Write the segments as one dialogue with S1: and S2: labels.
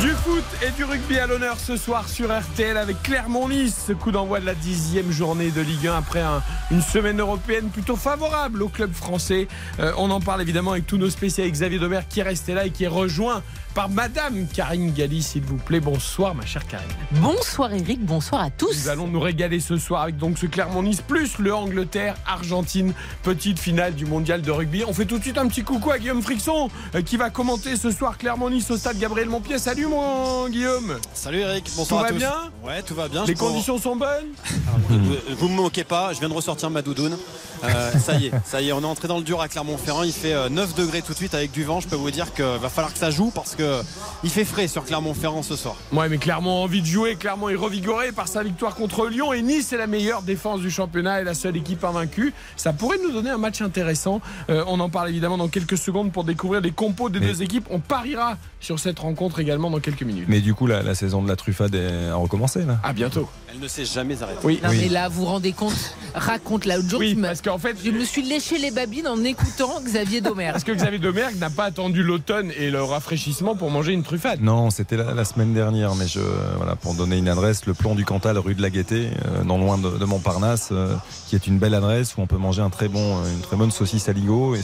S1: Du foot et du rugby à l'honneur ce soir sur RTL avec Clermont-Nice. Ce coup d'envoi de la dixième journée de Ligue 1 après un- une semaine européenne plutôt favorable au club français. Euh, on en parle évidemment avec tous nos spécialistes. Xavier Domer qui est resté là et qui est rejoint par Madame Karine Galli, s'il vous plaît. Bonsoir ma chère Karine.
S2: Bonsoir Eric, bonsoir à tous.
S1: Nous allons nous régaler ce soir avec donc ce Clermont-Nice plus le Angleterre-Argentine, petite finale du mondial de rugby. On fait tout de suite un petit coucou à Guillaume Frixon euh, qui va commenter ce soir Clermont-Nice au stade Gabriel Montpied. Salut mon Guillaume.
S3: Salut Eric, bonsoir
S1: Tout
S3: à
S1: va bien
S3: Ouais, tout va bien.
S1: Les conditions sont bonnes
S3: Vous, vous me moquez pas, je viens de ressortir ma doudoune. Euh, ça y est, ça y est, on est entré dans le dur à Clermont-Ferrand. Il fait euh, 9 degrés tout de suite avec du vent. Je peux vous dire qu'il va falloir que ça joue parce que il fait frais sur Clermont-Ferrand ce soir.
S1: Ouais, mais Clermont a envie de jouer. Clermont est revigoré par sa victoire contre Lyon. Et Nice est la meilleure défense du championnat et la seule équipe invaincue. Ça pourrait nous donner un match intéressant. Euh, on en parle évidemment dans quelques secondes pour découvrir les compos des
S4: Mais-
S1: deux équipes. On pariera sur cette rencontre également dans quelques minutes.
S4: Mais du coup, la, la saison de la truffade est- a recommencé là.
S1: À bientôt.
S3: Elle ne s'est jamais arrêtée.
S1: Oui.
S2: Non
S4: Oui.
S2: mais là, vous vous rendez compte, raconte la autre jour,
S1: Oui,
S2: je, me,
S1: parce qu'en fait,
S2: je me suis léché les babines en écoutant Xavier Domer.
S1: parce que Xavier Domergue n'a pas attendu l'automne et le rafraîchissement pour manger une truffade.
S4: Non, c'était la, la semaine dernière, mais je, voilà, pour donner une adresse, le plomb du Cantal, rue de la Gaîté, euh, non loin de, de Montparnasse, euh, qui est une belle adresse où on peut manger un très bon, euh, une très bonne saucisse aligot. Et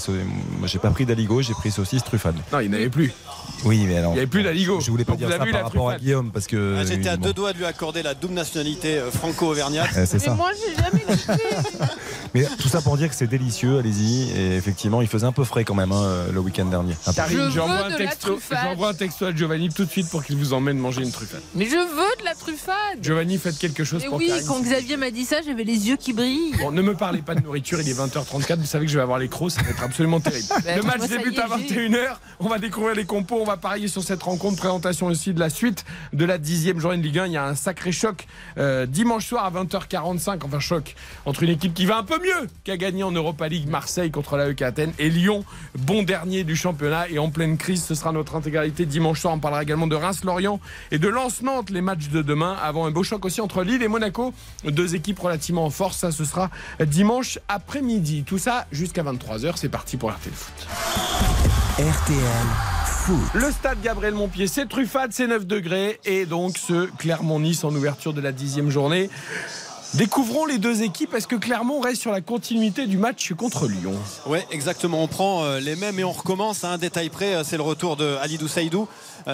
S4: j'ai pas pris d'aligot, j'ai pris saucisse truffade.
S1: Non, il n'avait plus.
S4: Oui, mais alors.
S1: Il y avait plus d'aligot.
S4: Je voulais pas
S1: Donc
S4: dire ça par
S1: la
S4: rapport à. Guillaume, parce que.
S3: Ah, J'étais à
S4: bon,
S3: deux doigts de lui accorder la double nationalité euh, franco-auvergnate.
S4: euh, c'est ça.
S2: moi, j'ai jamais
S4: Mais tout ça pour dire que c'est délicieux, allez-y. Et effectivement, il faisait un peu frais quand même hein, le week-end dernier.
S1: J'envoie un,
S2: la
S1: texto, un texto à Giovanni tout de suite pour qu'il vous emmène manger une truffade.
S2: Mais je veux de la truffade.
S1: Giovanni, faites quelque chose
S2: Et
S1: pour
S2: oui,
S1: Karine.
S2: quand Xavier m'a dit ça, j'avais les yeux qui brillent.
S1: Bon, ne me parlez pas de nourriture, il est 20h34, vous savez que je vais avoir les crocs, ça va être absolument terrible.
S2: Ben,
S1: Le match débute à
S2: j'ai-
S1: 21h, on va découvrir les compos, on va parier sur cette rencontre, présentation aussi de la suite de la dixième journée de Ligue 1. Il y a un sacré choc euh, dimanche soir à 20h45, enfin choc, entre une équipe qui va un peu mieux, qui a gagné en Europa League Marseille contre la EK Athènes, et Lyon, bon dernier du championnat et en pleine crise, ce sera notre intégralité dimanche soir. On parlera également de Reims-Lorient et de Lens-Nantes, les matchs de demain, avant un beau choc aussi entre Lille et Monaco, deux équipes relativement en force, ça ce sera dimanche après-midi. Tout ça jusqu'à 23h, c'est parti pour RTL Foot.
S5: RTL Foot.
S1: Le stade Gabriel Montpied, c'est truffade, c'est 9 degrés. Et donc ce Clermont-Nice en ouverture de la dixième journée. Découvrons les deux équipes. Est-ce que Clermont reste sur la continuité du match contre Lyon?
S3: Ouais, exactement. On prend euh, les mêmes et on recommence un détail près. euh, C'est le retour de Alidou Saïdou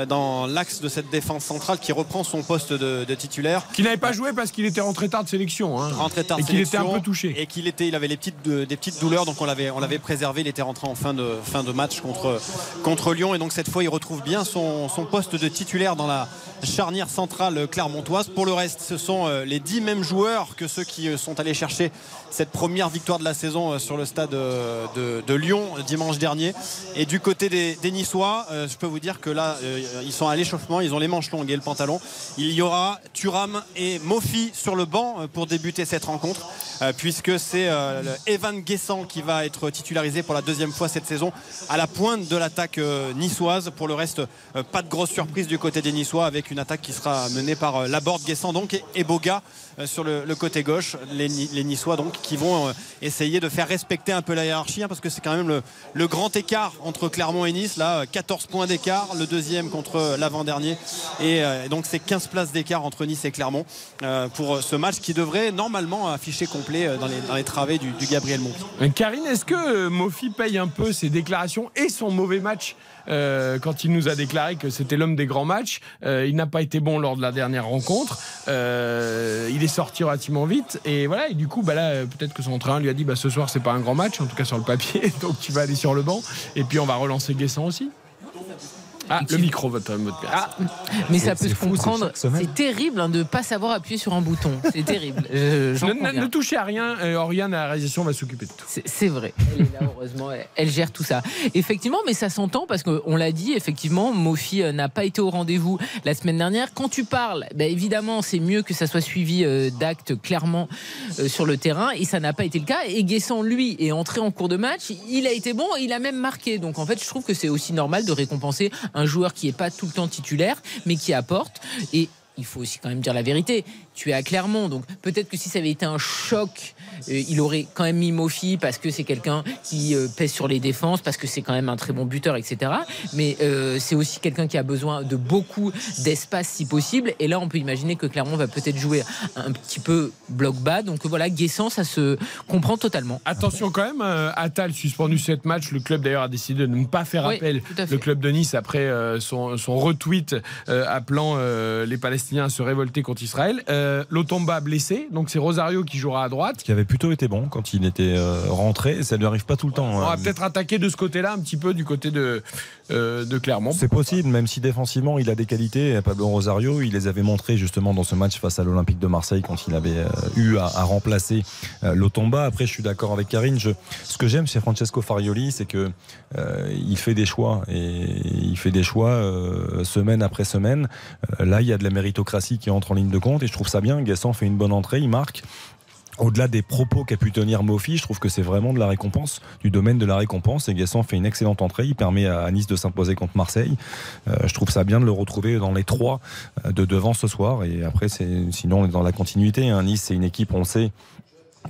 S3: dans l'axe de cette défense centrale qui reprend son poste de, de titulaire.
S1: Qui n'avait pas joué parce qu'il était rentré tard de sélection. hein.
S3: rentré tard
S1: Et qu'il était un peu touché.
S3: et qu'il était il avait les petites de- des petites douleurs donc on l'avait on l'avait préservé il était rentré en fin de fin de match contre contre Lyon et donc cette fois il retrouve bien son, son poste de titulaire dans la charnière centrale clermontoise pour le reste ce sont euh, les dix mêmes joueurs que ceux qui euh, sont allés chercher cette première victoire de la saison euh, sur le stade euh, de, Lyon euh, dimanche dernier et du côté des, des Niçois je peux vous dire que là ils sont à l'échauffement ils ont les manches longues et le pantalon il y aura Thuram et Mofi sur le banc pour débuter cette rencontre puisque c'est Evan Guessant qui va être titularisé pour la deuxième fois cette saison à la pointe de l'attaque niçoise. Pour le reste, pas de grosse surprise du côté des Niçois avec une attaque qui sera menée par Laborde Guessant donc et, Boga sur le, côté gauche. Les, Ni- les Niçois donc qui vont euh, essayer de faire respecter un peu la hiérarchie hein, parce que c'est quand même le, grand écart entre Clermont et Nice. Là, euh, 14 points d'écart, le deuxième contre euh, l'avant-dernier et euh, donc c'est 15 places d'écart entre Nice et Clermont euh, pour euh, ce match qui devrait normalement afficher complet euh, dans les, dans les travées du, Gabriel Monti.
S1: Euh, Karine, est-ce que euh, Mofi paye un peu ses déclarations et son mauvais match euh, quand il nous a déclaré que c'était l'homme des grands matchs Euh, Il n'a pas été bon lors de la dernière rencontre. Euh, il est sorti relativement vite et voilà. Et du coup, bah là, euh, peut-être que son entraîneur lui a dit bah, ce soir c'est pas un grand match, en tout cas sur le papier, donc tu vas aller sur le banc. Et puis on va relancer Guessant aussi. Ah, le micro, votre mot de passe.
S2: Ah, mais ça peut se
S4: fou,
S2: comprendre. C'est terrible hein, de ne pas savoir appuyer sur un bouton. C'est terrible. Je-
S1: Ne, ne-
S2: conviens.
S1: ne touchez à rien, euh, Oriane à la réalisation va s'occuper de tout.
S2: C'est- vrai. Elle est là, heureusement. Elle, elle gère tout ça. Effectivement, mais ça s'entend parce qu'on l'a dit, effectivement, Mofi euh, n'a pas été au rendez-vous la semaine dernière. Quand tu parles, bah, évidemment, c'est mieux que ça soit suivi euh, d'actes clairement euh, sur le terrain et ça n'a pas été le cas. Et Guessant, lui, est entré en cours de match. Il a été bon, il a même marqué. Donc en fait, je trouve que c'est aussi normal de récompenser un joueur qui est pas tout le temps titulaire, mais qui apporte. Et il faut aussi quand même dire la vérité. Tu es à Clermont. Donc peut-être que si ça avait été un choc, euh, il aurait quand même mis Mofi parce que c'est quelqu'un qui euh, pèse sur les défenses, parce que c'est quand même un très bon buteur, etc. Mais euh, c'est aussi quelqu'un qui a besoin de beaucoup d'espace si possible. Et là, on peut imaginer que Clermont va peut-être jouer un petit peu bloc bas. Donc voilà, Guessant, ça se comprend totalement.
S1: Attention quand même, Attal suspendu cette match. Le club d'ailleurs a décidé de ne pas faire
S2: Oui,
S1: appel. Le club de Nice après son, son retweet appelant les Palestiniens à se révolter contre Israël. Euh, Lotomba blessé, donc c'est Rosario qui jouera à droite.
S4: Qui avait plutôt été bon quand il était euh, rentré. Ça ne lui arrive pas tout le temps.
S1: On va
S4: hein.
S1: peut-être attaquer de ce côté-là un petit peu du côté de, euh, de Clermont.
S4: C'est possible, même si défensivement il a des qualités. Pablo Rosario, il les avait montrées justement dans ce match face à l'Olympique de Marseille quand il avait euh, eu à, à remplacer euh, Lotomba. Après, je suis d'accord avec Karine. Je, ce que j'aime chez Francesco Farioli, c'est que euh, il fait des choix et il fait des choix euh, semaine après semaine. Euh, là, il y a de la méritocratie qui entre en ligne de compte et je trouve ça bien. Guessant fait une bonne entrée, il marque. Au-delà des propos qu'a pu tenir Mofi, je trouve que c'est vraiment de la récompense, du domaine de la récompense. Et Guessant fait une excellente entrée. Il permet à Nice de s'imposer contre Marseille. Euh, je trouve ça bien de le retrouver dans les trois euh, de devant ce soir. Et après, sinon, on est dans la continuité. hein. Nice, c'est une équipe, on sait.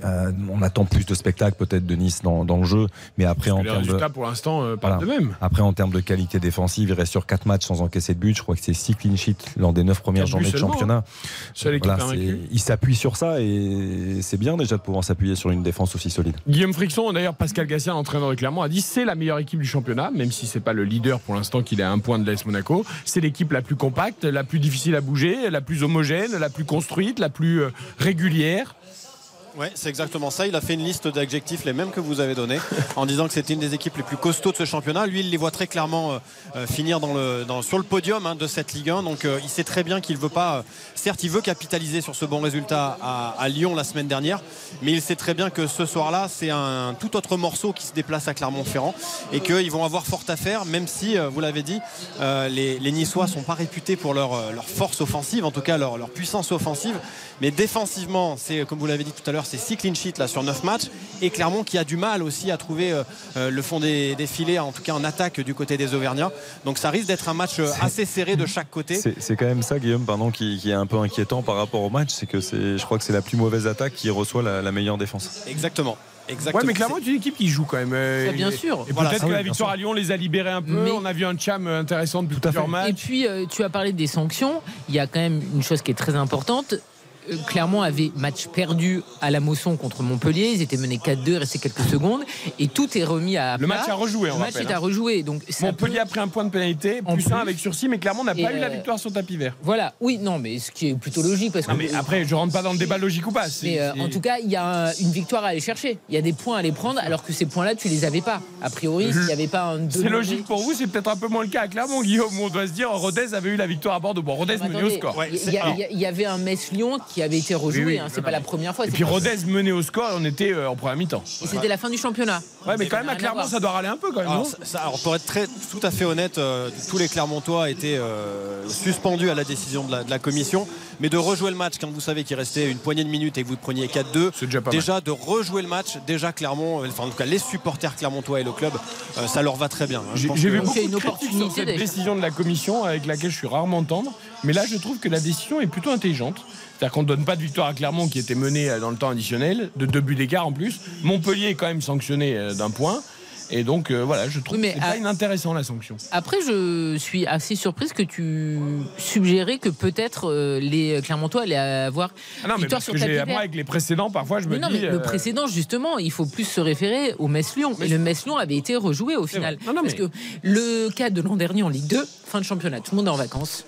S4: Euh, on attend plus de spectacles peut-être de Nice dans, dans le jeu, mais après en termes de,
S1: pour l'instant euh,
S4: Voilà.
S1: de même.
S4: après, en termes de qualité défensive, il reste sur 4 matchs sans encaisser de but. Je crois que c'est 6 clean sheets lors des 9 premières journées de championnat.
S1: Équipe
S4: Voilà, il s'appuie sur ça et c'est bien déjà de pouvoir s'appuyer sur une défense aussi solide.
S1: Guillaume Frixon, d'ailleurs Pascal Gassien, entraîneur de Clermont, a dit c'est la meilleure équipe du championnat, même si c'est pas le leader pour l'instant qu'il est à un point de l'AS Monaco. C'est l'équipe la plus compacte, la plus difficile à bouger, la plus homogène, la plus construite, la plus euh, régulière.
S3: Ouais, c'est exactement ça. Il a fait une liste d'adjectifs, les mêmes que vous avez donnés, en disant que c'était une des équipes les plus costauds de ce championnat. Lui, il les voit très clairement euh, euh, finir sur le podium hein, de cette Ligue 1. Donc, euh, il sait très bien qu'il veut pas. certes, il veut capitaliser sur ce bon résultat à, Lyon la semaine dernière, mais il sait très bien que ce soir-là, c'est un tout autre morceau qui se déplace à Clermont-Ferrand et qu'ils vont avoir fort à faire, même si, vous l'avez dit, les, Niçois sont pas réputés pour leur, force offensive, en tout cas leur puissance offensive. Mais défensivement, c'est comme vous l'avez dit tout à l'heure, c'est 6 clean sheets là sur 9 matchs. Et Clermont qui a du mal aussi à trouver euh, euh, le fond des, des filets, en tout cas en attaque du côté des Auvergnats. Donc ça risque d'être un match euh, assez serré de chaque côté.
S4: C'est c'est quand même ça, Guillaume, pardon, qui, qui est un peu inquiétant par rapport au match. C'est que c'est, je crois que c'est la plus mauvaise attaque qui reçoit la, la meilleure défense.
S3: Exactement. Exactement.
S1: Ouais, mais Clermont est une équipe qui joue quand même. euh,
S2: Ça, bien
S1: et-
S2: sûr.
S1: Et
S3: Voilà,
S1: peut-être que
S4: oui,
S1: la victoire à Lyon les a libérés un peu.
S2: Mais-
S1: On a vu un cham intéressant depuis
S4: Tout à fait.
S1: plusieurs matchs.
S2: Et puis, euh, tu as parlé des sanctions. Il y a quand même une chose qui est très importante. Euh, Clermont avait match perdu à la Mosson contre Montpellier. Ils étaient menés 4-2, il restait quelques secondes. Et tout est remis à
S1: Le
S2: plat.
S1: match a rejoué, on
S2: Le match
S1: rappelle,
S2: est à
S1: hein.
S2: rejouer. Donc,
S1: Montpellier
S2: peut-
S1: a pris un point de pénalité, plus un avec sursis, mais Clermont n'a pas eu la
S2: euh,
S1: victoire sur tapis vert.
S2: Voilà, oui, non, mais ce qui est plutôt logique parce que.
S1: Non, mais après, je rentre pas dans le débat logique ou pas.
S2: Mais euh, en tout cas, il y a un- une victoire à aller chercher. Il y a des points à aller prendre, alors que ces points-là, tu les avais pas. A priori, s'il n'y avait pas un.
S1: C'est logique pour vous, c'est peut-être un peu moins le cas à Clermont, Guillaume. On doit se dire, Rodez avait eu la victoire à Bordeaux. Bon, Rodez
S2: Mais
S1: menait au score.
S3: Ouais,
S2: Il y, il il y avait un Metz-Lyon qui avait été rejoué.
S1: Oui, oui,
S2: hein, c'est
S1: non,
S2: pas la première fois.
S1: Et puis Rodez menait au score, on était euh, en première mi-temps.
S2: Et c'était la fin du championnat.
S1: Ouais, mais quand même à Clermont, ça doit râler un peu quand même.
S3: Alors,
S1: non
S3: ça- alors, pour être très, tout à fait honnête, euh, tous les Clermontois étaient euh, suspendus à la décision de la, de la commission. Mais de rejouer le match quand vous savez qu'il restait une poignée de minutes et que vous preniez 4-2,
S1: C'est déjà
S3: de rejouer le match, déjà Clermont, enfin en tout cas les supporters clermontois et le club, euh, ça leur va très bien. hein.
S1: J'ai vu beaucoup de
S2: une
S1: critiques sur
S2: opportunité
S1: cette décision de la commission avec laquelle je suis rarement tendre. Mais là, je trouve que la décision est plutôt intelligente. C'est-à-dire qu'on ne donne pas de victoire à Clermont qui était mené euh, dans le temps additionnel, de deux buts d'écart en plus. Montpellier est quand même sanctionné euh, d'un point. Et donc, euh, voilà, je trouve
S2: Oui, mais
S1: que c'est
S2: à-
S1: pas inintéressant la sanction.
S2: Après, je suis assez surprise que tu suggérais que peut-être euh, les Clermontois allaient avoir
S1: Ah non, mais
S2: victoire
S1: parce
S2: sur
S1: que
S2: tapis
S1: j'ai-
S2: vert.
S1: moi, avec les précédents, parfois, je me
S2: Mais non,
S1: dis.
S2: mais
S1: euh,
S2: le précédent, justement, il faut plus se référer au Metz-Lyon.
S1: Mais
S2: Et le Metz-Lyon avait été rejoué au final.
S1: Non, non,
S2: Parce
S1: mais-
S2: que le cas de l'an dernier en Ligue 2, fin de championnat, tout le monde est en vacances.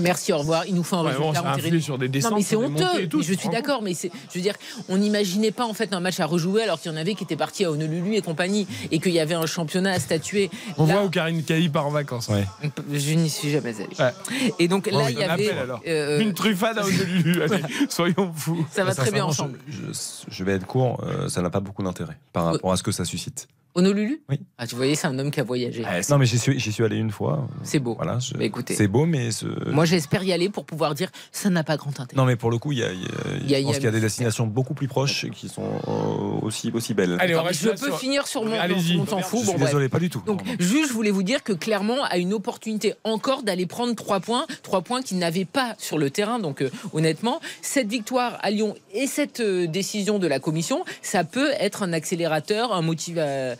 S2: Merci, au revoir. Il nous faut un
S1: Ouais, bon,
S2: résultat.
S1: ça
S2: on
S1: influe
S2: dirait-
S1: sur des descentes,
S2: Non, mais c'est honteux.
S1: tout,
S2: Mais je suis d'accord, mais c'est, je veux dire, on n'imaginait pas en fait un match à rejouer alors qu'il y en avait qui étaient partis à Honolulu et compagnie et qu'il y avait un championnat à statuer.
S1: On
S2: Là,
S1: voit où Karine Cailly part en vacances.
S4: Ouais.
S2: Je n'y suis jamais allé.
S1: Ouais.
S2: Et donc là,
S1: Bon,
S2: il y avait. euh,
S1: Une truffade à Honolulu. Allez, soyons fous.
S2: ça va très bien ensemble.
S4: Je, je- je vais être court, euh, ça n'a pas beaucoup d'intérêt par rapport à ce que ça suscite.
S2: Honolulu?
S4: Oui.
S2: Ah, tu voyais, c'est un homme qui a voyagé.
S1: Ah,
S4: Non, mais j'y suis, j'y suis allé une fois.
S2: C'est beau.
S4: Voilà, je-
S2: Bah, écoutez.
S4: c'est beau, mais ce-
S2: Moi, j'espère y aller pour pouvoir dire ça n'a pas grand intérêt.
S4: non, mais pour le coup, il y a, il y a-
S2: Il y a-
S4: je pense qu'il y a des destinations beaucoup plus proches qui sont euh, aussi aussi belles.
S1: Allez, on
S2: Attends, je peux
S1: sur-
S2: finir sur mon.
S1: Allez-y.
S2: On s'en fout.
S4: je
S2: Bon, bref.
S4: désolé, pas du tout.
S2: Donc,
S4: Non, non.
S2: juste, je voulais vous dire que Clermont a une opportunité encore d'aller prendre trois points, trois points qu'il n'avait pas sur le terrain. Donc, euh, honnêtement, cette victoire à Lyon et cette euh, décision de la commission, ça peut être un accélérateur, un motivateur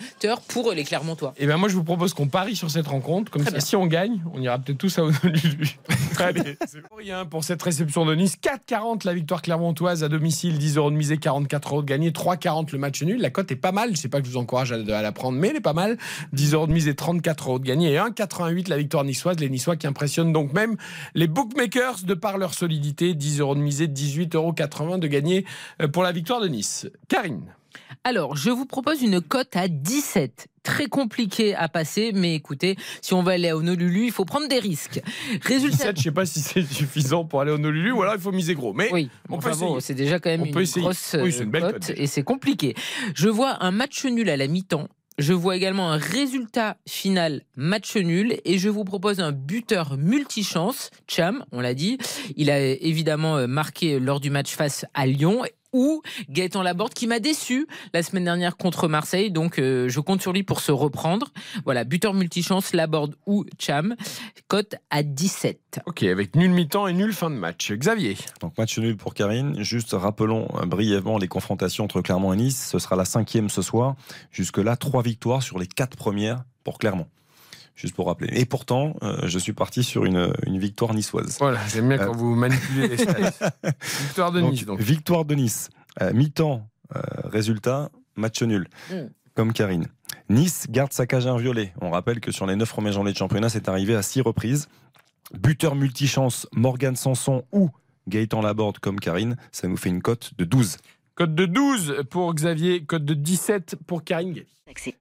S2: pour les Clermontois.
S1: Eh bien, moi, je vous propose qu'on parie sur cette rencontre. Comme ça, si on gagne, on ira peut-être tous à Honolulu. Allez, c'est pour rien pour cette réception de Nice. 4,40 la victoire clermontoise à domicile, 10 euros de misée, 44 euros de gagné, 3,40 le match nul. La cote est pas mal. Je sais pas que je vous encourage à, à la prendre, mais elle est pas mal. 10 euros de misée, 34 euros de gagné et 1,88 la victoire niçoise. Les Niçois qui impressionnent donc même les bookmakers de par leur solidité. 10 euros de misée, 18,80 euros de gagné euh, pour la victoire de Nice. Karine.
S2: Alors, je vous propose une cote à 17. Très compliqué à passer, mais écoutez, si on va aller à Honolulu, il faut prendre des risques. Résultat.
S1: 17, je sais pas si c'est suffisant pour aller au Honolulu ou alors il faut miser gros. Mais
S2: Oui,
S1: on
S2: enfin bon, c'est déjà quand même
S1: On
S2: une grosse
S1: Oui, une
S2: euh,
S1: cote,
S2: et c'est compliqué. Je vois un match nul à la mi-temps. Je vois également un résultat final match nul et je vous propose un buteur multichance, Cham, on l'a dit. Il a évidemment euh, marqué lors du match face à Lyon ou Gaëtan Laborde qui m'a déçu la semaine dernière contre Marseille. Donc euh, je compte sur lui pour se reprendre. Voilà, buteur multichance, Laborde ou Cham. Cote à 17.
S1: Ok, avec nul mi-temps et nul fin de match. Xavier.
S4: Donc match nul pour Karine. Juste rappelons euh, brièvement les confrontations entre Clermont et Nice. Ce sera la cinquième ce soir. Jusque-là, trois victoires sur les quatre premières pour Clermont. Juste pour rappeler. Et pourtant, euh, je suis parti sur une, une victoire niçoise.
S1: Voilà, j'aime bien
S4: Euh.
S1: quand vous manipulez les stats. Victoire de Nice, donc.
S4: Victoire de Nice. Euh, Mi-temps, euh, résultat, match nul.
S2: Mm.
S4: Comme Karine. Nice garde sa cage inviolée. On rappelle que sur les neuf premières journées de championnat, c'est arrivé à six reprises. Buteur multichance, Morgan Sanson ou Gaëtan Laborde comme Karine, ça nous fait une cote de 12.
S1: Code de 12 pour Xavier, code de 17 pour Karine Galli.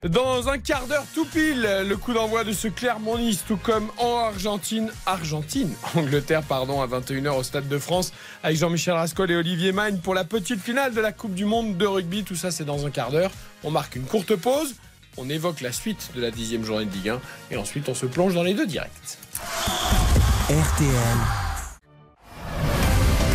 S1: Dans un quart d'heure tout pile, le coup d'envoi de ce Clermont-Nice, tout comme en Argentine, Argentine, Angleterre, pardon, à 21h au Stade de France, avec Jean-Michel Rascol et Olivier Magne pour la petite finale de la Coupe du Monde de rugby. Tout ça, c'est dans un quart d'heure. On marque une courte pause, on évoque la suite de la dixième journée de Ligue 1, et ensuite on se plonge dans les deux directs.
S5: RTL.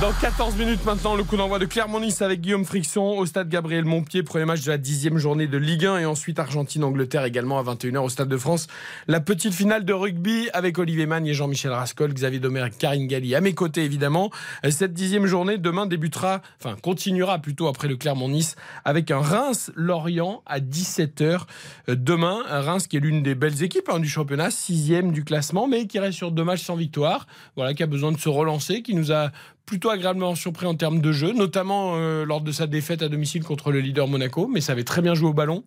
S1: Dans 14 minutes maintenant, le coup d'envoi de Clermont-Nice avec Guillaume Frixon au stade Gabriel Montpied, premier match de la dixième journée de Ligue 1 et ensuite Argentine-Angleterre également à 21h au stade de France. La petite finale de rugby avec Olivier Magne et Jean-Michel Rascol, Xavier Domer Karine Galli à mes côtés évidemment. Cette dixième journée demain débutera, enfin continuera plutôt après le Clermont-Nice avec un Reims-Lorient à 17h demain. Reims qui est l'une des belles équipes hein, du championnat, sixième du classement mais qui reste sur deux matchs sans victoire. Voilà, qui a besoin de se relancer, qui nous a plutôt agréablement surpris en termes de jeu, notamment euh, lors de sa défaite à domicile contre le leader Monaco, mais ça avait très bien joué au ballon.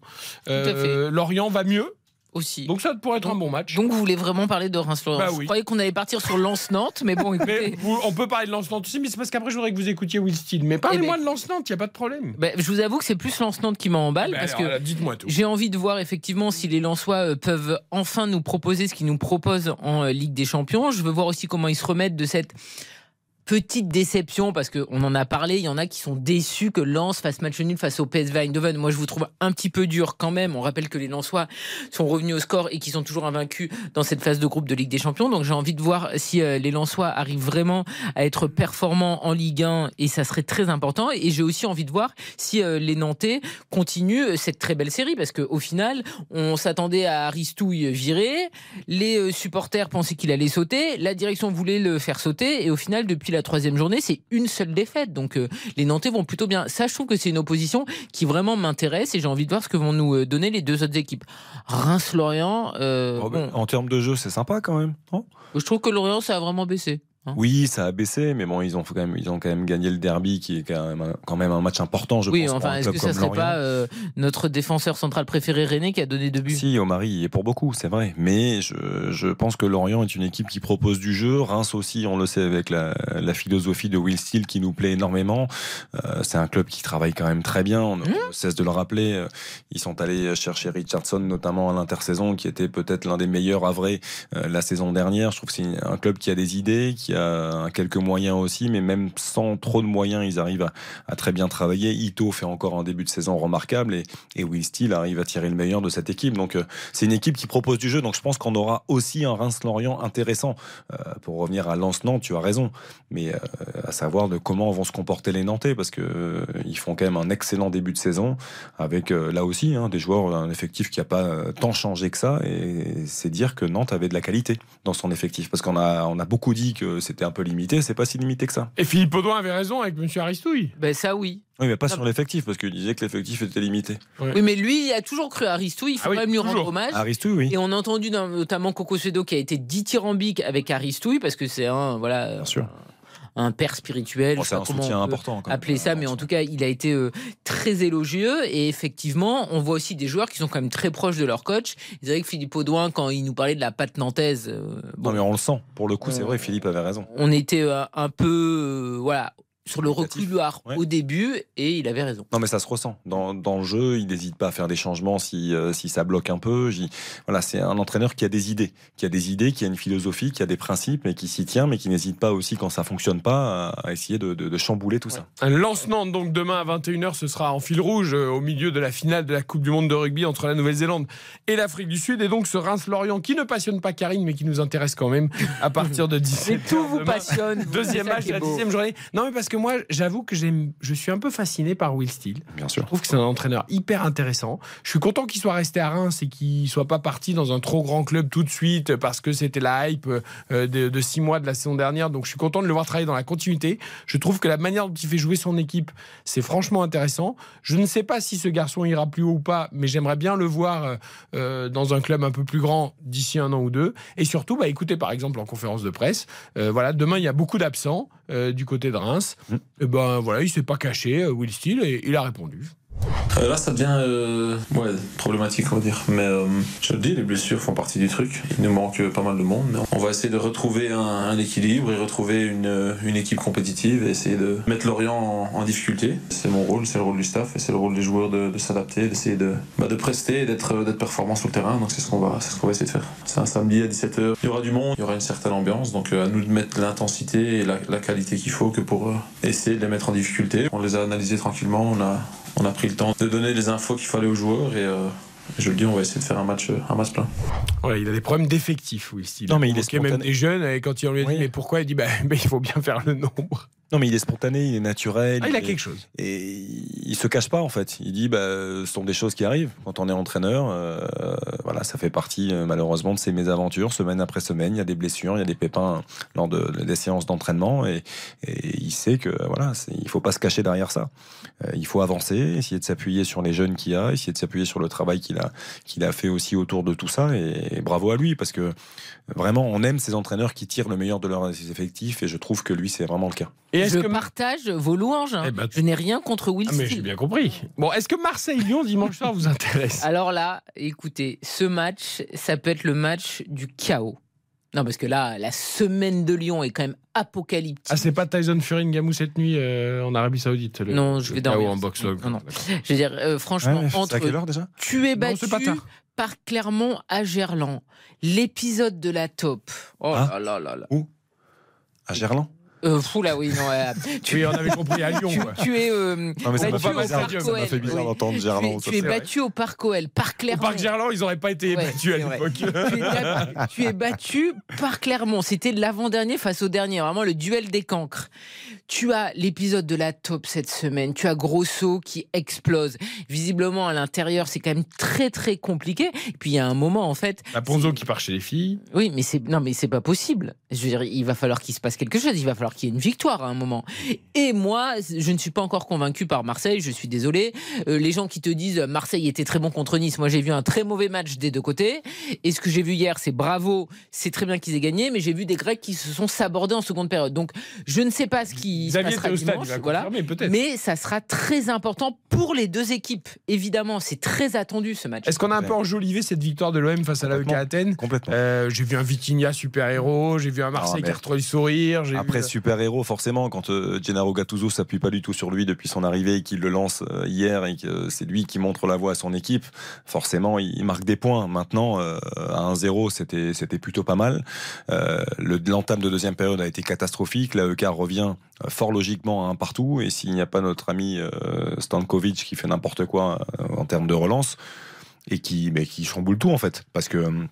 S1: Euh, Lorient va mieux,
S2: Aussi.
S1: donc ça pourrait être un bon match.
S2: Donc vous voulez vraiment parler de Reims-Lorient
S1: Bah
S2: Je croyais qu'on allait partir sur Lens-Nantes, mais bon,
S1: mais
S2: écoutez.
S1: vous- on peut parler de Lance-Nantes aussi, mais c'est parce qu'après je voudrais que vous écoutiez Will Steele. Mais parlez-moi
S2: Eh ben-
S1: de Lance-Nantes, il n'y a pas de problème.
S2: bah, je vous avoue que c'est plus Lens-Nantes qui m'emballe
S1: Ben
S2: parce
S1: alors,
S2: que
S1: là, dites-moi tout.
S2: j'ai envie de voir effectivement si les Lensois euh, peuvent enfin nous proposer ce qu'ils nous proposent en euh, Ligue des Champions. Je veux voir aussi comment ils se remettent de cette petite déception parce qu'on en a parlé, il y en a qui sont déçus que Lens fasse match nul face au PSV Eindhoven. Moi, je vous trouve un petit peu dur quand même. On rappelle que les Lensois sont revenus au score et qui sont toujours invaincus dans cette phase de groupe de Ligue des Champions. Donc j'ai envie de voir si euh, les Lensois arrivent vraiment à être performants en Ligue 1 et ça serait très important. Et j'ai aussi envie de voir si euh, les Nantais continuent cette très belle série parce qu'au final, on s'attendait à Aristouille virer, les euh, supporters pensaient qu'il allait sauter, la direction voulait le faire sauter et au final, depuis la troisième journée, c'est une seule défaite. Donc euh, les Nantais vont plutôt bien. Ça, je trouve que c'est une opposition qui vraiment m'intéresse et j'ai envie de voir ce que vont nous euh, donner les deux autres équipes. Reims-Lorient, euh,
S4: Oh, ben,
S2: bon,
S4: En termes de jeu, c'est sympa quand même. non?
S2: Je trouve que Lorient, ça a vraiment baissé. Hein.
S4: oui, ça a baissé, mais bon, ils ont, quand même, ils ont quand même gagné le derby, qui est quand même un, quand même un match important, je
S2: oui,
S4: pense. pour
S2: enfin, est-ce que ça serait pas euh, notre défenseur central préféré René qui a donné deux buts?
S4: Si, Omari y est pour beaucoup, c'est vrai. Mais je, je pense que Lorient est une équipe qui propose du jeu. Reims aussi, on le sait, avec la, la philosophie de Will Steele qui nous plaît énormément. Euh, c'est un club qui travaille quand même très bien. On, on cesse de le rappeler. Euh, Ils sont allés chercher Richardson, notamment à l'intersaison, qui était peut-être l'un des meilleurs à vrai euh, la saison dernière. Je trouve que c'est un club qui a des idées, qui a quelques moyens aussi, mais même sans trop de moyens, ils arrivent à, très bien travailler. Ito fait encore un début de saison remarquable et, Will Steele arrive à tirer le meilleur de cette équipe. Donc, euh, c'est une équipe qui propose du jeu. Donc, je pense qu'on aura aussi un Reims-Lorient intéressant. Euh, pour revenir à Lens-Nantes, tu as raison. Mais euh, à savoir de comment vont se comporter les Nantais, parce que euh, ils font quand même un excellent début de saison, avec là aussi hein, des joueurs, un effectif qui n'a pas tant changé que ça. Et c'est dire que Nantes avait de la qualité dans son effectif. Parce qu'on a, on a beaucoup dit que c'était un peu limité. C'est pas si limité que ça.
S1: Et Philippe Audouin avait raison avec M. Aristouille.
S2: Ben ça oui.
S4: Oui, mais pas sur l'effectif, parce qu'il disait que l'effectif était limité.
S2: Oui, mais lui, il a toujours cru à Aristou. Il faut
S1: Ah oui,
S2: quand même lui rendre hommage.
S4: Aristou, oui.
S2: Et on a entendu notamment Coco Suedo qui a été dithyrambique avec Aristouille parce que c'est un voilà
S4: Bien sûr.
S2: Un père spirituel.
S4: Bon, c'est un soutien important.
S2: Appeler ça, mais en tout cas, il a été euh, très élogieux et effectivement, on voit aussi des joueurs qui sont quand même très proches de leur coach. C'est vrai que Philippe Audouin, quand il nous parlait de la patte nantaise, euh, bon,
S4: Non, mais on le sent. Pour le coup, c'est
S2: Euh,
S4: vrai, Philippe avait raison.
S2: on était un peu voilà sur le reculoir
S4: Ouais.
S2: au début et il avait raison.
S4: Non, mais ça se ressent. Dans, dans le jeu, il n'hésite pas à faire des changements si, euh, si ça bloque un peu. Voilà, c'est un entraîneur qui a des idées, qui a des idées, qui a une philosophie, qui a des principes et qui s'y tient, mais qui n'hésite pas aussi quand ça fonctionne pas à, à essayer de, de- de chambouler tout ça.
S1: Un Lance-Nantes, donc demain à 21h, ce sera en fil rouge euh, au milieu de la finale de la Coupe du Monde de rugby entre la Nouvelle-Zélande et l'Afrique du Sud. Et donc ce Reims-Lorient qui ne passionne pas Karine, mais qui nous intéresse quand même à partir de 17h.
S2: Mais tout vous
S1: demain.
S2: passionne.
S1: Deuxième match la dixième journée. Non, mais parce que moi, j'avoue que je suis un peu fasciné par Will Steele.
S4: Bien
S1: Je
S4: sûr.
S1: trouve que c'est un entraîneur hyper intéressant. Je suis content qu'il soit resté à Reims et qu'il soit pas parti dans un trop grand club tout de suite parce que c'était la hype euh, de, de six mois de la saison dernière. Donc je suis content de le voir travailler dans la continuité. Je trouve que la manière dont il fait jouer son équipe, c'est franchement intéressant. Je ne sais pas si ce garçon ira plus haut ou pas, mais j'aimerais bien le voir euh, euh, dans un club un peu plus grand d'ici un an ou deux. Et surtout, bah, écoutez par exemple en conférence de presse, euh, voilà, demain il y a beaucoup d'absents euh, du côté de Reims. Et ben voilà, il s'est pas caché, euh, Will Steele, et il a répondu.
S6: Euh, Là, ça devient euh, problématique, on va dire. Mais euh, je le dis, les blessures font partie du truc. Il nous manque pas mal de monde. On va essayer de retrouver un, équilibre et retrouver une, équipe compétitive et essayer de mettre Lorient en, difficulté. C'est mon rôle, c'est le rôle du staff et c'est le rôle des joueurs de, s'adapter, d'essayer de, bah, de prester et d'être performant sur le terrain. Donc c'est ce qu'on va, c'est ce qu'on va essayer de faire. C'est un samedi à 17h. Il y aura du monde, il y aura une certaine ambiance. Donc à nous de mettre l'intensité et la, la qualité qu'il faut que pour essayer de les mettre en difficulté. On les a analysés tranquillement. On a, on a pris le temps de donner les infos qu'il fallait aux joueurs et euh, je le dis, on va essayer de faire un match, euh, un match plein.
S1: Ouais, il a des problèmes d'effectifs, Will Steele.
S4: Non, mais il est
S1: convoqué même
S4: spontané.
S1: des jeunes, et quand il lui a dit
S4: Oui.
S1: mais pourquoi, il dit bah, bah, il faut bien faire le nombre.
S4: Non, mais il est spontané, il est naturel.
S1: Ah, il a quelque chose.
S4: Et il se cache pas en fait. Il dit bah, ce sont des choses qui arrivent quand on est entraîneur. euh, voilà, ça fait partie euh, malheureusement de ces mésaventures. Semaine après semaine, il y a des blessures, il y a des pépins lors de, des séances d'entraînement et, et il sait que voilà, il faut pas se cacher derrière ça. Euh, il faut avancer, essayer de s'appuyer sur les jeunes qu'il a, essayer de s'appuyer sur le travail qu'il a qu'il a fait aussi autour de tout ça. Et, bravo à lui parce que vraiment on aime ces entraîneurs qui tirent le meilleur de leurs effectifs et je trouve que lui c'est vraiment le cas.
S1: Et est-ce
S2: Je
S1: que
S2: partage vos louanges. hein.
S1: Eh ben,
S2: je n'ai rien contre Will
S1: Ah, mais j'ai bien compris. Bon, est-ce que Marseille-Lyon dimanche soir vous intéresse?
S2: Alors là, écoutez, ce match, ça peut être le match du chaos. Non, parce que là, la semaine de Lyon est quand même apocalyptique.
S1: Ah, c'est pas Tyson Fury Ngamou cette nuit euh, en Arabie Saoudite le,
S2: Non, je vais dormir.
S1: en boxe.
S2: Non, non. Je veux dire, euh, franchement,
S4: Ouais,
S2: entre
S4: quelle heure déjà?
S2: tu es battu
S1: c'est pas tard.
S2: par Clermont à Gerland, l'épisode de la top. Oh
S4: Ah.
S2: là là là là.
S4: À Gerland?
S2: Euh, fou là, oui, non. tu,
S1: Oui, on avait compris à Lyon.
S2: tu,
S1: quoi.
S2: tu es euh,
S4: Non mais ça
S2: battu
S4: fait
S2: au
S4: bizarre,
S2: Parc
S4: ça m'a fait bizarre
S2: Oui.
S4: d'entendre
S2: Tu es,
S4: Gerland.
S2: tu es battu au Parc OL, par
S1: Au
S2: Clermont.
S1: Parc Gerland, ils n'auraient pas été
S2: Ouais,
S1: battus à l'époque.
S2: tu, es, tu es battu par Clermont. C'était l'avant-dernier face au dernier, vraiment le duel des cancres. Tu as l'épisode de la top cette semaine. Tu as Grosso qui explose. Visiblement, à l'intérieur, c'est quand même très très compliqué. Et puis il y a un moment, en fait.
S1: La Ponzo qui part chez les filles.
S2: Oui, mais c'est non, mais c'est pas possible. Je veux dire, il va falloir qu'il se passe quelque chose. Il va falloir qu'il y ait une victoire à un moment. Et moi, je ne suis pas encore convaincu par Marseille. Je suis désolé. Euh, les gens qui te disent euh, Marseille était très bon contre Nice. Moi, j'ai vu un très mauvais match des deux côtés. Et ce que j'ai vu hier, c'est bravo. C'est très bien qu'ils aient gagné, mais j'ai vu des Grecs qui se sont sabordés en seconde période. Donc, je ne sais pas ce qui se passera
S1: stade,
S2: dimanche.
S1: va
S2: voilà. Mais ça sera très important pour les deux équipes. Évidemment, c'est très attendu ce match.
S1: Est-ce qu'on a un peu enjolivé cette victoire de l'OM face à l'AEK. Athènes?
S4: Complètement.
S1: Euh, J'ai vu un Vitinha super-héros, j'ai vu un Marseille
S4: Ah,
S1: qui a retrouvé le sourire. j'ai vu-.
S4: Super-héros, forcément, quand euh, Gennaro Gattuso s'appuie pas du tout sur lui depuis son arrivée et qu'il le lance euh, hier et que c'est lui qui montre la voie à son équipe, forcément, il, marque des points. Maintenant, euh, à 1-0, c'était, c'était plutôt pas mal. Euh, le, l'entame de deuxième période a été catastrophique. La EK revient fort logiquement à un partout. Et s'il n'y a pas notre ami Stankovic qui fait n'importe quoi en termes de relance et qui, mais qui chamboule tout, en fait. Parce que.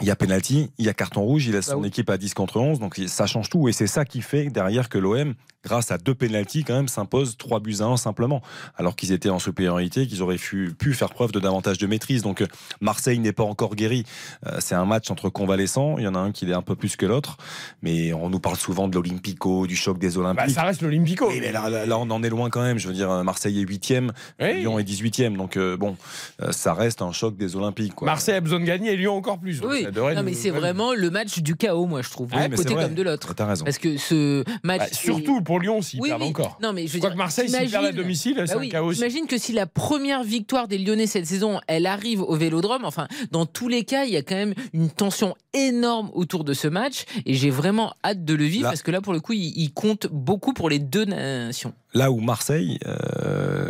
S4: Il y a penalty, il y a carton rouge, il laisse
S2: Bah
S4: son équipe à 10 contre 11, donc ça change tout. Et c'est ça qui fait derrière que l'OM, grâce à deux pénalties, quand même, s'impose 3 buts à 1 simplement. Alors qu'ils étaient en supériorité, qu'ils auraient pu, pu faire preuve de davantage de maîtrise. Donc euh, Marseille n'est pas encore guéri. Euh, c'est un match entre convalescents. Il y en a un qui l'est un peu plus que l'autre. Mais on nous parle souvent de l'Olympico, du choc des
S1: Bah,
S4: Olympiques.
S1: ça reste l'Olympico.
S4: Mais là, là, là, on en est loin quand même. Je veux dire, Marseille est 8e,
S1: Oui.
S4: Lyon est 18e. Donc, euh, bon, euh, ça reste un choc des Olympiques. Quoi.
S1: Marseille a besoin de gagner et Lyon encore plus.
S2: Oui, non,
S1: nous-
S2: mais c'est
S1: ouais.
S2: vraiment le match du chaos, moi, je trouve,
S1: Ah,
S2: d'un
S4: mais
S2: côté comme de l'autre.
S4: T'as raison.
S2: Parce que ce match.
S1: Bah,
S2: est-
S1: surtout pour Lyon s'ils
S2: Oui,
S1: perdent
S2: oui.
S1: encore.
S2: Non, mais je dire,
S1: Marseille, s'ils perdent à domicile, c'est
S2: Bah
S1: un
S2: oui,
S1: chaos aussi.
S2: J'imagine que si la première victoire des Lyonnais cette saison, elle arrive au Vélodrome, enfin, dans tous les cas, il y a quand même une tension énorme autour de ce match, et j'ai vraiment hâte de le vivre
S4: Là-
S2: parce que là, pour le coup, il, il compte beaucoup pour les deux nations.
S4: Là où Marseille euh,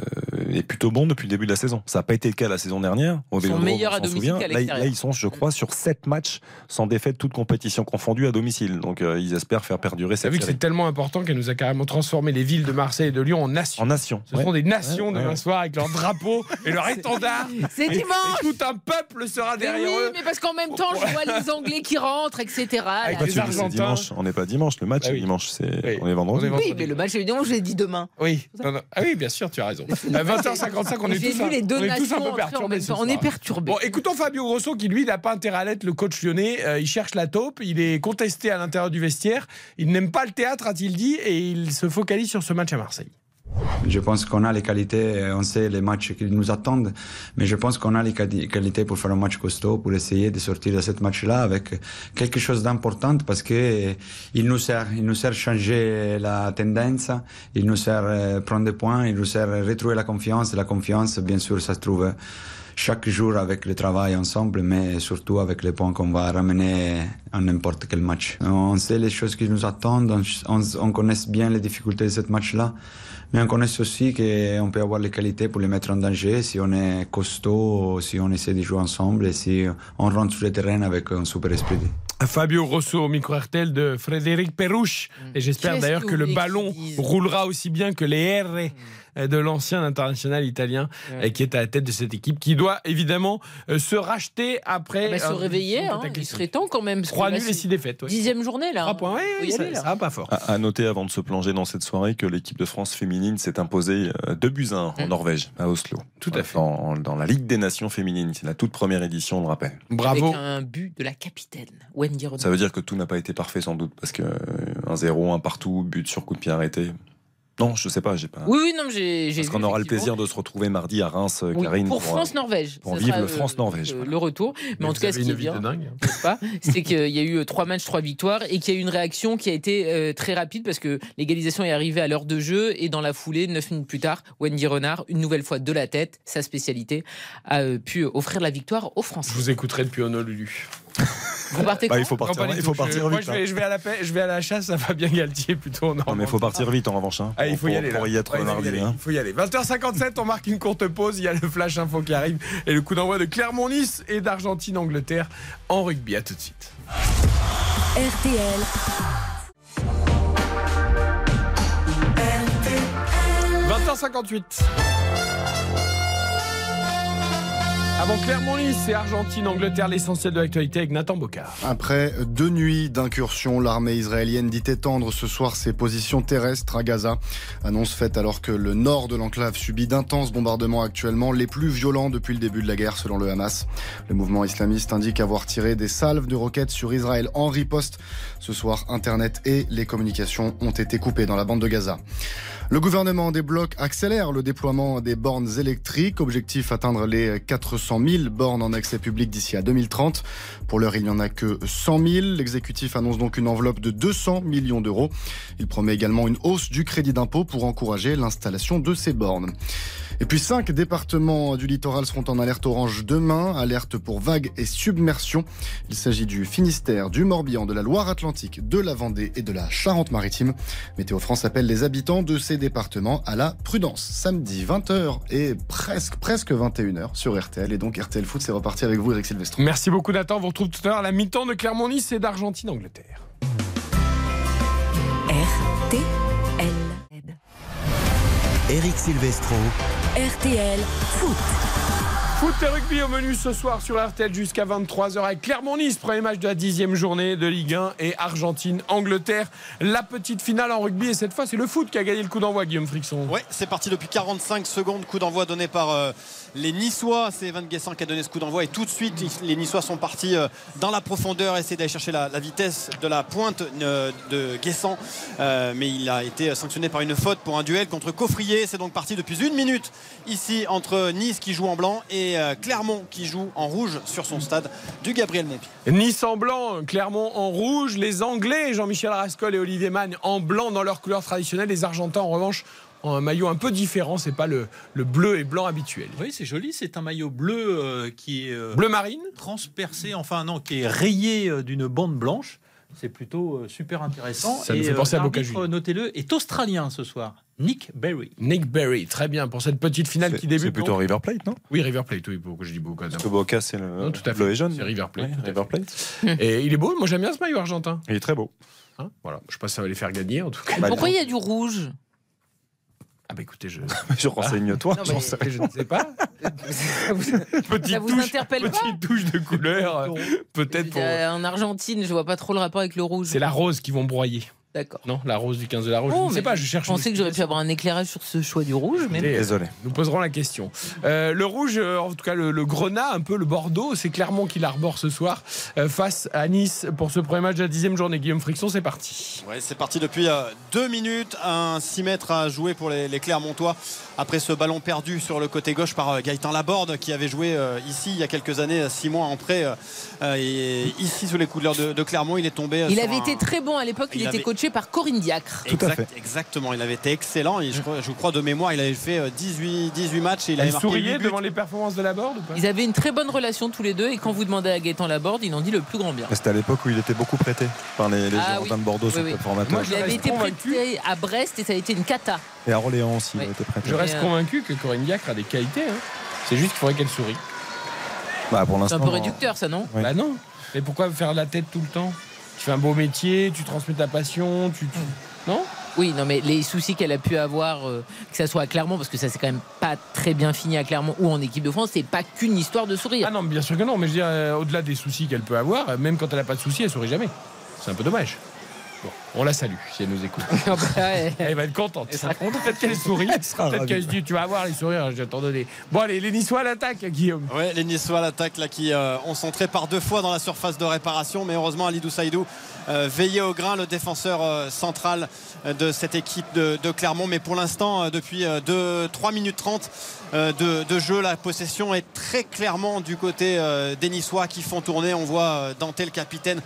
S4: est plutôt bon depuis le début de la saison. Ça n'a pas été le cas la saison dernière. Au
S2: Ils sont meilleurs
S4: on
S2: à domicile qu'à
S4: Là, ils sont, je crois, sur 7 matchs sans défaite, toute compétition confondue à domicile. Donc, euh, ils espèrent faire perdurer cette
S1: vu que c'est tellement important qu'elle nous a carrément transformé les villes de Marseille et de Lyon en nations.
S4: En nation.
S1: Ce
S4: ouais.
S1: seront des nations
S4: Ouais,
S1: demain
S4: ouais.
S1: soir avec leur drapeau et leur étendard.
S2: C'est dimanche
S1: et tout un peuple sera
S2: Mais
S1: derrière
S2: oui,
S1: eux.
S2: mais parce qu'en même temps, je vois les Anglais qui rentrent, etc.
S1: Avec les Argentins.
S4: dimanche. On n'est pas dimanche. Le match
S1: Bah
S4: est dimanche. C'est...
S1: Oui.
S4: On est vendredi.
S1: Est.
S2: Oui, mais le match, évidemment, je l'ai dit demain.
S1: Oui. Non, non. Ah oui, bien sûr, tu as raison. À 20h55, on est
S2: J'ai
S1: tous
S2: vu
S1: un-
S2: les deux
S1: on est tous un peu perturbés.
S2: On est perturbés.
S1: Bon, écoutons Fabio Grosso qui, lui, n'a pas intérêt à l'être, le coach lyonnais. Euh, il cherche la taupe, il est contesté à l'intérieur du vestiaire. Il n'aime pas le théâtre, a-t-il dit, et il se focalise sur ce match à Marseille.
S7: Je pense qu'on a les qualités, on sait les matchs qui nous attendent, mais je pense qu'on a les quali- qualités pour faire un match costaud, pour essayer de sortir de ce match-là avec quelque chose d'important parce que il nous sert, il nous sert changer la tendance, il nous sert euh, prendre des points, il nous sert retrouver la confiance. La confiance, bien sûr, ça se trouve chaque jour avec le travail ensemble, mais surtout avec les points qu'on va ramener à n'importe quel match. On sait les choses qui nous attendent, on, on connaît bien les difficultés de ce match-là, mais on connaît aussi qu'on peut avoir les qualités pour les mettre en danger si on est costaud, si on essaie de jouer ensemble et si on rentre sur le terrain avec un super esprit.
S1: Fabio Grosso au micro RTL de Frédéric Perrouche. Et j'espère d'ailleurs
S2: que
S1: le ballon roulera aussi bien que les R de l'ancien international italien
S2: Ouais.
S1: euh, qui est à la tête de cette équipe qui doit évidemment euh, se racheter après.
S2: Ah bah, se réveiller, hein, il serait temps quand même. parce que
S1: Trois
S2: là,
S1: nuls et
S2: c'est
S1: six défaites. ouais.
S2: Dixième journée là.
S1: Trois points, ouais,
S2: Faut y
S1: ça,
S2: aller,
S1: ça va pas fort.
S4: À, à noter avant de se plonger dans cette soirée que l'équipe de France féminine s'est imposée 2 buts à 1 en
S2: Mm.
S4: Norvège, à Oslo.
S1: Tout à fait.
S4: Dans, dans la Ligue des Nations féminines. C'est la toute première édition, on le rappelle.
S1: Bravo.
S2: Avec un but de la capitaine, Wendy Renard.
S4: Ça veut dire que tout n'a pas été parfait sans doute, parce que euh, un 0, un partout, but sur coup de pied arrêté. Non, je sais pas, j'ai pas.
S2: Oui, oui, non, mais j'ai.
S4: Parce qu'on aura le plaisir de se retrouver mardi à Reims, euh,
S2: Oui,
S4: Karine.
S2: pour
S4: euh,
S2: France-Norvège.
S4: pour vivre le
S2: euh,
S4: France-Norvège, voilà.
S2: Le retour. Mais, en tout cas, ce qui
S1: une
S2: est
S1: vie
S2: bien, pas C'est qu'il y a eu trois matchs, trois victoires et qu'il y a eu une réaction qui a été euh, très rapide parce que l'égalisation est arrivée à l'heure de jeu et dans la foulée, neuf minutes plus tard, Wendy Renard, une nouvelle fois de la tête, sa spécialité, a pu offrir la victoire aux Français.
S1: Je vous écouterai depuis Honolulu.
S2: Vous partez
S4: Bah, il faut partir, il faut
S1: Je-
S4: partir
S1: moi,
S4: vite.
S1: je
S4: hein.
S1: vais, je vais à la paix- je vais à la chasse, ça va bien Galtier plutôt.
S4: Non, mais il faut partir vite en revanche. hein,
S1: Ah, il faut y
S4: pour-
S1: aller là.
S4: Pour y être
S1: Ouais, il faut y
S4: mardi.
S1: aller,
S4: hein.
S1: Il faut y aller. 20h57, on marque une courte pause. Il y a le flash info qui arrive et le coup d'envoi de Clermont-Nice et d'Argentine-Angleterre en rugby. À tout de suite.
S8: RTL.
S1: 20h58. Avant Clermont-Nice et Argentine-Angleterre, l'essentiel de l'actualité avec Nathan Bocard.
S9: Après deux nuits d'incursion, l'armée israélienne dit étendre ce soir ses positions terrestres à Gaza. Annonce faite alors que le nord de l'enclave subit d'intenses bombardements actuellement, les plus violents depuis le début de la guerre selon le Hamas. Le mouvement islamiste indique avoir tiré des salves de roquettes sur Israël en riposte. Ce soir, Internet et les communications ont été coupées dans la bande de Gaza. Le gouvernement débloque, accélère le déploiement des bornes électriques. Objectif atteindre les 400 500 000 bornes en accès public d'ici à 2030. Pour l'heure, il n'y en a que 100 000. L'exécutif annonce donc une enveloppe de 200 millions d'euros. Il promet également une hausse du crédit d'impôt pour encourager l'installation de ces bornes. Et puis cinq départements du littoral seront en alerte orange demain, alerte pour vagues et submersion. Il s'agit du Finistère, du Morbihan, de la Loire-Atlantique, de la Vendée et de la Charente-Maritime. Météo France appelle les habitants de ces départements à la prudence. Samedi 20h et presque presque 21h sur RTL et donc RTL Foot c'est reparti avec vous Eric Silvestro.
S1: Merci beaucoup Nathan, on vous retrouve tout à l'heure à la mi-temps de Clermont-Nice et d'Argentine-Angleterre.
S8: RTL.
S5: Eric Silvestro.
S8: RTL Foot.
S1: Foot et rugby au menu ce soir sur RTL jusqu'à 23h avec Clermont-Nice, premier match de la dixième journée de Ligue 1 et Argentine-Angleterre. La petite finale en rugby et cette fois c'est le foot qui a gagné le coup d'envoi Guillaume Frixon.
S3: Ouais, c'est parti depuis 45 secondes, coup d'envoi donné par euh, les Niçois. C'est Evan Guessant qui a donné ce coup d'envoi et tout de suite les Niçois sont partis euh, dans la profondeur, essayer d'aller chercher la, vitesse de la pointe euh, de Guessant. Euh, mais il a été sanctionné par une faute pour un duel contre Coffrier. C'est donc parti depuis une minute ici entre Nice qui joue en blanc et Clermont qui joue en rouge sur son stade du Gabriel Montpied.
S1: Nice en blanc, Clermont en rouge, les Anglais, Jean-Michel Rascol et Olivier Magne en blanc dans leur couleur traditionnelle, les Argentins en revanche ont un maillot un peu différent, c'est pas le, le bleu et blanc habituel.
S10: Oui, c'est joli. C'est un maillot bleu euh, qui est euh,
S1: Bleu marine
S10: transpercé, enfin non, qui est rayé euh, d'une bande blanche. C'est plutôt euh, super intéressant.
S1: Ça nous fait penser à Boca.
S10: Notez-le, est australien ce soir. Nick Berry.
S1: Nick Berry, très bien pour cette petite finale qui débute.
S4: c'est plutôt
S1: donc.
S4: River Plate, non?
S1: Oui, River Plate, oui, pourquoi je dis Boca.
S4: Parce que Boca, c'est le
S1: Non, tout à fait.
S4: bleu et jaune.
S1: C'est River Plate,
S4: Ouais, River Plate.
S1: Et il est beau, moi j'aime bien ce maillot argentin.
S4: Il est très beau.
S1: Hein, voilà, je pas si ça va les faire gagner en tout cas.
S2: Pourquoi il y a du rouge?
S1: Ah bah écoutez, je,
S4: Je renseigne-toi.
S2: Non, mais-
S4: sais
S1: je ne sais pas. petite
S2: Ça vous
S1: touche,
S2: interpelle pas
S1: petite touche de couleur, euh, peut-être pour.
S2: Euh, En Argentine, je vois pas trop le rapport avec le rouge.
S1: C'est la rose qui vont broyer.
S2: D'accord.
S1: Non, la rose du 15 de la rose.
S2: Oh,
S1: je ne sais pas, je cherche.
S2: Je pensais que j'aurais pu avoir un éclairage sur ce choix du rouge, mais
S4: Désolé.
S1: Nous poserons la question. Euh, le rouge, euh, en tout cas le, le grenat, un peu le Bordeaux, c'est Clermont qui l'arbore ce soir euh, face à Nice pour ce premier match de la dixième journée. Guillaume Friction, c'est parti.
S3: Ouais, c'est parti depuis euh, deux minutes. Un 6 mètres à jouer pour les, les Clermontois après ce ballon perdu sur le côté gauche par euh, Gaëtan Laborde qui avait joué euh, ici il y a quelques années, euh, six mois en prêt. et ici sous les couleurs de, de Clermont, il est tombé.
S2: il
S3: sur
S2: avait
S3: un-
S2: été très bon à l'époque. Il,
S3: Il
S2: était
S3: avait-
S2: coaché par Corinne Diacre.
S4: Tout à fait.
S3: Exactement, il avait été excellent. Et je, crois, je crois de mémoire, il avait fait euh, 18, 18 matchs et il
S1: Il
S3: avait marqué
S1: souriait devant les performances de la Borde ou pas?
S2: Ils avaient une très bonne relation tous les deux. Et quand vous demandez à Gaëtan Laborde, il en dit le plus grand bien.
S4: C'était à l'époque où il était beaucoup prêté par les, les
S2: Ah
S4: Girondins
S2: oui.
S4: de Bordeaux,
S2: Oui, oui.
S1: Moi, je
S2: Il avait été
S1: convaincu.
S2: prêté à Brest et ça a été une cata.
S4: Et à Orléans aussi,
S2: Oui.
S4: il était prêté.
S1: Je reste
S2: euh,
S1: convaincu que Corinne Diacre a des qualités. hein. C'est juste qu'il faudrait qu'elle sourie.
S4: Bah, pour
S2: C'est un peu réducteur, ça, non
S4: Oui.
S1: Bah non. Mais pourquoi faire la tête tout le temps? Tu fais un beau métier, tu transmets ta passion, tu. tu- Non?
S2: Oui, non, mais les soucis qu'elle a pu avoir, euh, que ça soit à Clermont, parce que ça s'est quand même pas très bien fini à Clermont ou en équipe de France, c'est pas qu'une histoire de sourire.
S1: Ah non, bien sûr que non. Mais je veux dire, euh, au-delà des soucis qu'elle peut avoir, même quand elle n'a pas de soucis, elle sourit jamais. C'est un peu dommage. Bon, on la salue si elle nous écoute.
S2: Ah bah.
S1: Elle va être contente.
S2: Elle sera contente.
S1: Peut-être qu'elle sourit. Peut-être qu'elle se dit Tu vas avoir les sourires, je vais t'en donner. Bon, allez, les Niçois à l'attaque, Guillaume.
S3: Ouais, les Niçois à l'attaque là qui euh, ont centré par deux fois dans la surface de réparation, mais heureusement Alidou Saïdou euh, veillait au grain, le défenseur euh, central euh, de cette équipe de, de Clermont. Mais pour l'instant, euh, depuis 3 minutes 30 euh, de, de jeu, la possession est très clairement du côté euh, des Niçois qui font tourner. On voit euh, Dante, le capitaine,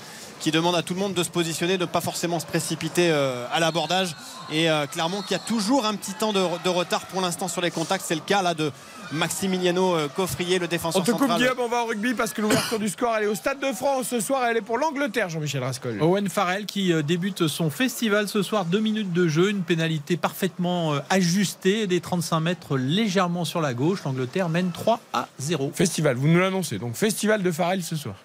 S3: qui demande à tout le monde de se positionner, de ne pas forcément se précipiter euh, à l'abordage. Et euh, Clermont qui a toujours un petit temps de, de retard pour l'instant sur les contacts. C'est le cas là de Maximiliano euh, Coffrier, le défenseur
S1: On te coupe,
S3: central.
S1: Guillaume, on va au rugby parce que l'ouverture du score, elle est au Stade de France ce soir. Elle est pour l'Angleterre, Jean-Michel Rascol.
S10: Owen Farrell qui débute son festival ce soir, deux minutes de jeu, une pénalité parfaitement ajustée, des 35 mètres légèrement sur la gauche. L'Angleterre mène 3 à 0.
S1: Festival, vous nous l'annoncez. Donc, festival de Farrell ce soir.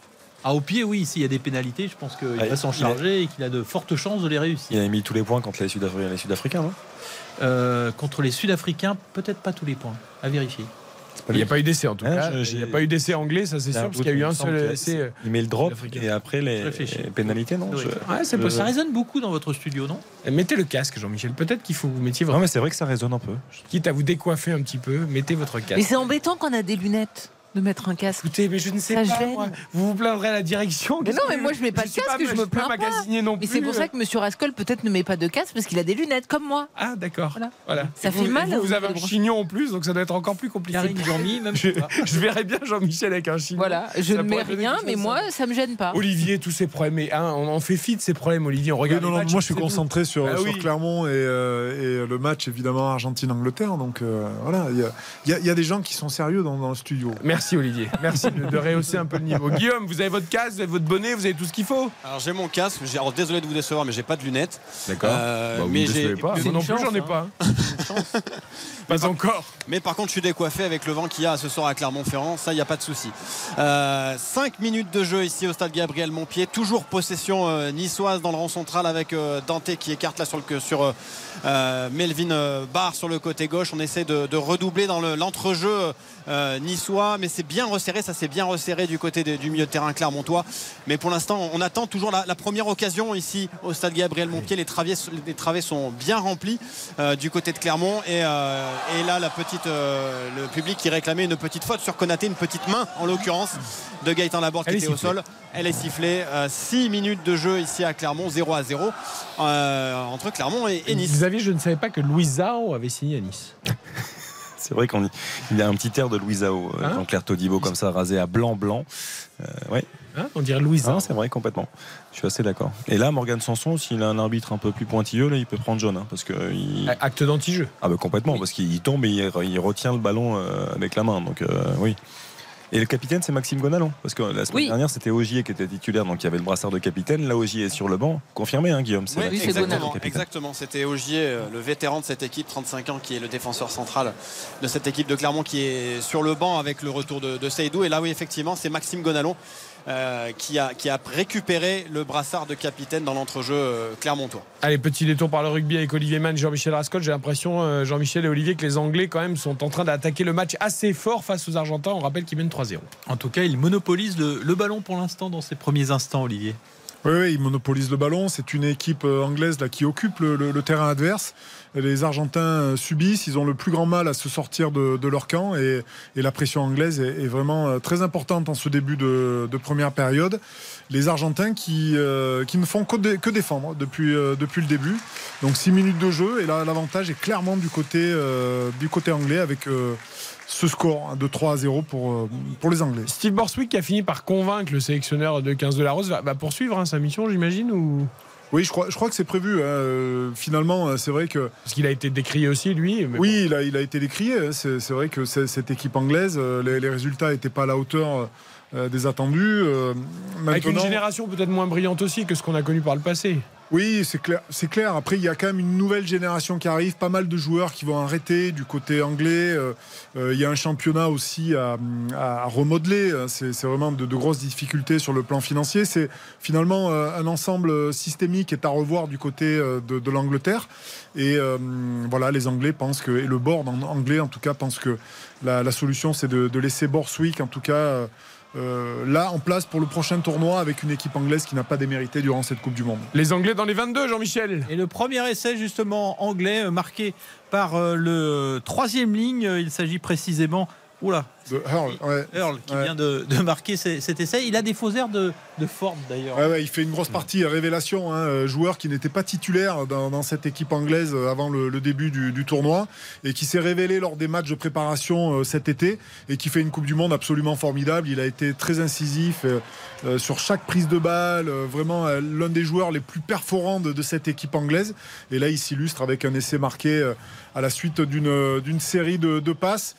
S10: Ah, au pied, oui, s'il y a des pénalités, je pense qu'il
S4: Ah,
S10: va s'en
S4: il a-
S10: charger et qu'il a de fortes chances de les réussir.
S4: Il a mis tous les points contre les Sud-Africains, les Sud-Africains, non?
S10: Euh, contre les Sud-Africains, peut-être pas tous les points, à vérifier.
S1: Il n'y a pas eu d'essai en tout
S4: Ah,
S1: cas.
S4: je-
S1: Il n'y a pas eu d'essai anglais, ça c'est sûr, parce qu'il y a eu un seul essai. euh,
S4: Il met le drop et après les,
S10: Réfléchis.
S4: les pénalités, non?
S10: Oui.
S4: Je-
S1: Ouais.
S10: Ça résonne beaucoup dans votre studio, non?
S1: Mettez le casque, Jean-Michel. Peut-être qu'il faut que vous mettiez
S4: Non,
S1: votre.
S4: mais c'est vrai que ça résonne un peu.
S1: Quitte à vous décoiffer un petit peu, mettez votre
S2: Mais
S1: casque.
S2: c'est embêtant qu'on a des lunettes. De mettre un casque.
S1: Écoutez, mais je ne sais
S2: Ça
S1: pas. moi. Vous vous plaindrez à la direction.
S2: Mais non, mais moi je mets pas de casque,
S1: pas-
S2: je me plains pas.
S1: non
S2: Mais
S1: plus.
S2: c'est pour ça que Monsieur Rascol peut-être ne met pas de casque parce qu'il a des lunettes comme moi.
S1: Ah d'accord.
S2: Voilà.
S1: Voilà.
S2: Ça
S1: Et
S2: fait
S1: vous-
S2: mal
S1: Vous, vous
S2: niveau
S1: avez un chignon en plus, donc ça doit être encore plus compliqué.
S10: Karine Jean-Mi, même
S1: Je, je verrais bien Jean-Michel avec un chignon.
S2: Voilà, je
S1: Ça
S2: ne mets rien, mais moi
S1: ça.
S2: ça me gêne pas.
S1: Olivier, tous ces problèmes, et, hein, on en fait fi de ces problèmes, Olivier. On regarde
S11: non, non,
S1: matchs,
S11: moi je suis concentré sur,
S1: Ah.
S11: Clermont et, euh, et le match évidemment Argentine-Angleterre. Donc euh, voilà, il y a, des gens qui sont sérieux dans, dans le studio.
S1: Merci Olivier, merci de, de rehausser un peu le niveau. Guillaume, vous avez votre casque, vous avez votre bonnet, vous avez tout ce qu'il faut.
S3: Alors j'ai mon casque, j'ai- alors, désolé de vous décevoir, mais j'ai pas de lunettes.
S1: D'accord.
S3: Euh,
S1: Bah, vous
S3: mais j'ai
S1: pas. Moi non plus, j'en ai
S2: chance,
S1: pas. Pas encore.
S3: Mais par contre, je suis décoiffé avec le vent qu'il y a ce soir à Clermont-Ferrand. Ça, il n'y a pas de souci. 5 minutes de jeu ici au stade Gabriel Montpied. Toujours possession euh, niçoise dans le rang central avec euh, Dante qui écarte là sur, euh, euh, Melvin euh, Barr sur le côté gauche. On essaie de, redoubler dans le- l'entrejeu euh, niçois, mais c'est bien resserré. Ça s'est bien resserré du côté du milieu de terrain clermontois. Mais pour l'instant, on attend toujours la, première occasion ici au stade Gabriel Montpied. Les travées, les travées sont bien remplies euh, du côté de Clermont. Euh, et là, la petite, euh, le public qui réclamait une petite faute sur Konaté, une petite main en l'occurrence de Gaëtan Laborde qui était au sol. Elle est sifflée. 6 minutes de jeu ici à Clermont, 0 à 0 euh, entre Clermont et, et Nice.
S1: Xavier, je ne savais pas que Louis Zao avait signé à Nice.
S4: C'est vrai qu'il y a un petit air de Louisao, euh,
S1: Hein
S4: Jean-Claire Todibo, comme ça, rasé à blanc-blanc. Euh, ouais.
S1: Hein On dirait Louis Zao.
S4: Ah, c'est vrai, complètement. Je suis assez d'accord. Et là, Morgan Sanson, s'il a un arbitre un peu plus pointilleux, là, il peut prendre jaune. hein, parce que il...
S1: Acte d'anti-jeu.
S4: Ah, bah, complètement, parce qu'il tombe et il, il retient le ballon euh, avec la main. Donc, euh, oui. Et le capitaine, c'est Maxime Gonalon. Parce que la semaine
S2: Oui.
S4: dernière, c'était Ogier qui était titulaire, donc il y avait le brassard de capitaine. Là, Ogier est sur le banc. Confirmé, hein, Guillaume
S2: Oui, c'est
S3: exactement, exactement. C'était Ogier, euh, le vétéran de cette équipe, 35 ans, qui est le défenseur central de cette équipe de Clermont, qui est sur le banc avec le retour de, de Seydou. Et là, oui, effectivement, c'est Maxime Gonalon euh, qui, a, qui a récupéré le brassard de capitaine dans l'entrejeu euh, clermontois.
S1: Allez, petit détour par le rugby avec Olivier Mann, Jean-Michel Rascol. J'ai l'impression, euh, Jean-Michel et Olivier, que les Anglais, quand même, sont en train d'attaquer le match assez fort face aux Argentins. On rappelle qu'ils mènent 3-0.
S10: En tout cas, il monopolise le, le ballon pour l'instant dans ses premiers instants, Olivier.
S11: Oui, ils monopolisent le ballon. C'est une équipe euh, anglaise là, qui occupe le, terrain adverse. Les Argentins euh, subissent, ils ont le plus grand mal à se sortir de, leur camp et, la pression anglaise est, vraiment euh, très importante en ce début de, première période. Les Argentins qui, ne font que, dé- que défendre depuis, le début. Donc 6 minutes de jeu et là l'avantage est clairement du côté, du côté anglais avec ce score hein, de 3 à 0 pour, euh, pour les Anglais.
S1: Steve Borswick qui a fini par convaincre le sélectionneur de 15 de la Rose va, va poursuivre hein, sa mission, j'imagine ou...
S11: Oui, je crois, je crois que c'est prévu. hein. Euh, Finalement, euh, c'est vrai que.
S1: Parce qu'il a été décrié aussi, lui. mais
S11: Oui, il a, il a été décrié. C'est c'est vrai que c'est- cette équipe anglaise, les, les résultats n'étaient pas à la hauteur euh, des attendus. Euh.
S1: Avec une génération peut-être moins brillante aussi que ce qu'on a connu par le passé.
S11: Oui, c'est clair, clair. Après, il y a quand même une nouvelle génération qui arrive, pas mal de joueurs qui vont arrêter du côté anglais. Euh, euh, il y a un championnat aussi à, remodeler. C'est vraiment de, grosses difficultés sur le plan financier. C'est finalement euh, un ensemble systémique est à revoir du côté de, l'Angleterre. Et voilà, les Anglais pensent que, et le board anglais en tout cas pense que la, la solution c'est de, de laisser Borswick en tout cas. Euh, là en place pour le prochain tournoi avec une équipe anglaise qui n'a pas démérité durant cette Coupe du Monde.
S1: Les Anglais dans les 22, Jean-Michel.
S10: Et le premier essai, justement, anglais, euh, marqué par euh, le troisième ligne. Il s'agit précisément. Oula,
S11: De ouais.
S10: Earl qui
S11: Ouais.
S10: vient de, de marquer ce- cet essai. Il a des faux airs de, de Ford d'ailleurs.
S11: Ouais, il fait une grosse partie révélation, hein, euh, joueur qui n'était pas titulaire dans, dans cette équipe anglaise euh, avant le, le début du, du tournoi et qui s'est révélé lors des matchs de préparation euh, cet été et qui fait une Coupe du Monde absolument formidable. Il a été très incisif euh, sur chaque prise de balle, euh, vraiment l'un des joueurs les plus perforants de, de cette équipe anglaise. Et là, il s'illustre avec un essai marqué à la suite d'une série de passes.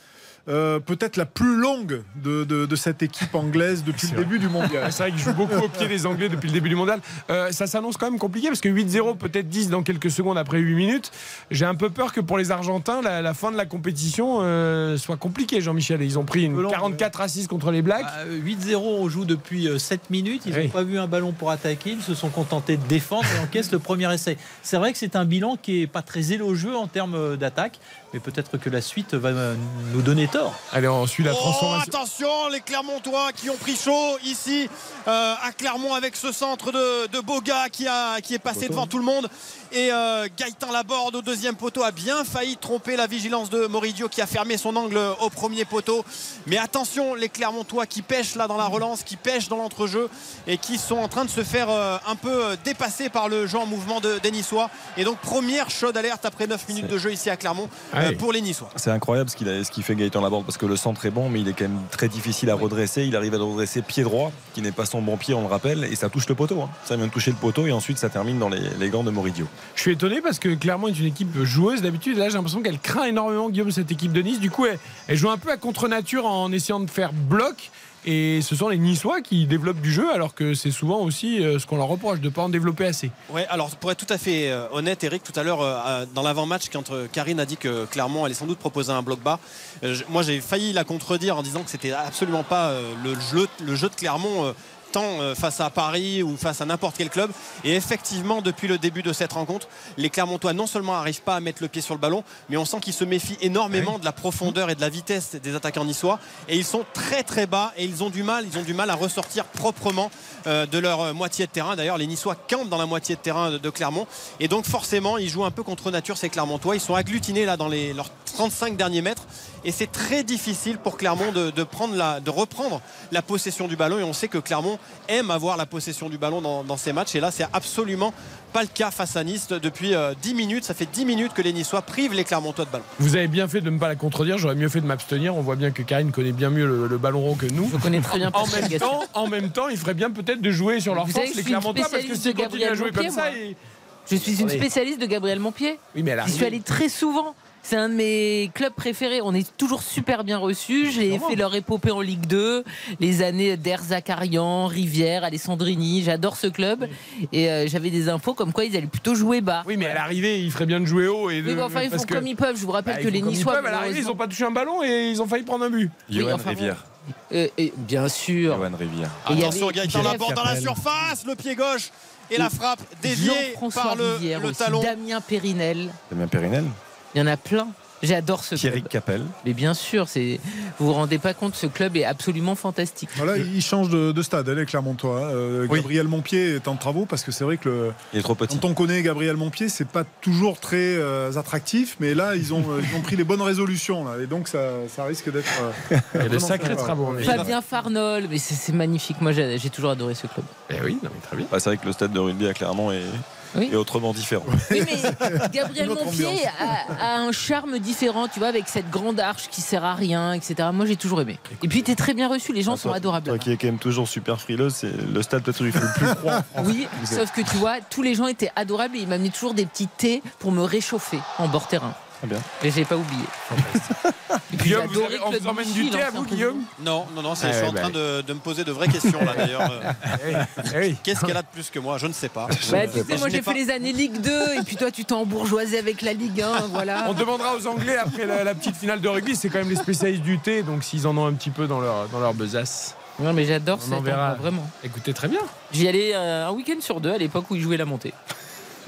S11: Euh, peut-être la plus longue de, de- de cette équipe anglaise depuis le début du mondial.
S1: Ah, C'est vrai qu'ils jouent beaucoup au pied des Anglais depuis le début du mondial. Euh, ça s'annonce quand même compliqué parce que 8-0, peut-être 10 dans quelques secondes après 8 minutes. J'ai un peu peur que pour les Argentins, la, la fin de la compétition euh, soit compliquée, Jean-Michel. Ils ont pris une
S10: Melon,
S1: 44 à 6 contre les Blacks.
S10: Ah, 8-0, on joue depuis euh, 7 minutes. Ils n'ont
S1: Oui.
S10: pas vu un ballon pour attaquer. Ils se sont contentés de défendre et encaissent le premier essai. C'est vrai que c'est un bilan qui n'est pas très élogieux en termes d'attaque, mais peut-être que la suite va euh, nous donner
S12: tort.
S1: Allez, on suit la
S3: Oh,
S1: transformation.
S3: attention, les Clermontois qui ont pris chaud ici euh, à Clermont avec ce centre de, de Boga qui, a, qui est passé devant tout le monde. Et euh, Gaëtan Laborde au deuxième poteau a bien failli tromper la vigilance de Moridio qui a fermé son angle au premier poteau. Mais attention, les Clermontois qui pêchent là dans la relance, qui pêchent dans l'entrejeu et qui sont en train de se faire euh, un peu dépasser par le jeu en mouvement de, des Niçois. Et donc première chaude alerte après 9 minutes de jeu ici à Clermont euh,
S4: Ouais.
S3: pour les Niçois.
S4: C'est incroyable ce qu'il qu'il fait Gaëtan Laborde parce que le centre est bon, mais il est quand même très difficile à redresser. Il arrive à le redresser pied droit, qui n'est pas son bon pied, on le rappelle, et ça touche le poteau. hein. Ça vient de toucher le poteau et ensuite ça termine dans les, les gants de Moridio.
S1: Je suis étonné parce que Clermont est une équipe joueuse d'habitude. Là, j'ai l'impression qu'elle craint énormément Guillaume cette équipe de Nice. Du coup, elle, elle joue un peu à contre-nature en essayant de faire bloc. Et ce sont les Niçois qui développent du jeu, alors que c'est souvent aussi euh, ce qu'on leur reproche de ne pas en développer assez.
S3: Ouais, alors pour être tout à fait euh, honnête, Eric, tout à l'heure euh, dans l'avant-match, quand Karine a dit que Clermont allait sans doute proposer un bloc bas, moi j'ai failli la contredire en disant que c'était absolument pas le, jeu, le jeu de Clermont. Euh, tant face à Paris ou face à n'importe quel club. Et effectivement, depuis le début de cette rencontre, les Clermontois non seulement n'arrivent pas à mettre le pied sur le ballon, mais on sent qu'ils se méfient énormément de la profondeur et de la vitesse des attaquants niçois. Et ils sont très très bas et ils ont du mal, ils ont du mal à ressortir proprement euh, de leur euh, moitié de terrain. D'ailleurs, les Niçois campent dans la moitié de terrain de, de Clermont. Et donc forcément, ils jouent un peu contre nature ces Clermontois. Ils sont agglutinés là dans les, leurs 35 derniers mètres. Et c'est très difficile pour Clermont de, de prendre la, de reprendre la possession du ballon. Et on sait que Clermont aime avoir la possession du ballon dans, dans ces matchs. Et là, c'est absolument pas le cas face à Nice depuis euh, 10 minutes. Ça fait 10 minutes que les Niçois privent les Clermontois de ballon.
S1: Vous avez bien fait de ne pas la contredire, j'aurais mieux fait de m'abstenir. On voit bien que Karine connaît bien mieux le, le ballon rond que nous.
S2: Je connais très bien
S1: en même, temps, en même temps, il ferait bien peut-être de jouer sur leur
S2: Vous
S1: force, les Clermontois, parce que s'ils continuent à
S2: Gabriel
S1: jouer comme ça,
S2: Je suis une spécialiste de Gabriel Montpied.
S1: Oui, mais elle
S2: J'y suis allée très souvent. C'est un de mes clubs préférés. On est toujours super bien reçus. J'ai fait leur épopée en Ligue 2, les années d'Air Zakarian, Rivière, Alessandrini. J'adore ce club. Et euh, j'avais des infos comme quoi ils allaient plutôt jouer bas.
S1: Oui, mais à l'arrivée, il ferait bien de jouer haut. Et de-
S2: Oui, mais enfin, ils
S1: parce
S2: font
S1: que-
S2: comme ils peuvent. Je vous rappelle
S1: Bah,
S2: que
S1: ils
S2: les
S1: font comme ils
S2: Niçois.
S1: peuvent. À l'arrivée, ils n'ont pas touché un ballon et ils ont failli prendre un but.
S4: Johan
S2: enfin.
S4: Rivière.
S2: Euh, et bien sûr.
S4: Johan Rivière.
S2: Et il y
S3: Attention, Gaëtan Laborde dans la surface, le pied gauche et la frappe déviée par le,
S2: Rivière
S3: le
S2: aussi,
S3: talon.
S2: Damien Périnel.
S4: Damien Périnel.
S2: Il y en a plein. J'adore ce
S4: Pierrick
S2: club.
S4: Capel.
S2: Mais bien sûr, c'est vous vous rendez pas compte, ce club est absolument fantastique.
S11: Voilà, il change de, de stade, hein, les Clermontois. Euh,
S4: Oui.
S11: Gabriel Montpied est en travaux parce que c'est vrai que le,
S4: Il est trop petit.
S11: quand on connaît Gabriel Montpied, c'est pas toujours très euh, attractif, mais là, ils ont, euh, ils ont pris les bonnes résolutions. Là, et donc, ça, ça risque d'être. euh,
S1: Il y a de sacrés travaux.
S2: Fabien Farnol, mais c'est magnifique. Moi, j'ai j'ai toujours adoré ce club.
S1: Eh oui, non, mais très bien.
S4: Bah, c'est vrai que le stade de rugby à Clermont est,
S2: Oui.
S4: est autrement différent.
S2: Oui, mais Gabriel Montpied a, a un charme différent, tu vois, avec cette grande arche qui sert à rien, etc. Moi, j'ai toujours aimé. Et puis, t'es très bien reçu. Les gens sont adorables.
S4: Toi qui est quand même toujours super frileux, c'est le stade peut-être où il fait le plus froid.
S2: Oui, sauf que tu vois, tous les gens étaient adorables et ils m'amenaient toujours des petits thés pour me réchauffer en bord terrain.
S4: Très bien.
S2: Et j'ai pas oublié. Et puis,
S1: Guillaume, vous avez- on vous emmène du thé à vous. Guillaume
S3: Non, non, non, c'est-
S1: Ah
S3: je suis
S1: ouais,
S3: en
S1: bah
S3: train de, de me poser de vraies questions là d'ailleurs. Euh,
S1: Eh oui.
S3: Qu'est-ce qu'elle a de plus que moi? Je ne sais pas.
S2: Bah, tu sais, moi j'ai fait les années Ligue 2 et puis toi tu t'es embourgeoisé avec la Ligue 1, voilà.
S1: On demandera aux Anglais après la, la petite finale de rugby. C'est quand même les spécialistes du thé, donc s'ils en ont un petit peu dans leur, dans leur besace.
S2: Non mais j'adore endroit, vraiment.
S1: Écoutez, très bien.
S2: J'y allais euh, un week-end sur deux à l'époque où ils jouaient la montée.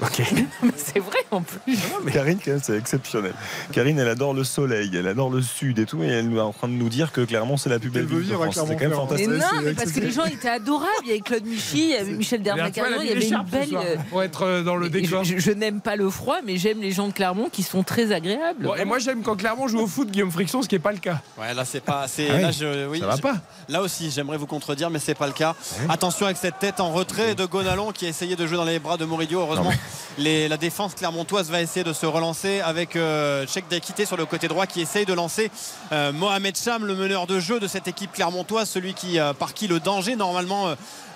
S1: Ok.
S2: Mais c'est vrai en plus.
S4: Karine, quand même, c'est exceptionnel. Karine, elle adore le soleil, elle adore le sud et tout, et elle est en train de nous dire que Clermont, c'est la plus belle ville de France. C'est quand même fantastique.
S2: Mais non, mais parce que les gens étaient adorables. Il y avait Claude Michy, il y avait Michel
S1: elle
S2: il y avait une belle.
S1: soir,
S2: euh,
S1: Pour être euh, dans le décor.
S2: je, je n'aime pas le froid, mais j'aime les gens de Clermont qui sont très agréables.
S1: Bon, et moi j'aime quand Clermont joue au foot, Guillaume Friction, ce qui n'est pas le cas.
S3: Ouais, là c'est pas. C'est
S1: Ah oui.
S3: là je. Oui,
S1: Ça va
S3: je-
S1: pas.
S3: Là aussi, j'aimerais vous contredire, mais c'est pas le cas. Attention avec cette tête en retrait de Gonalon qui a essayé de jouer dans les bras de Moridio. Heureusement, la défense clermontoise va essayer de se relancer avec euh, Cheikh Dakité sur le côté droit qui essaye de lancer euh, Mohamed Cham, le meneur de jeu de cette équipe clermontoise, celui qui euh, par qui le danger normalement.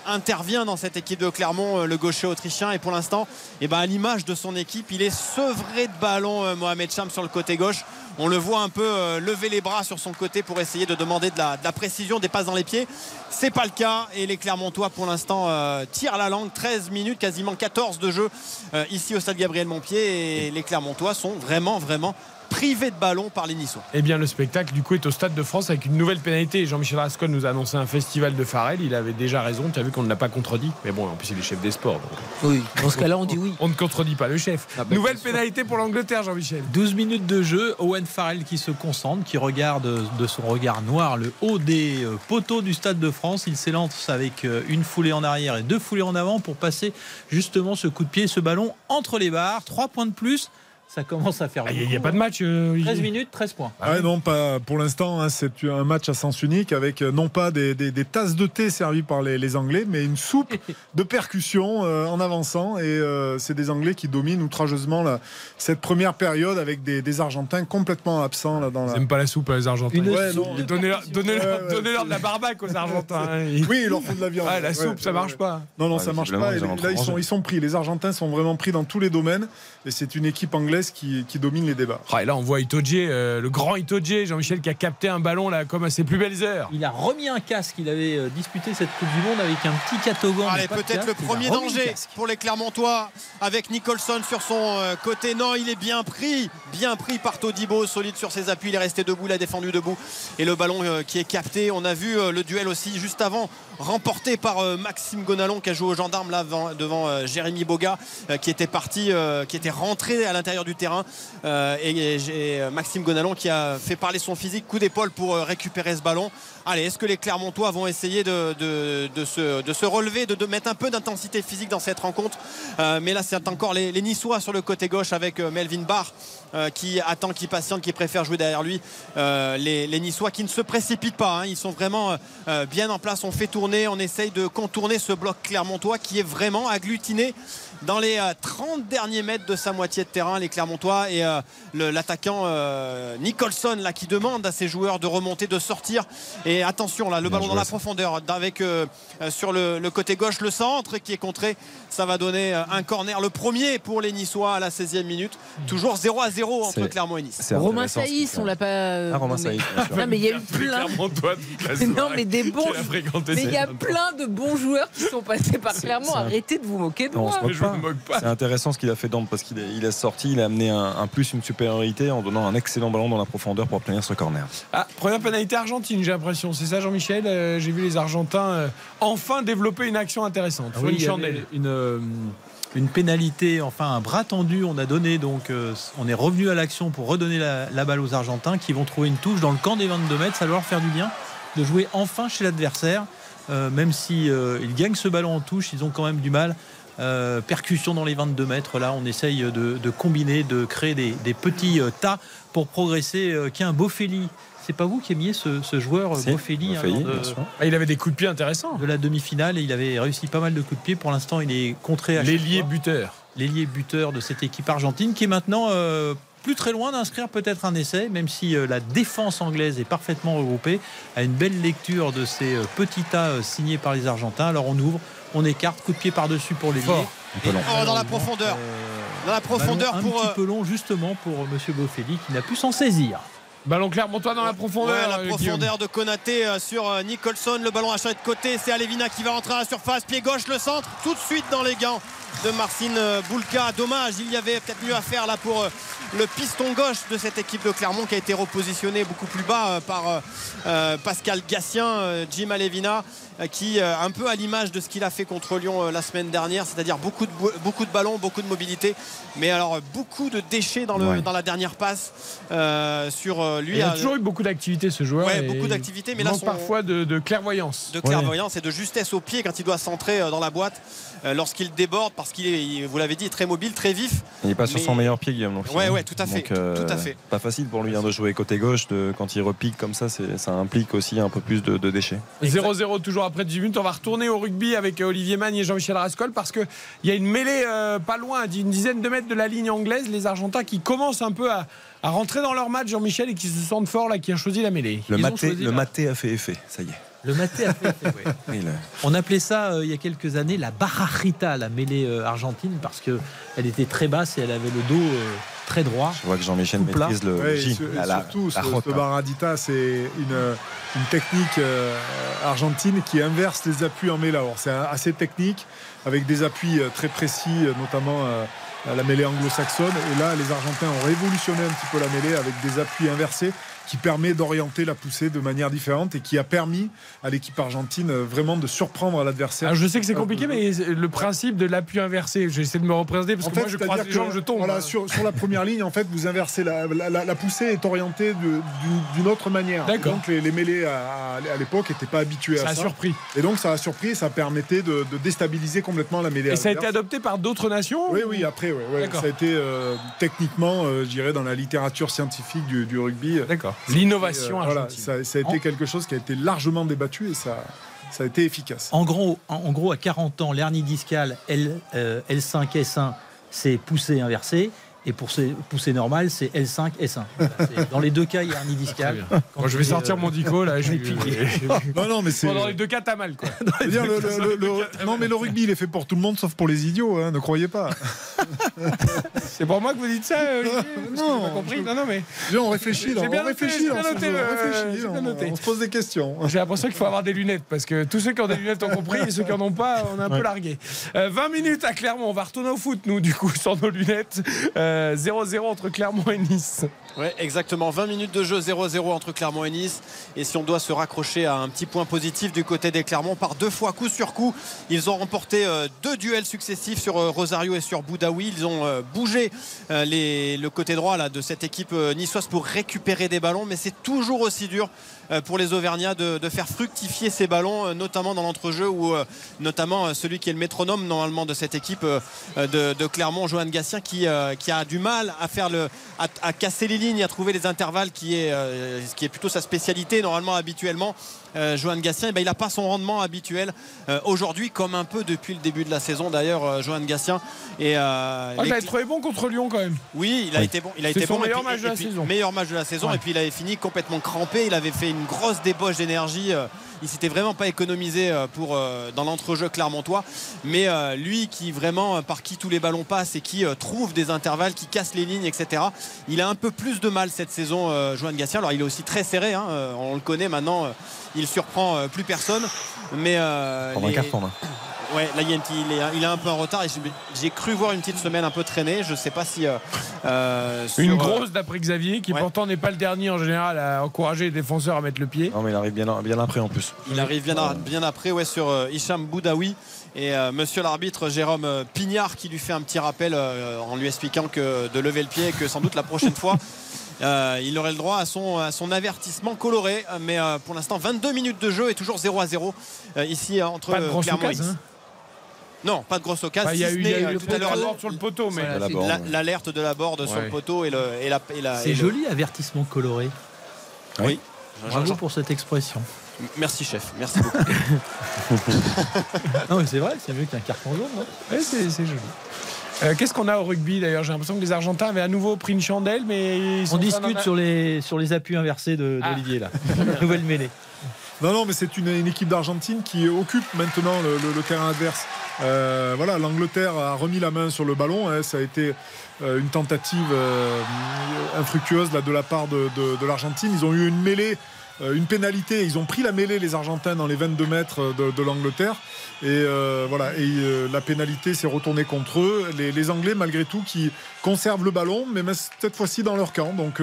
S3: Intervient dans cette équipe de Clermont, euh, le gaucher autrichien. Et pour l'instant, eh ben, à l'image de son équipe, il est sevré de ballon, euh, Mohamed Cham, sur le côté gauche. On le voit un peu euh, lever les bras sur son côté pour essayer de demander de la, précision, des passes dans les pieds. C'est pas le cas. Et les Clermontois, pour l'instant, tirent la langue. 13 minutes, quasiment 14 de jeu ici au stade Gabriel Montpied. Et les Clermontois sont vraiment, vraiment privés de ballon par les Niçois.
S1: Eh bien, le spectacle, du coup, est au Stade de France avec une nouvelle pénalité. Jean-Michel Rascon nous a annoncé un festival de Farel. Il avait déjà raison. Tu as vu qu'on ne l'a pas contredit. Mais bon, en plus, il est chef des sports. donc.
S2: Oui, dans ce cas-là, on dit oui.
S1: On ne contredit pas le chef.
S10: Ah bah,
S1: nouvelle pénalité pour l'Angleterre, Jean-Michel.
S10: 12 minutes de jeu, Owen Farrell qui se concentre, qui regarde de son regard noir le haut des euh, poteaux du Stade de France. Il s'élance avec euh, une foulée en arrière et deux foulées en avant pour passer justement ce coup de pied, ce ballon entre les barres. 3 points de plus, ça commence à faire
S1: Il n'y
S10: beaucoup.
S1: a, pas de match. euh, Olivier
S10: 13 minutes, 13 points.
S11: Ah ouais, non, pas pour l'instant. hein, c'est un match à sens unique avec euh, non pas des, des- des tasses de thé servies par les, les Anglais, mais une soupe de percussion euh, en avançant. Et euh, c'est des Anglais qui dominent outrageusement cette première période avec des, des Argentins complètement absents là, dans
S1: Ils
S11: la.
S1: n'aiment pas la soupe, les Argentins.
S11: Ouais,
S1: Donnez-leur de la barbaque aux Argentins. hein. Ils-
S11: Oui, il leur faut de la viande.
S1: Ouais, la
S11: Ouais,
S1: soupe, ça
S11: ouais,
S1: marche
S11: ouais.
S1: pas.
S11: Non, non, ça marche pas. Et
S4: ils
S11: là, ils sont, ils sont pris. Les Argentins sont vraiment pris dans tous les domaines. Et c'est une équipe anglaise qui, qui domine les débats.
S1: Ah, et là, on voit euh, le grand Itoje, Jean-Michel, qui a capté un ballon là, comme à ses plus belles heures.
S10: Il a remis un casque. Il avait euh, disputé cette Coupe du Monde avec un petit catogan.
S3: Allez, peut-être le premier
S10: le
S3: danger pour les Clermontois avec Nicholson sur son euh, côté. Non, il est bien pris, bien pris par Todibo, solide sur ses appuis. Il est resté debout, il a défendu debout. Et le ballon euh, qui est capté. On a vu euh, le duel aussi juste avant, remporté par euh, Maxime Gonalon qui a joué aux gendarmes là devant, devant, euh, Jérémy Boga, euh, qui était parti, euh, qui était rentré à l'intérieur du terrain. Euh, et euh, Maxime Gonalon qui a fait parler son physique, coup d'épaule pour euh, récupérer ce ballon. Allez, est-ce que les Clermontois vont essayer de, se, relever, de, mettre un peu d'intensité physique dans cette rencontre? Mais là, c'est encore les, Niçois sur le côté gauche avec Melvin Barr qui attend, qui patiente, qui préfère jouer derrière lui. Les, Niçois qui ne se précipitent pas, hein. ils sont vraiment bien en place. On fait tourner, on essaye de contourner ce bloc Clermontois qui est vraiment agglutiné dans les euh, 30 derniers mètres de sa moitié de terrain, les Clermontois et euh, l'attaquant euh, Nicholson là qui demande à ses joueurs de remonter, de sortir. Et attention là, le
S4: Bien
S3: ballon dans la profondeur avec euh, euh, sur le, le côté gauche le centre qui est contré. Ça va donner euh, un corner, le premier pour les Niçois à la 16e minute. Toujours 0 à 0 entre Clermont et Nice.
S2: Romain Saïs, on l'a pas. euh,
S4: Ah, Romain. Saïs.
S2: Non, mais il y a eu
S1: Les
S2: plein.
S1: Clermontois toute la
S2: Non,
S1: soirée.
S2: mais des bons. Mais il y a plein de bons joueurs qui sont passés par Clermont. Arrêtez de vous moquer de
S4: Non, on
S2: moi.
S4: Pas. C'est intéressant ce qu'il a fait Dante parce qu'il est- il sorti, il a amené un, un plus, une supériorité en donnant un excellent ballon dans la profondeur pour obtenir ce corner.
S1: Ah, première pénalité argentine, j'ai l'impression. C'est ça, Jean-Michel? Euh, J'ai vu les Argentins euh, enfin développer une action intéressante.
S10: Ah oui,
S1: une chandelle.
S10: une, euh, une pénalité, enfin un bras tendu, on a donné. Donc euh, on est revenu à l'action pour redonner la, la balle aux Argentins qui vont trouver une touche dans le camp des 22 mètres. Ça va leur faire du bien de jouer enfin chez l'adversaire. Euh, même si euh, ils gagnent ce ballon en touche, ils ont quand même du mal. Euh, percussion dans les 22 mètres. Là, on essaye de, de combiner, de créer des, des petits euh, tas pour progresser. Euh, Tiens, Boffelli, c'est pas vous qui aimiez ce, ce joueur, Boffelli, hein, de-.
S1: Ah, il avait des coups de pied intéressants.
S10: de la demi-finale et il avait réussi pas mal de coups de pied. Pour l'instant, il est contré à chaque
S1: L'ailier buteur.
S10: L'ailier buteur de cette équipe argentine qui est maintenant euh, plus très loin d'inscrire peut-être un essai, même si euh, la défense anglaise est parfaitement regroupée, a une belle lecture de ces euh, petits tas signés par les Argentins. Alors on ouvre, on écarte, coup de pied par-dessus pour l'ailier.
S1: Fort.
S4: Un long.
S3: Oh, dans la profondeur.
S10: Euh,
S3: Dans la profondeur
S10: un
S3: pour.
S10: petit
S3: euh,
S10: peu long justement pour euh, Monsieur Boffelli qui n'a pu s'en saisir.
S1: Ballon Clermontois dans la profondeur.
S3: Ouais, la profondeur de Konaté sur Nicholson. Le ballon changé de côté. C'est Alevina qui va rentrer à la surface. Pied gauche, le centre. Tout de suite dans les gants de Marcin euh, Boulka. Dommage, il y avait peut-être mieux à faire là pour euh, le piston gauche de cette équipe de Clermont qui a été repositionné beaucoup plus bas euh, par Pascal Gassien, Jim Alevina, qui, un peu à l'image de ce qu'il a fait contre Lyon la semaine dernière, c'est-à-dire beaucoup de, bou- beaucoup de ballons, beaucoup de mobilité, mais alors beaucoup de déchets dans, le,
S4: Ouais.
S3: dans la dernière passe euh, sur lui.
S1: Il a toujours eu beaucoup d'activité ce joueur.
S3: Ouais, beaucoup d'activité, mais là, son-
S1: parfois de, de clairvoyance.
S3: de clairvoyance et de justesse au pied quand il doit centrer dans la boîte lorsqu'il déborde parce qu'il est, vous l'avez dit, très mobile, très vif.
S4: Il n'est pas sur
S3: Mais-
S4: son meilleur pied, Guillaume. non plus,
S3: Ouais, ouais, tout à fait,
S4: Donc, euh,
S3: tout à fait.
S4: Pas facile pour lui hein, de jouer côté gauche. De, quand il repique comme ça, ça implique aussi un peu plus de, de déchets.
S1: 0-0 toujours après 18 minutes. On va retourner au rugby avec euh, Olivier Magne et Jean-Michel Rascol parce qu'il y a une mêlée euh, pas loin, d'une dizaine de mètres de la ligne anglaise. Les Argentins qui commencent un peu à, à rentrer dans leur match, Jean-Michel, et qui se sentent forts, là, qui ont choisi la mêlée.
S4: Le
S10: Ils
S4: maté a fait effet, ça y est.
S10: Le maté a fait.
S4: Oui,
S10: On appelait ça euh, il y a quelques années la barrajita, la mêlée euh, argentine, parce que elle était très basse et elle avait le dos euh, très droit.
S4: Je vois que Jean-Michel maîtrise le
S11: Ouais, et
S4: J.
S11: sur- et
S4: la-
S11: surtout,
S4: la
S11: ce, ce Baradita, c'est une, une technique euh, argentine qui inverse les appuis en mêlée. Alors, c'est assez technique, avec des appuis euh, très précis, notamment euh, la mêlée anglo-saxonne. Et là, les Argentins ont révolutionné un petit peu la mêlée avec des appuis inversés qui permet d'orienter la poussée de manière différente et qui a permis à l'équipe argentine euh, vraiment de surprendre l'adversaire.
S1: Alors, je sais que c'est compliqué, mais le principe de l'appui inversé, j'essaie de me représenter parce
S11: En
S1: que
S11: fait,
S1: moi je croise les gens, je tombe.
S11: Voilà, sur, sur la première ligne, en fait, vous inversez la, la, la- la poussée est orientée d'une autre manière. Donc les, les mêlées à, à l'époque n'étaient pas habitués
S1: Ça
S11: à
S1: a
S11: ça.
S1: surpris.
S11: Et donc ça a surpris, ça permettait de, de déstabiliser complètement la mêlée.
S1: Et ça a été adopté par d'autres nations
S11: Oui, oui, après, ça a été euh, techniquement, euh, je dirais, dans la littérature scientifique du, du rugby.
S1: D'accord.
S11: Euh,
S1: L'innovation
S11: voilà,
S1: argentine.
S11: ça, ça a été
S10: En-
S11: quelque chose qui a été largement débattu et ça, ça a été efficace.
S10: En gros, en, en gros, à 40 ans, l'hernie discale L, euh, L5, S1, c'est poussée inversée. Et pour ces poussées normales, c'est L5, S1. Voilà, c'est- dans les deux cas, il y a hernie discale. Quand
S1: je vais sortir
S10: euh,
S1: mon dico là. Je...
S11: Non, non, mais c'est.
S1: Bon, dans les deux cas, t'as mal quoi.
S11: Je veux dire, le- le- le- le- non, mais le rugby, il est fait pour tout le monde, sauf pour les idiots, hein, ne croyez pas.
S1: C'est pour moi que vous dites ça, Olivier que j'ai
S11: Non,
S1: pas compris. Non, non, mais
S11: on réfléchit, là,
S1: J'ai bien
S11: on
S1: noté,
S11: réfléchit,
S1: j'ai
S11: là,
S1: bien
S11: on se-
S1: noté,
S11: on
S1: euh,
S11: réfléchit,
S1: j'ai bien
S11: on-
S1: noté.
S11: on se pose des questions.
S1: J'ai l'impression qu'il faut avoir des lunettes parce que tous ceux qui ont des lunettes ont compris et ceux qui en ont pas, on est un peu largué. 20 minutes à Clermont, on va retourner au foot nous du coup sans nos lunettes. Euh, 0-0 entre Clermont et Nice.
S3: Ouais, exactement. 20 minutes de jeu 0-0 entre Clermont et Nice. Et si on doit se raccrocher à un petit point positif du côté des Clermont, par deux fois coup sur coup, ils ont remporté euh, deux duels successifs sur euh, Rosario et sur Boudaoui. Ils ont euh, bougé euh, le côté droit de cette équipe euh, niçoise pour récupérer des ballons. Mais c'est toujours aussi dur pour les Auvergnats de, de faire fructifier ces ballons, euh, notamment dans l'entrejeu où euh, notamment euh, celui qui est le métronome normalement de cette équipe euh, euh, de, de Clermont, Johan Gatien, qui, euh, qui a du mal à faire le, à, à casser les lignes, à trouver les intervalles, qui est, euh, qui est plutôt sa spécialité normalement habituellement. Euh, Johan Gatien, eh ben, il n'a pas son rendement habituel euh, aujourd'hui, comme un peu depuis le début de la saison d'ailleurs, euh, Johan Gatien. Et, euh,
S1: Ah,
S3: les-
S1: l'avais trouvé bon contre Lyon quand même.
S3: oui, il a
S4: Oui.
S3: été bon. Il a été
S1: son
S3: bon. et
S1: meilleur
S3: puis-
S1: match de
S3: et
S1: la
S3: puis,
S1: saison.
S3: Meilleur match de la saison.
S1: Ouais.
S3: Et puis il avait fini complètement crampé. Il avait fait une grosse débauche d'énergie. euh, Il s'était vraiment pas économisé euh, pour euh, dans l'entrejeu clermontois. Mais lui, qui vraiment par qui tous les ballons passent et qui trouve des intervalles, qui casse les lignes, etc. Il a un peu plus de mal cette saison, Johan Gatien. Alors il est aussi très serré. hein, on le connaît maintenant. il surprend plus personne. Mais euh,
S4: Prendre un
S3: les-
S4: carton là.
S3: Ouais, là il, y a un petit- il est, il est un peu en retard. et j'ai- cru voir une petite semaine un peu traînée. Je sais pas si euh, euh, sur,
S1: Une
S3: euh,
S1: grosse d'après Xavier qui
S3: Ouais.
S1: pourtant n'est pas le dernier en général à encourager les défenseurs à mettre le pied.
S4: Non mais il arrive bien, bien après en plus.
S3: Il arrive bien, après ouais, sur euh, Hicham Boudaoui et euh, monsieur l'arbitre Jérôme Pignard qui lui fait un petit rappel euh, en lui expliquant que de lever le pied et que sans doute la prochaine fois euh, il aurait le droit à son, à son avertissement coloré mais euh, pour l'instant 22 minutes de jeu et toujours 0 à 0 euh, ici entre Clermont
S1: hein.
S3: Non, pas de grosse occasion.
S1: Bah, Il y a
S3: si
S1: eu, y a
S3: euh, tout à l'heure
S1: sur le poteau, mais
S2: Voilà,
S4: De la
S3: la-
S4: ouais.
S3: l'alerte de la borde sur le poteau et, le, et la, et la- et
S10: C'est
S3: le-
S10: joli, avertissement coloré.
S3: Oui.
S10: Bravo pour cette expression.
S3: Merci chef, merci beaucoup.
S10: Non, mais c'est vrai, c'est mieux qu'un carton jaune. non
S1: Ouais, c'est joli. Euh, Qu'est-ce qu'on a au rugby d'ailleurs? J'ai l'impression que les Argentins avaient à nouveau pris une chandelle, mais ils sont
S10: On discute sur les, sur les appuis inversés de-
S1: Ah.
S10: d'Olivier, là. Nouvelle mêlée.
S11: Non, non, mais c'est une, équipe d'Argentine qui occupe maintenant le, terrain adverse. Euh, voilà, l'Angleterre a remis la main sur le ballon. hein. ça a été euh, une tentative euh, infructueuse de la part de, l'Argentine. Ils ont eu une mêlée, euh, une pénalité. Ils ont pris la mêlée, les Argentins, dans les 22 mètres de, l'Angleterre. Et voilà, et la pénalité s'est retournée contre eux. Les, Anglais, malgré tout, qui conservent le ballon, mais cette fois-ci dans leur camp. Donc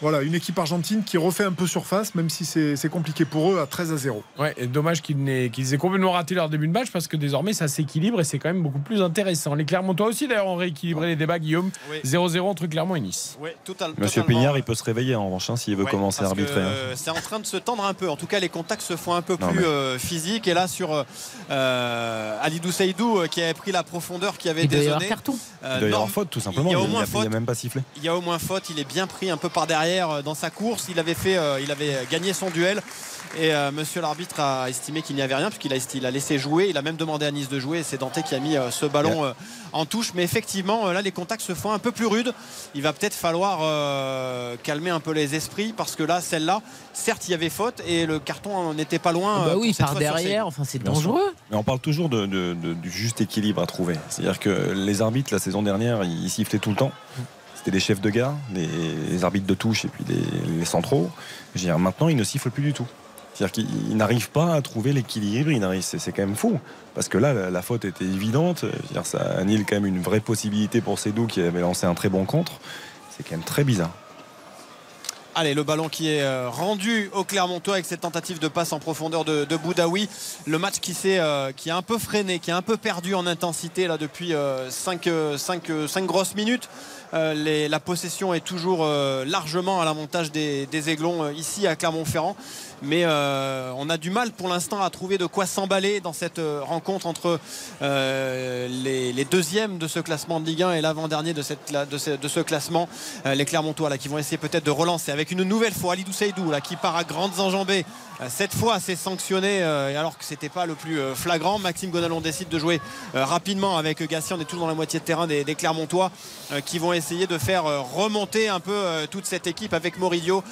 S11: voilà, une équipe argentine qui refait un peu surface, même si c'est compliqué pour eux à 13 à 0.
S1: Ouais, et dommage qu'ils n'aient- qu'ils aient complètement raté leur début de match parce que désormais ça s'équilibre et c'est quand même beaucoup plus intéressant. Les Clermontois aussi d'ailleurs ont rééquilibré les débats, Guillaume.
S3: Oui.
S1: 0-0 entre Clermont et Nice.
S3: Ouais, total-
S4: Monsieur
S3: totalement.
S4: Pignard, il peut se réveiller en revanche hein, s'il veut
S3: Ouais,
S4: commencer à arbitrer. hein.
S3: euh, C'est en train de se tendre un peu. En tout cas, les contacts se font un peu
S4: Non,
S3: plus
S4: mais-
S3: euh, physiques. Et là, sur euh, euh, Alidou euh, qui avait pris la profondeur, qui avait désonné. Euh,
S4: Il doit y avoir
S3: Norm-
S4: faute tout simplement.
S3: Il y a au
S4: Il
S3: moins
S4: a- il a même pas sifflé.
S3: Il y a au moins faute. Il est bien pris un peu par derrière euh, dans sa course. Il avait fait, euh, il avait gagné son duel. Et euh, Monsieur l'arbitre a estimé qu'il n'y avait rien puisqu'il a, il a laissé jouer. Il a même demandé à Nice de jouer. Et c'est Dante qui a mis euh, ce ballon euh, en touche. Mais effectivement, euh, là, les contacts se font un peu plus rudes. Il va peut-être falloir euh, calmer un peu les esprits parce que là, celle-là, certes, il y avait faute et le carton n'était pas loin.
S2: Ah bah oui, par derrière, enfin c'est dangereux.
S4: Mais on parle toujours de, de- de- du juste équilibre à trouver. C'est-à-dire que les arbitres, la saison dernière, ils sifflaient tout le temps. C'était des chefs de gare, les arbitres de touche et puis les, les centraux. Maintenant, ils ne sifflent plus du tout. C'est-à-dire qu'il n'arrive pas à trouver l'équilibre. C'est, quand même fou. Parce que là, la, faute était évidente. Ça annule quand même une vraie possibilité pour Sédou qui avait lancé un très bon contre. C'est quand même très bizarre.
S3: Allez, le ballon qui est euh, rendu au Clermontois avec cette tentative de passe en profondeur de, Boudaoui. Le match qui, s'est, euh, qui a un peu freiné, qui a un peu perdu en intensité là, depuis 5 grosses minutes. Euh, la possession est toujours euh, largement à l'avantage des, des Aiglons euh, ici à Clermont-Ferrand. Mais euh, on a du mal pour l'instant à trouver de quoi s'emballer dans cette euh, rencontre entre euh, les, deuxièmes de ce classement de Ligue 1 et l'avant-dernier de, ce, classement. Les Clermontois là, qui vont essayer peut-être de relancer avec une nouvelle fois Alidou Seydou qui part à grandes enjambées. Cette fois, c'est sanctionné alors que c'était pas le plus flagrant. Maxime Gonalon décide de jouer rapidement avec Gatien. On est tous dans la moitié de terrain des, Clermontois qui vont essayer de faire remonter un peu toute cette équipe avec Moridio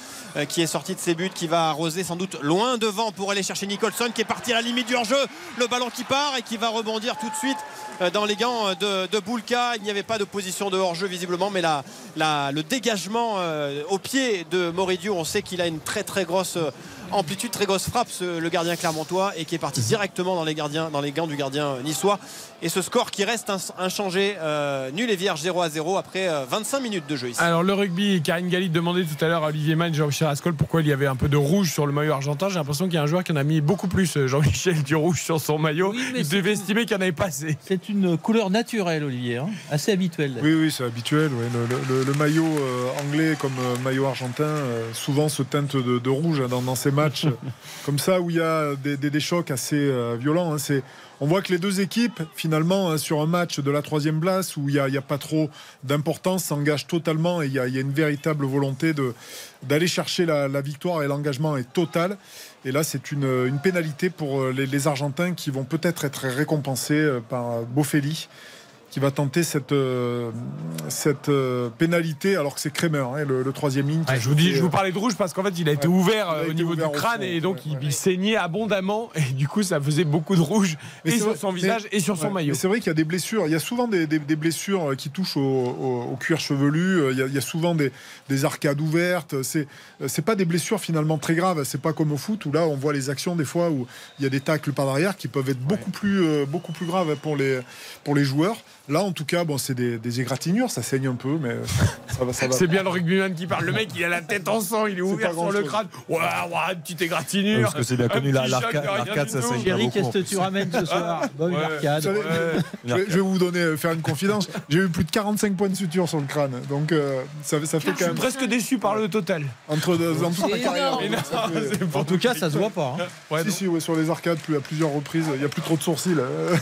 S3: qui est sorti de ses buts, qui va arroser sans doute loin devant pour aller chercher Nicholson qui est parti à la limite du hors-jeu. Le ballon qui part et qui va rebondir tout de suite euh, dans les gants de, de Boulka. Il n'y avait pas de position de hors-jeu visiblement, mais la, la- le dégagement euh, au pied de Moridio, on sait qu'il a une très très grosse euh, amplitude, très grosse frappe, ce- le gardien clermontois, et qui est parti directement dans les, gardiens, dans les gants du gardien euh, niçois. Et ce score qui reste inchangé, euh, nul et vierge 0 à 0 après euh, 25 minutes de jeu ici.
S1: Alors le rugby, Karine Galli demandait tout à l'heure à Olivier Mann, Jean-Michel Ascol pourquoi il y avait un peu de rouge sur le maillot argentin. J'ai l'impression qu'il y a un joueur qui en a mis beaucoup plus, euh, Jean-Michel, du rouge sur son maillot.
S10: mais
S1: il devait
S10: une-
S1: estimer qu'il n'y en avait pas assez.
S10: C'est une couleur naturelle, Olivier, hein, assez habituelle.
S11: Oui, oui, c'est habituel. ouais. Le, le- le- le maillot euh, anglais comme euh, maillot argentin euh, souvent se teinte de, de rouge hein, dans, dans ces matchs comme ça où il y a des, des- chocs assez euh, violents. hein. C'est, on voit que les deux équipes, finalement, hein, sur un match de la troisième place où il n'y a, pas trop d'importance, s'engagent totalement et il y a, une véritable volonté de, d'aller chercher la, victoire et l'engagement est total. Et là, c'est une, une pénalité pour euh, les, Argentins qui vont peut-être être récompensés euh, par Bofelli qui va tenter cette, euh, cette euh, pénalité alors que c'est Kremer, hein, le, le troisième ligne.
S1: Ouais, je vous dis, je vous
S11: euh,
S1: parlais de rouge parce qu'en fait, il a été
S11: Ouais.
S1: ouvert
S11: a
S1: au niveau
S11: ouvert
S1: du crâne
S11: fond,
S1: et donc
S11: ouais,
S1: il, saignait abondamment et du coup, ça faisait beaucoup de rouge
S11: Mais
S1: et
S11: c'est
S1: sur
S11: vrai-
S1: son
S11: mais-
S1: visage et sur son maillot.
S11: C'est vrai qu'il y a des blessures. Il y a souvent des, des- des blessures qui touchent au, au- au cuir chevelu. Il y a, il y a souvent des, des arcades ouvertes. C'est c'est pas des blessures finalement très graves. C'est pas comme au foot où là on voit les actions des fois où il y a des tacles par derrière qui peuvent être beaucoup plus euh, beaucoup plus graves pour les pour les joueurs. Là en tout cas bon c'est des, des égratignures. Ça saigne un peu mais ça va ça va.
S1: C'est bien le rugbyman qui parle. Le mec, il a la tête en sang, il est ouvert sur le crâne. Ouais, ouais, une petite égratignure.
S4: Parce que c'est bien connu, l'arcade- ça saigne
S10: Chérie, qu'est-ce que tu ramènes ce soir Bonne
S1: Ouais.
S10: arcade.
S11: Vous savez,
S1: Ouais.
S11: je, vais, je vais vous donner euh, faire une confidence. J'ai eu plus de 45 points de suture sur le crâne. Donc euh, ça, ça fait
S1: Je
S11: quand
S1: suis
S11: même
S1: presque déçu par le total.
S11: entre deux dans toute
S2: C'est
S11: ma carrière.
S1: non,
S11: fait-
S10: En tout cas, ça se voit pas. hein.
S1: Ouais,
S11: si, si, ouais, sur les arcades, plus, à plusieurs reprises, il n'y a plus trop de sourcils. euh.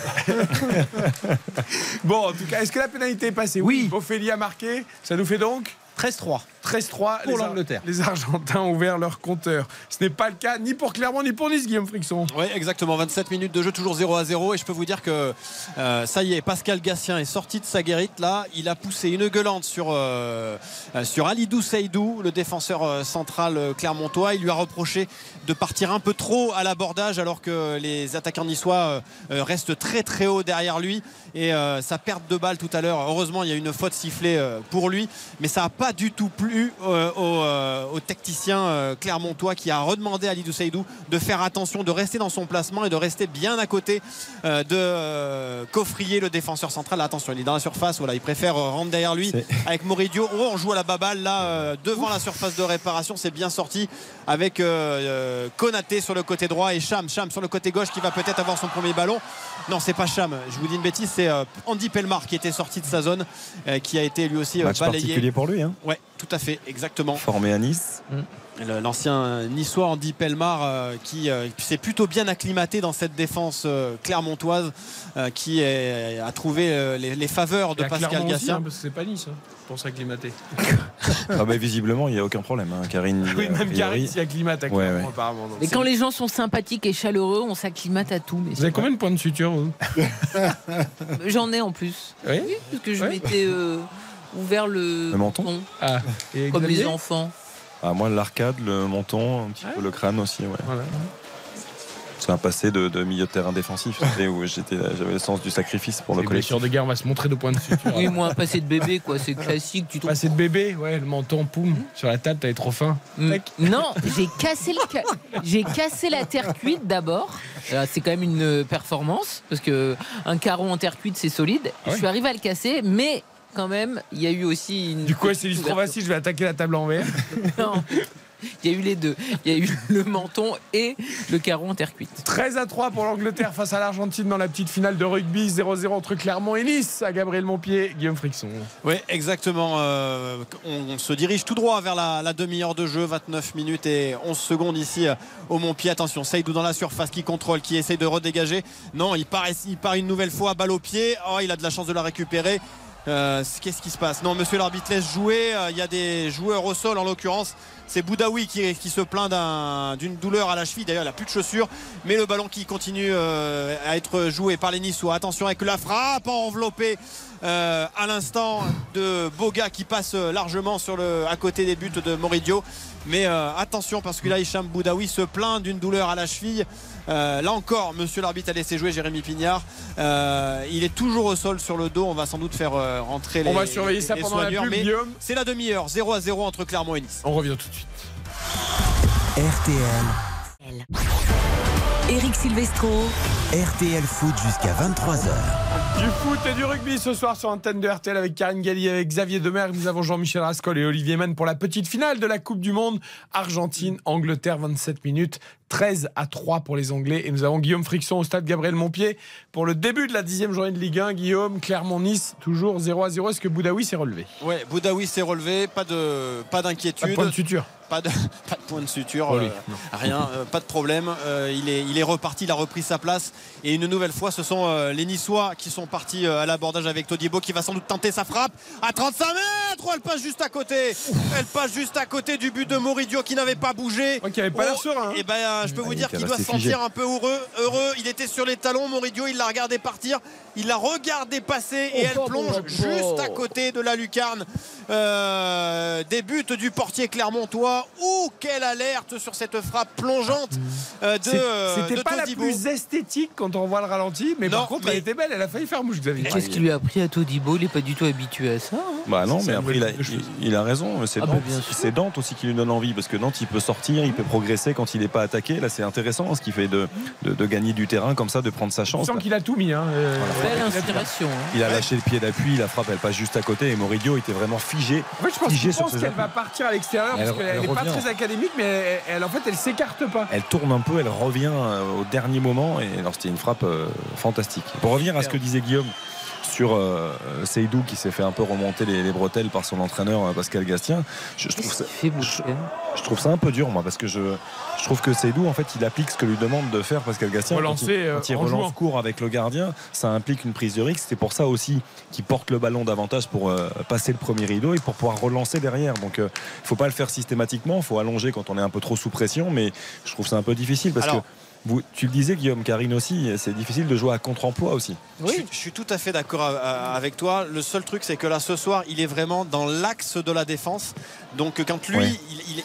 S1: Bon, en tout cas, est-ce que la pénalité est passée?
S10: Oui.
S1: Ophélie a marqué. Ça nous fait donc
S10: 13-3.
S1: 13-3
S10: Pour l'Angleterre.
S1: Les Argentins ont ouvert leur compteur. Ce n'est pas le cas ni pour Clermont ni pour Nice, Guillaume Frixon.
S3: Oui, exactement. 27 minutes de jeu, toujours 0 à 0. Et je peux vous dire que euh, ça y est, Pascal Gassien est sorti de sa guérite. Là, il a poussé une gueulante sur, euh, sur Alidou Seydou, le défenseur euh, central euh, clermontois. Il lui a reproché de partir un peu trop à l'abordage alors que les attaquants niçois euh, restent très très haut derrière lui. Et euh, sa perte de balle tout à l'heure, heureusement, il y a une faute sifflée euh, pour lui. Mais ça n'a pas du tout plu euh, au, euh, au tacticien euh, clermontois qui a redemandé à Alidou Seydou de faire attention, de rester dans son placement et de rester bien à côté de Coffrier, le défenseur central. Attention, il est dans la surface. Voilà, il préfère rentrer derrière lui avec Moridio. Oh, on joue à la baballe là devant la surface de réparation. C'est bien sorti avec Konaté sur le côté droit et Cham. Cham sur le côté gauche qui va peut-être avoir son premier ballon. Non, c'est pas Cham. Je vous dis une bêtise. C'est euh, Andy Pelmar qui était sorti de sa zone, euh, qui a été lui aussi euh,
S4: Match
S3: balayé.
S4: particulier pour lui, hein.
S3: Ouais, tout à fait, exactement.
S4: formé à Nice.
S3: Le- L'ancien niçois Andy Pelmar euh, qui euh, s'est plutôt bien acclimaté dans cette défense euh, clermontoise euh, qui est- a trouvé euh, les, les faveurs de Pascal Gassien.
S1: hein, c'est pas Nice hein, pour s'acclimater.
S4: Ah bah, visiblement, il n'y a aucun problème. hein. Karine,
S1: Oui, même Karine s'y acclimate à
S4: Ouais,
S1: apparemment.
S2: Mais quand les gens sont sympathiques et chaleureux, on s'acclimate à tout. mais
S1: Vous avez combien de points de suture
S2: J'en ai en plus.
S1: Oui.
S2: Parce que je
S1: Ouais.
S2: m'étais euh, ouvert le,
S4: Le menton
S1: Ah, et
S2: comme les enfants.
S4: Ah, moi, l'arcade, le menton, un petit
S1: Ouais.
S4: peu le crâne aussi. Ouais.
S1: Voilà.
S4: c'est un passé de, de milieu de terrain défensif, où j'étais, j'avais le sens du sacrifice pour le
S1: Les
S4: collectif.
S1: blessures de guerre, on va se montrer de point de suture.
S2: Oui, moi, un passé de bébé, quoi. C'est classique. Tu
S1: Passé de bébé, ouais, le menton, poum, sur la table, t'avais trop faim.
S2: Mm. Non, j'ai cassé, le ca- j'ai cassé la terre cuite d'abord. Euh, C'est quand même une performance parce que un carreau en terre cuite c'est solide.
S1: Ah
S2: Je suis arrivé à le casser, mais quand même il y a eu aussi une.
S1: Du coup, c'est facile, je vais attaquer la table en verre.
S2: Non. Il y a eu les deux. Il y a eu le menton et le carreau en terre cuite.
S1: 13 à 3 pour l'Angleterre face à l'Argentine dans la petite finale de rugby 0-0 entre Clermont et Nice à Gabriel Montpied, Guillaume Frixon.
S3: Oui, exactement. Euh, on, on se dirige tout droit vers la, la demi-heure de jeu, 29 minutes et 11 secondes ici euh, au Montpied. Attention, Seydou dans la surface qui contrôle, qui essaye de redégager. Non, il part, il part une nouvelle fois, balle au pied. Oh, il a de la chance de la récupérer. Euh, Qu'est-ce qui se passe Non, monsieur l'arbitre laisse jouer. Euh, Il y a des joueurs au sol en l'occurrence. C'est Boudaoui qui, se plaint d'un- d'une douleur à la cheville. D'ailleurs, il n'a plus de chaussures. Mais le ballon qui continue euh, à être joué par les Niçois. Attention avec la frappe enveloppée euh, à l'instant de Boga qui passe largement sur le, à côté des buts de Moridio. Mais euh, attention parce que là, Hicham Boudaoui se plaint d'une douleur à la cheville. Euh, là encore, monsieur l'arbitre a laissé jouer Jérémy Pignard. Euh, il est toujours au sol sur le dos. On va sans doute faire euh, rentrer les
S1: On va surveiller ça
S3: les
S1: pendant la pub, Guillaume.
S3: C'est la demi-heure, 0 à 0 entre Clermont et Nice.
S1: On revient tout de suite.
S5: RTL.
S8: Eric Silvestro.
S5: RTL Foot jusqu'à 23h.
S1: Du foot et du rugby ce soir sur antenne de RTL avec Karine Galli, avec Xavier Demer. Nous avons Jean-Michel Rascol et Olivier Mann pour la petite finale de la Coupe du Monde. Argentine, Angleterre, 27 minutes. 13 à 3 pour les Anglais. Et nous avons Guillaume Frixon au stade Gabriel Montpied pour le début de la dixième journée de Ligue 1. Guillaume, Clermont-Nice, toujours 0 à 0. Est-ce que Boudaoui s'est relevé?
S3: Ouais, Boudaoui s'est relevé, pas de pas d'inquiétude.
S1: Pas de point de suture.
S3: Pas de, pas de point de suture,
S1: Oh oui,
S3: euh, rien, euh, pas de problème. Euh, il, est, il est reparti, il a repris sa place. Et une nouvelle fois, ce sont euh, les Niçois qui sont partis euh, à l'abordage avec Todibo qui va sans doute tenter sa frappe à 35 mètres. Oh, elle passe juste à côté. Elle passe juste à côté du but de Moridio qui n'avait pas bougé.
S1: qui pas l'air serein, hein.
S3: Et ben, euh, je peux vous dire qu'il doit se sentir un peu heureux. Heureux. Il était sur les talons, Moridio. Il l'a regardé partir. Il l'a regardé passer et
S2: Oh,
S3: elle
S2: oh,
S3: plonge
S2: oh, oh.
S3: juste à côté de la lucarne. Euh, des buts du portier clermontois. Ouh, quelle alerte sur cette frappe plongeante euh, de, euh,
S1: C'était pas la plus esthétique quand on voit le ralenti, mais
S3: Non,
S1: par contre,
S3: mais-
S1: elle était belle. Elle a failli faire mouche, Xavier.
S2: Qu'est-ce qui lui a pris à Todibo? Il n'est pas du tout habitué à ça. hein.
S4: Bah non, mais après il a,
S1: nouvelle chose.
S4: il, il a raison. C'est
S2: Ah bah,
S4: Dante, c'est Dante aussi qui lui donne envie parce que Nantes il peut sortir, il peut progresser quand il n'est pas attaqué. Là c'est intéressant ce qui fait de, de, de gagner du terrain comme ça, de prendre sa
S1: Je
S4: chance.
S1: sens qu'il a tout mis. Hein. euh,
S2: Belle
S1: il a tout mis.
S2: inspiration. hein.
S4: Il a lâché le pied d'appui, la frappe elle passe juste à côté et Moridio était vraiment figé.
S1: En fait, je pense qu'il qu'elle va partir à l'extérieur parce qu'elle
S4: elle
S1: n'est pas
S4: revient.
S1: très académique, mais elle, elle, en fait, elle s'écarte pas.
S4: Elle tourne un peu, elle revient euh, au dernier moment et alors c'était une frappe euh, fantastique. Pour revenir à ce que disait Guillaume sur euh, Seydou qui s'est fait un peu remonter les, les bretelles par son entraîneur euh, Pascal Gastien, je, je trouve ça, je trouve ça un peu dur moi parce que je, je trouve que Seydou en fait il applique ce que lui demande de faire Pascal Gastien
S1: Relancer,
S4: quand il,
S1: euh,
S4: quand il
S1: en
S4: relance court avec le gardien ça implique une prise de risque. C'est pour ça aussi qu'il porte le ballon davantage pour euh, passer le premier rideau et pour pouvoir relancer derrière. Donc euh, il faut pas le faire systématiquement. Il faut allonger quand on est un peu trop sous pression. Mais je trouve ça un peu difficile parce
S3: Alors-
S4: que vous, tu le disais Guillaume Karine aussi c'est difficile de jouer à contre-emploi aussi
S3: Je, suis- je suis tout à fait d'accord avec toi. Le seul truc, c'est que là, ce soir, il est vraiment dans l'axe de la défense. Donc, quand lui,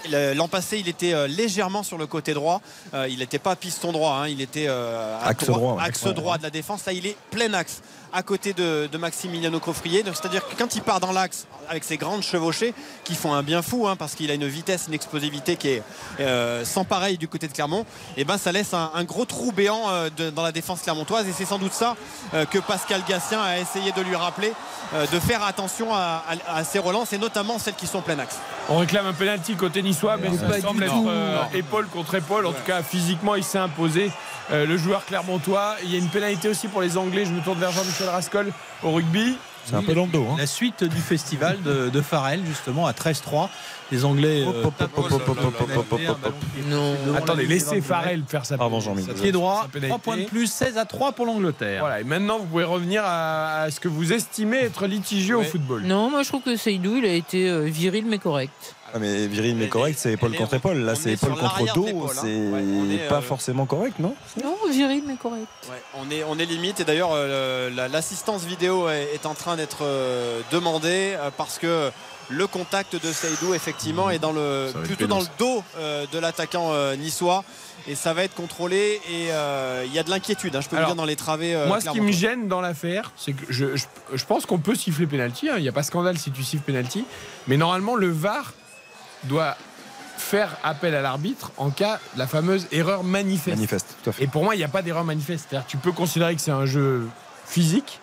S3: il- l'an passé, il était euh, légèrement sur le côté droit. Euh, il n'était pas piston droit. hein. Il était euh, à
S4: Axe droit, ouais.
S3: axe
S4: Ouais.
S3: droit de la défense. Là, il est plein axe à côté de, de Maximiliano Coffrier. Donc, C'est-à-dire que quand il part dans l'axe avec ses grandes chevauchées qui font un bien fou, hein, parce qu'il a une vitesse, une explosivité qui est euh, sans pareil du côté de Clermont, et ben ça laisse un, un gros trou béant euh, de- dans la défense clermontoise. Et c'est sans doute ça euh, que Pascal Gatien a essayé de lui rappeler, euh, de faire attention à, à- à ses relances et notamment celles qui sont plein axe.
S1: On réclame un penalty côté niçois, mais ça semble être euh, épaule contre épaule. En tout cas, physiquement, il s'est imposé. Euh, le joueur clermontois. Il y a une pénalité aussi pour les Anglais. Je me tourne vers Jean-Michel Rascol au rugby.
S4: c'est un peu dans le dos hein.
S10: La suite du festival de, de Farrell, justement, à 13-3. Les Anglais.
S1: Attendez,
S10: la
S1: laissez Farrell faire sa
S4: Pardon, Jean-Mi.
S1: sa-
S10: Pied droit,
S1: sa pénalité.
S10: 3 points de plus, 16 à 3 pour l'Angleterre.
S1: Voilà, et maintenant vous pouvez revenir à, à ce que vous estimez être litigieux au football.
S2: Non, moi je trouve que Seydou, il a été euh, viril mais correct.
S4: Ah, mais viril mais correct c'est épaule contre épaule là c'est
S3: est
S4: épaule contre dos
S3: hein.
S4: c'est
S3: est,
S4: pas
S3: euh,
S4: forcément correct non?
S2: Non, viril mais correct.
S3: Ouais, on, est, on est limite et d'ailleurs euh, la- l'assistance vidéo est, est en train d'être euh, demandée parce que le contact de Seydou effectivement est dans le plutôt dans le dos euh, de l'attaquant euh, niçois et ça va être contrôlé et euh, il y a de l'inquiétude hein, je peux
S1: Alors,
S3: vous dire dans les travées euh,
S1: Moi, ce qui me gêne dans l'affaire, c'est que je, je- je pense qu'on peut siffler penalty. hein. Il n'y a pas scandale si tu siffles penalty. Mais normalement, le VAR doit faire appel à l'arbitre en cas de la fameuse erreur manifeste.
S4: Manifeste, tout à fait.
S1: Et pour moi, il n'y a pas d'erreur manifeste. C'est-à-dire, tu peux considérer que c'est un jeu physique,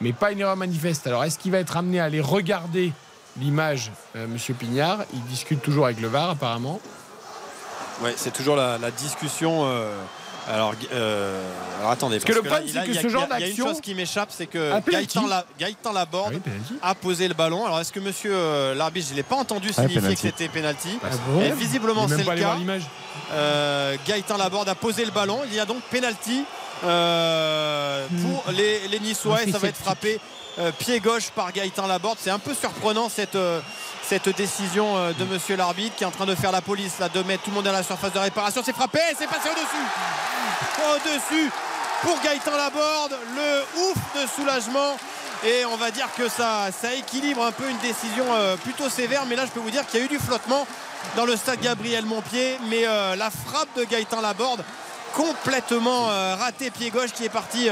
S1: mais pas une erreur manifeste. Alors, est-ce qu'il va être amené à aller regarder l'image, euh, Monsieur Pignard? Il discute toujours avec le VAR, apparemment.
S3: Ouais, c'est toujours la, la discussion. euh, alors, euh, alors attendez.
S1: Parce que le
S3: là,
S1: problème, c'est que
S3: il y a-
S1: ce genre
S3: a- Il y a une
S1: d'action-
S3: chose qui m'échappe, c'est que. Gaëtan, La- Gaëtan Laborde
S1: Ah oui,
S3: a posé le ballon. Alors, est-ce que monsieur euh, l'arbitre, je ne l'ai pas entendu
S4: Ah,
S3: signifier que c'était penalty
S1: Ah bon
S3: Et visiblement, c'est le cas.
S1: l'image.
S3: Euh, Gaëtan Laborde a posé le ballon. Il y a donc penalty euh, pour les, les Niçois et ça va être frappé euh, pied gauche par Gaëtan Laborde. C'est un peu surprenant cette, euh, cette décision euh, de monsieur l'arbitre qui est en train de faire la police là, de mettre tout le monde à la surface de réparation. C'est frappé, c'est passé au-dessus. Au-dessus pour Gaëtan Laborde. Le ouf de soulagement. Et on va dire que ça, ça équilibre un peu une décision plutôt sévère. Mais là, je peux vous dire qu'il y a eu du flottement dans le stade Gabriel Montpied. Mais la frappe de Gaëtan Laborde, complètement euh, raté pied gauche qui est parti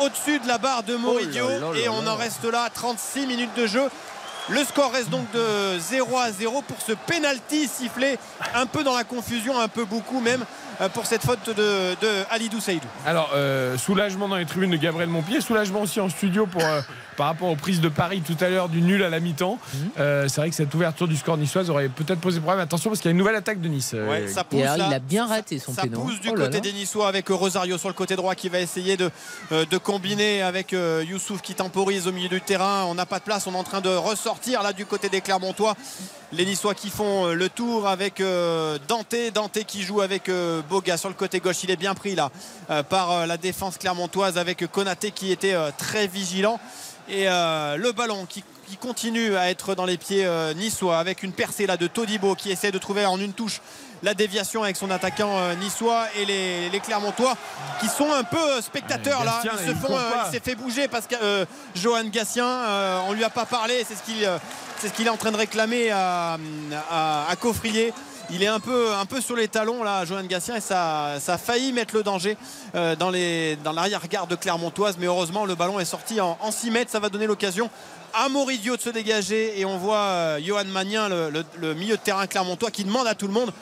S3: au-dessus de la barre de Moridio.
S1: Oh là
S3: et on en reste là, 36 minutes de jeu. Le score reste donc de 0 à 0 pour ce penalty sifflé un peu dans la confusion, un peu beaucoup même euh, pour cette faute de, de Alidou Saïdou.
S1: Alors, euh, soulagement dans les tribunes de Gabriel Montpied, soulagement aussi en studio pour, euh, par rapport aux prises de Paris tout à l'heure du nul à la mi-temps.
S3: Mhm.
S1: Euh, c'est vrai que cette ouverture du score niçoise aurait peut-être posé problème. Attention parce qu'il y a une nouvelle attaque de Nice. euh,
S3: Ouais, ça pousse là.
S2: il a bien raté son
S3: Ça
S2: péno.
S3: pousse du
S2: Oh là
S3: côté
S2: là.
S3: des Niçois avec euh, Rosario sur le côté droit qui va essayer de, de combiner avec Youssouf qui temporise au milieu du terrain. On n'a pas de place, on est en train de ressortir là du côté des Clermontois. Les Niçois qui font le tour avec Dante. Dante qui joue avec Boga sur le côté gauche. Il est bien pris là par la défense clermontoise avec Konaté qui était très vigilant. Et euh, le ballon qui, qui continue à être dans les pieds euh, niçois avec une percée là de Todibo qui essaie de trouver en une touche la déviation avec son attaquant euh, niçois et les, les Clermontois qui sont un peu euh, spectateurs là.
S1: Gatien,
S3: Ils se
S1: il
S3: font, euh, il s'est fait bouger parce que Johan Gatien, euh, on lui a pas parlé. C'est ce qu'il c'est ce qu'il est en train de réclamer à, à, à Coffrier. Il est un peu, un sur les talons là, Johan Gatien, et ça, a failli mettre le danger euh, dans, l'arrière-garde de Clermontoise. Mais heureusement, le ballon est sorti en, en 6 mètres. Ça va donner l'occasion à Moridio de se dégager. Et on voit euh, Johan Magnin, le milieu de terrain clermontois, qui demande à tout le monde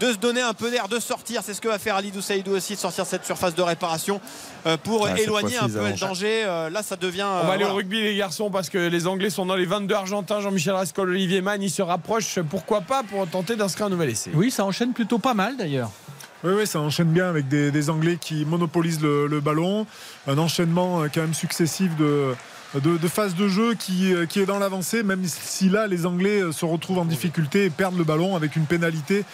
S3: de se donner un peu d'air, de sortir. C'est ce que va faire Alidou Saïdou aussi, de sortir cette surface de réparation euh, pour
S4: Ah,
S3: éloigner un peu le danger. Euh, là, ça devient.
S1: On va aller
S3: euh, voilà.
S1: au rugby les garçons parce que les Anglais sont dans les 22 Argentins. Jean-Michel Rascol, Olivier Mann, ils se rapprochent. Pourquoi pas pour tenter d'inscrire un nouvel essai?
S10: Oui, ça enchaîne plutôt pas mal d'ailleurs.
S11: Oui, oui, ça enchaîne bien avec des, des Anglais qui monopolisent le, le ballon. Un enchaînement quand même successif de, de, de phases de jeu qui, euh, qui est dans l'avancée, même si là, les Anglais euh, se retrouvent en difficulté et perdent le ballon avec une pénalité,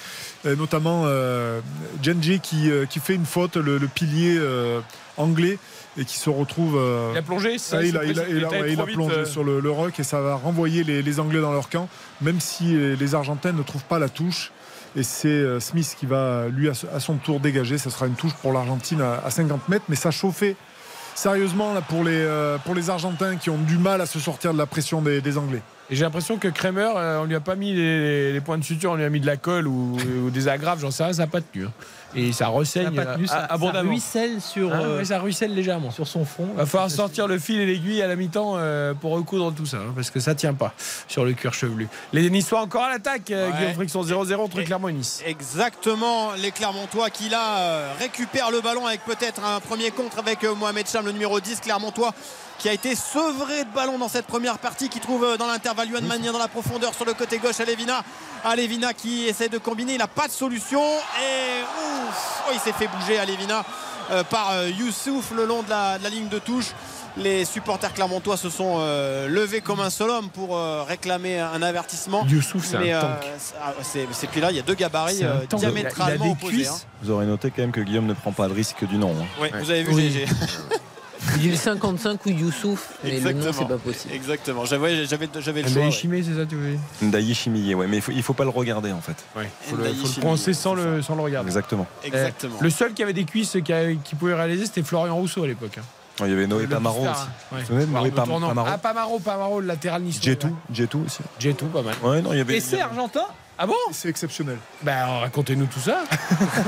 S11: euh, notamment euh, Genji qui, qui fait une faute, le, le pilier euh, anglais, et qui se retrouve. euh,
S1: Il a plongé, ça
S11: il a, il a- il a- il plongé
S1: euh.
S11: sur le, le rock et ça va renvoyer les, les Anglais dans leur camp, même si les Argentins ne trouvent pas la touche. Et c'est Smith qui va, lui, à, son tour dégager. Ce sera une touche pour l'Argentine à, à 50 mètres, mais ça chauffait sérieusement là, pour, les, euh, pour les Argentins qui ont du mal à se sortir de la pression des, Anglais.
S1: Et j'ai l'impression que Kramer, euh, on lui a pas mis les, points de suture, on lui a mis de la colle ou, ou des agrafes, j'en sais rien, ça n'a pas tenu. hein. Et ça
S10: tenu,
S1: euh,
S10: ça, ça
S1: abondamment.
S10: ruisselle sur,
S1: Hein,
S10: euh,
S1: ça ruisselle légèrement.
S10: sur son front.
S1: Va falloir sortir le fil et l'aiguille à la mi-temps euh, pour recoudre tout ça, hein, parce que ça tient pas sur le cuir chevelu. Les Niçois encore à l'attaque,
S3: Ouais.
S1: Guillaume Friction 0-0 entre Clermont et Nice.
S3: Exactement, les Clermontois qui là récupèrent le ballon avec peut-être un premier contre avec Mohamed Cham, le numéro 10 Clermontois qui a été sevré de ballon dans cette première partie qui trouve dans l'intervalle Yuan Magnin dans la profondeur sur le côté gauche Alevina Alevina qui essaie de combiner il n'a pas de solution et ouf, oh, il s'est fait bouger Alevina euh, par euh, Youssouf le long de la, de la ligne de touche les supporters clermontois se sont euh, levés comme un seul homme pour euh, réclamer un avertissement
S1: Youssouf, c'est
S3: Mais,
S1: un tank.
S3: c'est- ah, puis là il y a deux gabarits
S1: C'est un
S3: euh,
S1: tank. Il a- il a
S3: diamétralement opposés hein.
S4: Vous aurez noté quand même que Guillaume ne prend pas le risque du nom. hein.
S3: Ouais, Vous avez vu
S2: Oui.
S3: GG.
S2: Il dit le 55 ou Youssouf, mais le nom, c'est pas possible.
S3: Exactement. J'avais, j'avais, j'avais le choix. ouais.
S1: Chimé, c'est ça, tu veux dire
S4: Ndaï Chimillé, ouais, mais il faut, il faut pas le regarder en fait.
S1: Ouais, faut le, faut le prononcer sans
S3: c'est
S1: le, sans le regarder.
S4: Exactement.
S3: Exactement.
S1: Le seul qui avait des cuisses qui, a- qui pouvait réaliser, c'était Florian Rousseau à l'époque. hein.
S4: Il y avait Noé Pamaro aussi.
S1: hein. Ouais.
S4: Vous vous souvenez de
S1: Voir
S4: Noé
S1: le
S4: Pam-
S1: tournant.
S4: Pamaro
S1: Ah, Pamaro, Pamaro, le latéral niçois.
S4: Jetou, Jetou aussi.
S1: Jetou, pas mal.
S4: Ouais, non, il y avait.
S10: Essai argentin?
S1: Ah bon
S11: C'est exceptionnel.
S1: Ben, racontez-nous tout ça.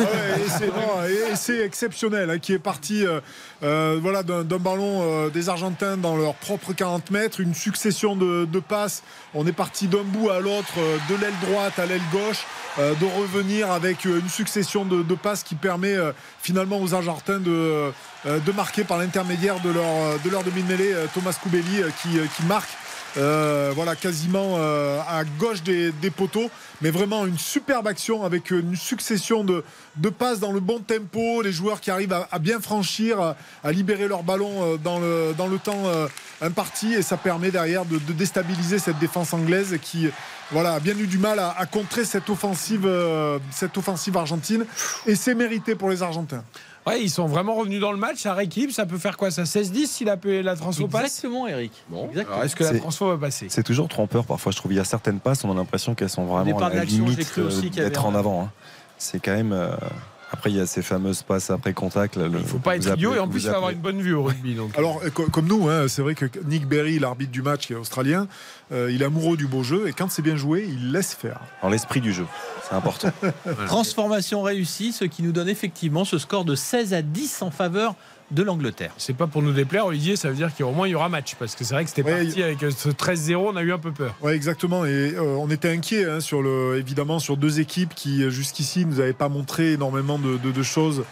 S11: Ouais, c'est exceptionnel, hein, qui est parti euh, euh, voilà, d'un ballon euh, des Argentins dans leur propre 40 mètres, une succession de, de passes. On est parti d'un bout à l'autre, de l'aile droite à l'aile gauche, de revenir avec une succession de, de passes qui permet finalement aux Argentins de, de marquer par l'intermédiaire de leur, de leur demi-mêlée, Thomas Koubeli, qui, qui marque. Euh, voilà, quasiment euh, à gauche des, poteaux, mais vraiment une superbe action avec une succession de, passes dans le bon tempo, les joueurs qui arrivent à, bien franchir, à, libérer leur ballon euh, dans le, temps imparti, et ça permet derrière de, déstabiliser cette défense anglaise qui voilà, a bien eu du mal à, contrer cette offensive argentine, et c'est mérité pour les Argentins.
S1: Ouais, ils sont vraiment revenus dans le match. Ça rééquilibre. Ça peut faire quoi? Ça 16-10 si la, la transfo passe
S10: Exactement, Eric.
S1: Bon,
S10: Exactement.
S1: est-ce que la
S4: C'est-
S1: transfo va passer?
S4: C'est toujours trompeur parfois. Je trouve il y a certaines passes, on a l'impression qu'elles sont vraiment à la limite euh, d'être en avant. hein. C'est quand même. euh, Après, il y a ces fameuses passes après contact. là, le-
S1: Il faut pas être idiot et en plus il faut avoir une bonne vue au rugby. Donc.
S11: Alors, euh, co- comme nous, hein, c'est vrai que Nick Berry, l'arbitre du match qui est australien, euh, il est amoureux du beau jeu et quand c'est bien joué, il laisse faire.
S4: Dans l'esprit du jeu, c'est important.
S10: Transformation réussie, ce qui nous donne effectivement ce score de 16 à 10 en faveur de l'Angleterre.
S1: C'est pas pour nous déplaire, Olivier, ça veut dire qu'au moins il y aura match. Parce que c'est vrai que c'était
S11: Ouais,
S1: parti avec euh, ce 13-0, on a eu un peu peur.
S11: Ouais, exactement. Et euh, on était inquiet, hein, sur le, évidemment, sur deux équipes qui euh, jusqu'ici nous avaient pas montré énormément de, de- de choses.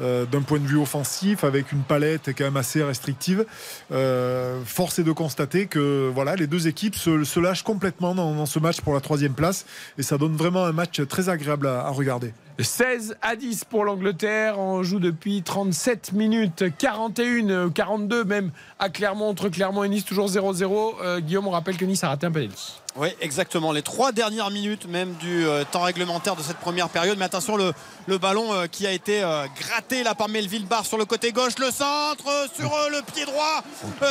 S11: Euh, d'un point de vue offensif, avec une palette quand même assez restrictive, Euh, force est de constater que voilà, les deux équipes se, lâchent complètement dans, ce match pour la troisième place, et ça donne vraiment un match très agréable à- regarder.
S1: 16 à 10 pour l'Angleterre. On joue depuis 37 minutes, 41, euh, 42 même à Clermont, entre Clermont et Nice, toujours 0-0. Euh, Guillaume, on rappelle que Nice a raté un penalty.
S3: Oui, exactement. Les trois dernières minutes même du euh, temps réglementaire de cette première période. Mais attention, le, ballon euh, qui a été euh, gratté là par Melville Barr sur le côté gauche. Le centre sur le pied droit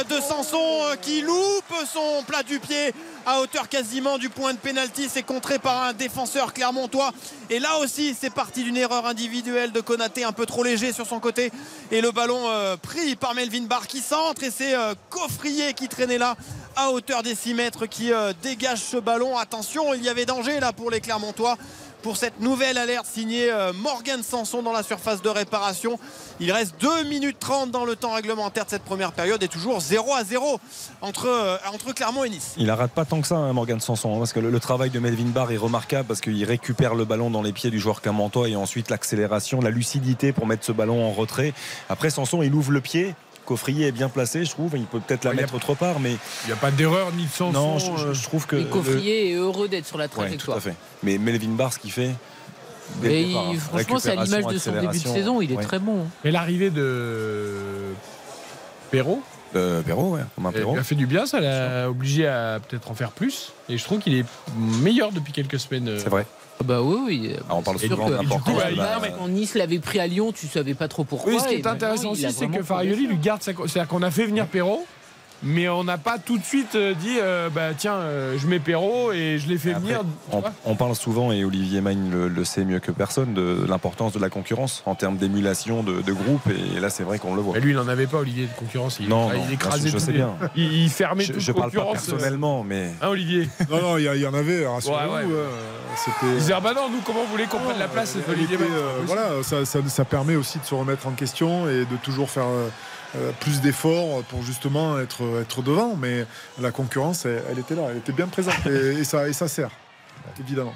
S3: de Sanson qui loupe son plat du pied à hauteur quasiment du point de pénalty. C'est contré par un défenseur clermontois. Et là aussi, c'est parti d'une erreur individuelle de Konaté un peu trop léger sur son côté. Et le ballon pris par Melvin Barr qui centre. Et c'est Coffrier qui traînait là à hauteur des 6 mètres qui euh, dégage ce ballon. Attention, il y avait danger là pour les Clermontois. Pour cette nouvelle alerte signée euh, Morgan Sanson dans la surface de réparation. Il reste 2 minutes 30 dans le temps réglementaire de cette première période et toujours 0 à 0 entre, euh, entre Clermont et Nice.
S4: Il arrête pas tant que ça, hein, Morgan Sanson, hein, parce que le, le travail de Melvin Barr est remarquable parce qu'il récupère le ballon dans les pieds du joueur clermontois et ensuite l'accélération, la lucidité pour mettre ce ballon en retrait. Après, Sanson, il ouvre le pied. Coffrier est bien placé, je trouve. Il peut peut-être la
S1: Ouais, il y a-
S4: mettre autre part, mais
S1: Il n'y a pas d'erreur ni de Sanson.
S4: non, je, je-
S1: euh,
S4: je trouve que.
S2: Et
S4: le-
S2: Coffrier est heureux d'être sur la
S4: Ouais, tout
S2: trajectoire.
S4: à fait. Mais Melvin Barr, ce qu'il fait.
S2: Mais
S4: départ,
S2: il-
S4: hein,
S2: franchement, c'est à l'image de son début de saison, il est
S4: ouais.
S2: très bon.
S1: Mais l'arrivée de Perrault,
S4: Euh, Perrault, ouais, Romain
S1: elle
S4: Perrault.
S1: lui a fait du bien, ça l'a obligé à peut-être en faire plus. Et je trouve qu'il est meilleur depuis quelques semaines. euh.
S4: C'est vrai.
S2: Ah Bah oui, oui.
S4: Ah, on parle
S1: Et
S4: souvent
S1: bah, mais-
S2: Quand Nice l'avait pris à Lyon, tu savais pas trop pourquoi.
S1: Oui, ce qui est intéressant aussi, c'est que Farioli lui garde sa. C'est-à-dire qu'on a fait venir Perrault, mais on n'a pas tout de suite euh, dit euh, bah tiens, euh, je mets Perrault et je l'ai fait
S4: Après,
S1: venir.
S4: On, parle souvent, et Olivier Magne le, le sait mieux que personne, de l'importance de la concurrence en termes d'émulation de, de groupe. Et là, c'est vrai qu'on le voit.
S1: Mais lui, il n'en avait pas, Olivier, de concurrence. Il,
S4: Non,
S1: il
S4: non,
S1: écrasait
S4: je sais
S1: les-
S4: bien.
S1: Il, il fermait
S4: Je,
S1: toute
S4: je parle pas
S1: concurrence.
S4: personnellement, mais
S1: Hein, Olivier
S11: Non, non, il y, en avait, rassurez-vous.
S1: Ouais, ouais.
S11: euh, C'était.
S1: Disait ah bah non, nous, comment vous voulez qu'on prenne la place
S11: Elle
S1: Olivier
S11: était,
S1: Magne
S11: euh, voilà, ça, ça- ça permet aussi de se remettre en question et de toujours faire plus d'efforts pour justement être, être devant. Mais la concurrence, elle, elle était là, elle était bien présente et, et ça, et ça sert, évidemment.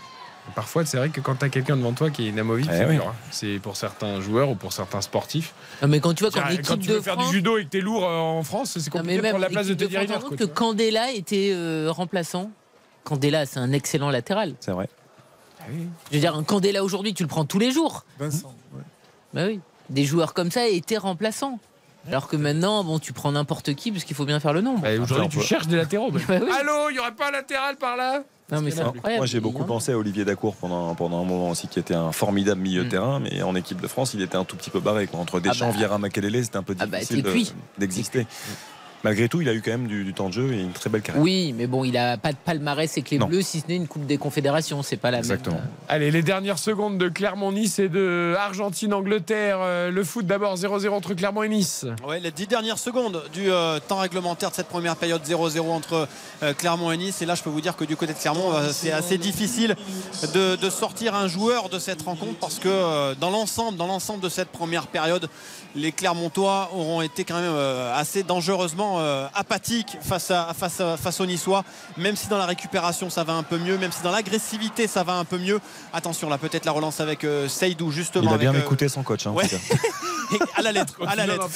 S1: Parfois, c'est vrai que quand tu as quelqu'un devant toi qui est inamovible,
S4: Eh
S1: c'est
S4: oui.
S1: dur, hein. C'est pour certains joueurs ou pour certains sportifs.
S2: Non, mais quand tu vois qu'en
S1: Quand
S2: équipe
S1: tu
S2: de
S1: veux faire du judo et que tu es lourd euh, en France, c'est
S2: Non,
S1: compliqué
S2: mais
S1: de prendre
S2: même
S1: la place de Teddy Riner. tu
S2: que. Candela était euh, remplaçant. Candela, c'est un excellent latéral.
S4: c'est vrai.
S2: Je veux dire, un Candela aujourd'hui, tu le prends tous les jours.
S11: Vincent. ouais.
S2: Bah oui. Des joueurs comme ça étaient remplaçants. Alors que maintenant, bon, tu prends n'importe qui parce qu'il faut bien faire le nombre.
S1: Bah, Aujourd'hui, tu
S4: peut-
S1: cherches des latéraux. bah.
S2: Bah oui.
S1: Allô, il n'y aurait pas un latéral par là?
S2: Non, mais.
S4: Moi, j'ai beaucoup
S2: a.
S4: pensé à Olivier Dacour pendant, pendant un moment aussi, qui était un formidable milieu de
S1: Mm.
S4: terrain, mais en équipe de France, il était un tout petit peu barré. Quoi. Entre Deschamps,
S2: bah.
S4: Vieira, Makelele, c'était un peu
S2: Ah bah,
S4: difficile d'exister. Malgré tout, il a eu quand même du, du temps de jeu et une très belle carrière.
S2: Oui, mais bon, il a pas de palmarès les
S4: Non.
S2: Bleus, si ce n'est une Coupe des Confédérations. C'est pas la
S4: Exactement.
S2: même.
S1: Allez, les dernières secondes de Clermont-Nice et de Argentine-Angleterre. Euh, le foot d'abord 0-0 entre Clermont et Nice.
S3: Ouais, les dix dernières secondes du euh, temps réglementaire de cette première période 0-0 entre euh, Clermont et Nice. Et là, je peux vous dire que du côté de Clermont, euh, c'est assez difficile de, de sortir un joueur de cette rencontre parce que euh, dans l'ensemble, dans l'ensemble de cette première période, les Clermontois auront été quand même euh, assez dangereusement euh, apathiques face, à, face, à- face aux Niçois. Même si dans la récupération ça va un peu mieux, même si dans l'agressivité ça va un peu mieux. Attention là, peut-être la relance avec euh, Seydou justement.
S4: Il a bien
S3: avec, euh,
S4: écouté son coach. hein, en
S3: ouais.
S4: tout cas.
S3: à la lettre, à la lettre.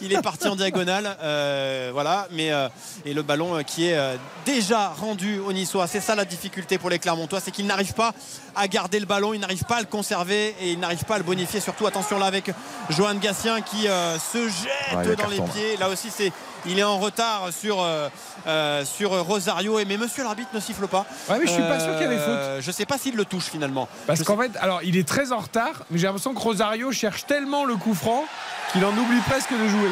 S3: Il est parti en diagonale, euh, voilà. Mais euh, et le ballon qui est déjà rendu au Niçois. C'est ça la difficulté pour les Clermontois, c'est qu'ils n'arrivent pas à garder le ballon, ils n'arrivent pas à le conserver et ils n'arrivent pas à le bonifier. Surtout attention là avec Johan Gatien qui euh, se jette
S4: Ouais,
S3: dans les
S4: carton,
S3: pieds. Là aussi, c'est il est en retard sur euh, euh, sur Rosario. Et mais Monsieur l'arbitre ne siffle pas.
S1: Ouais, mais je suis pas sûr qu'il y avait faute.
S3: Euh, Je sais pas s'il le touche finalement.
S1: Parce qu'en fait, alors il est très en retard, mais j'ai l'impression que Rosario cherche tellement le coup franc qu'il en oublie presque de jouer.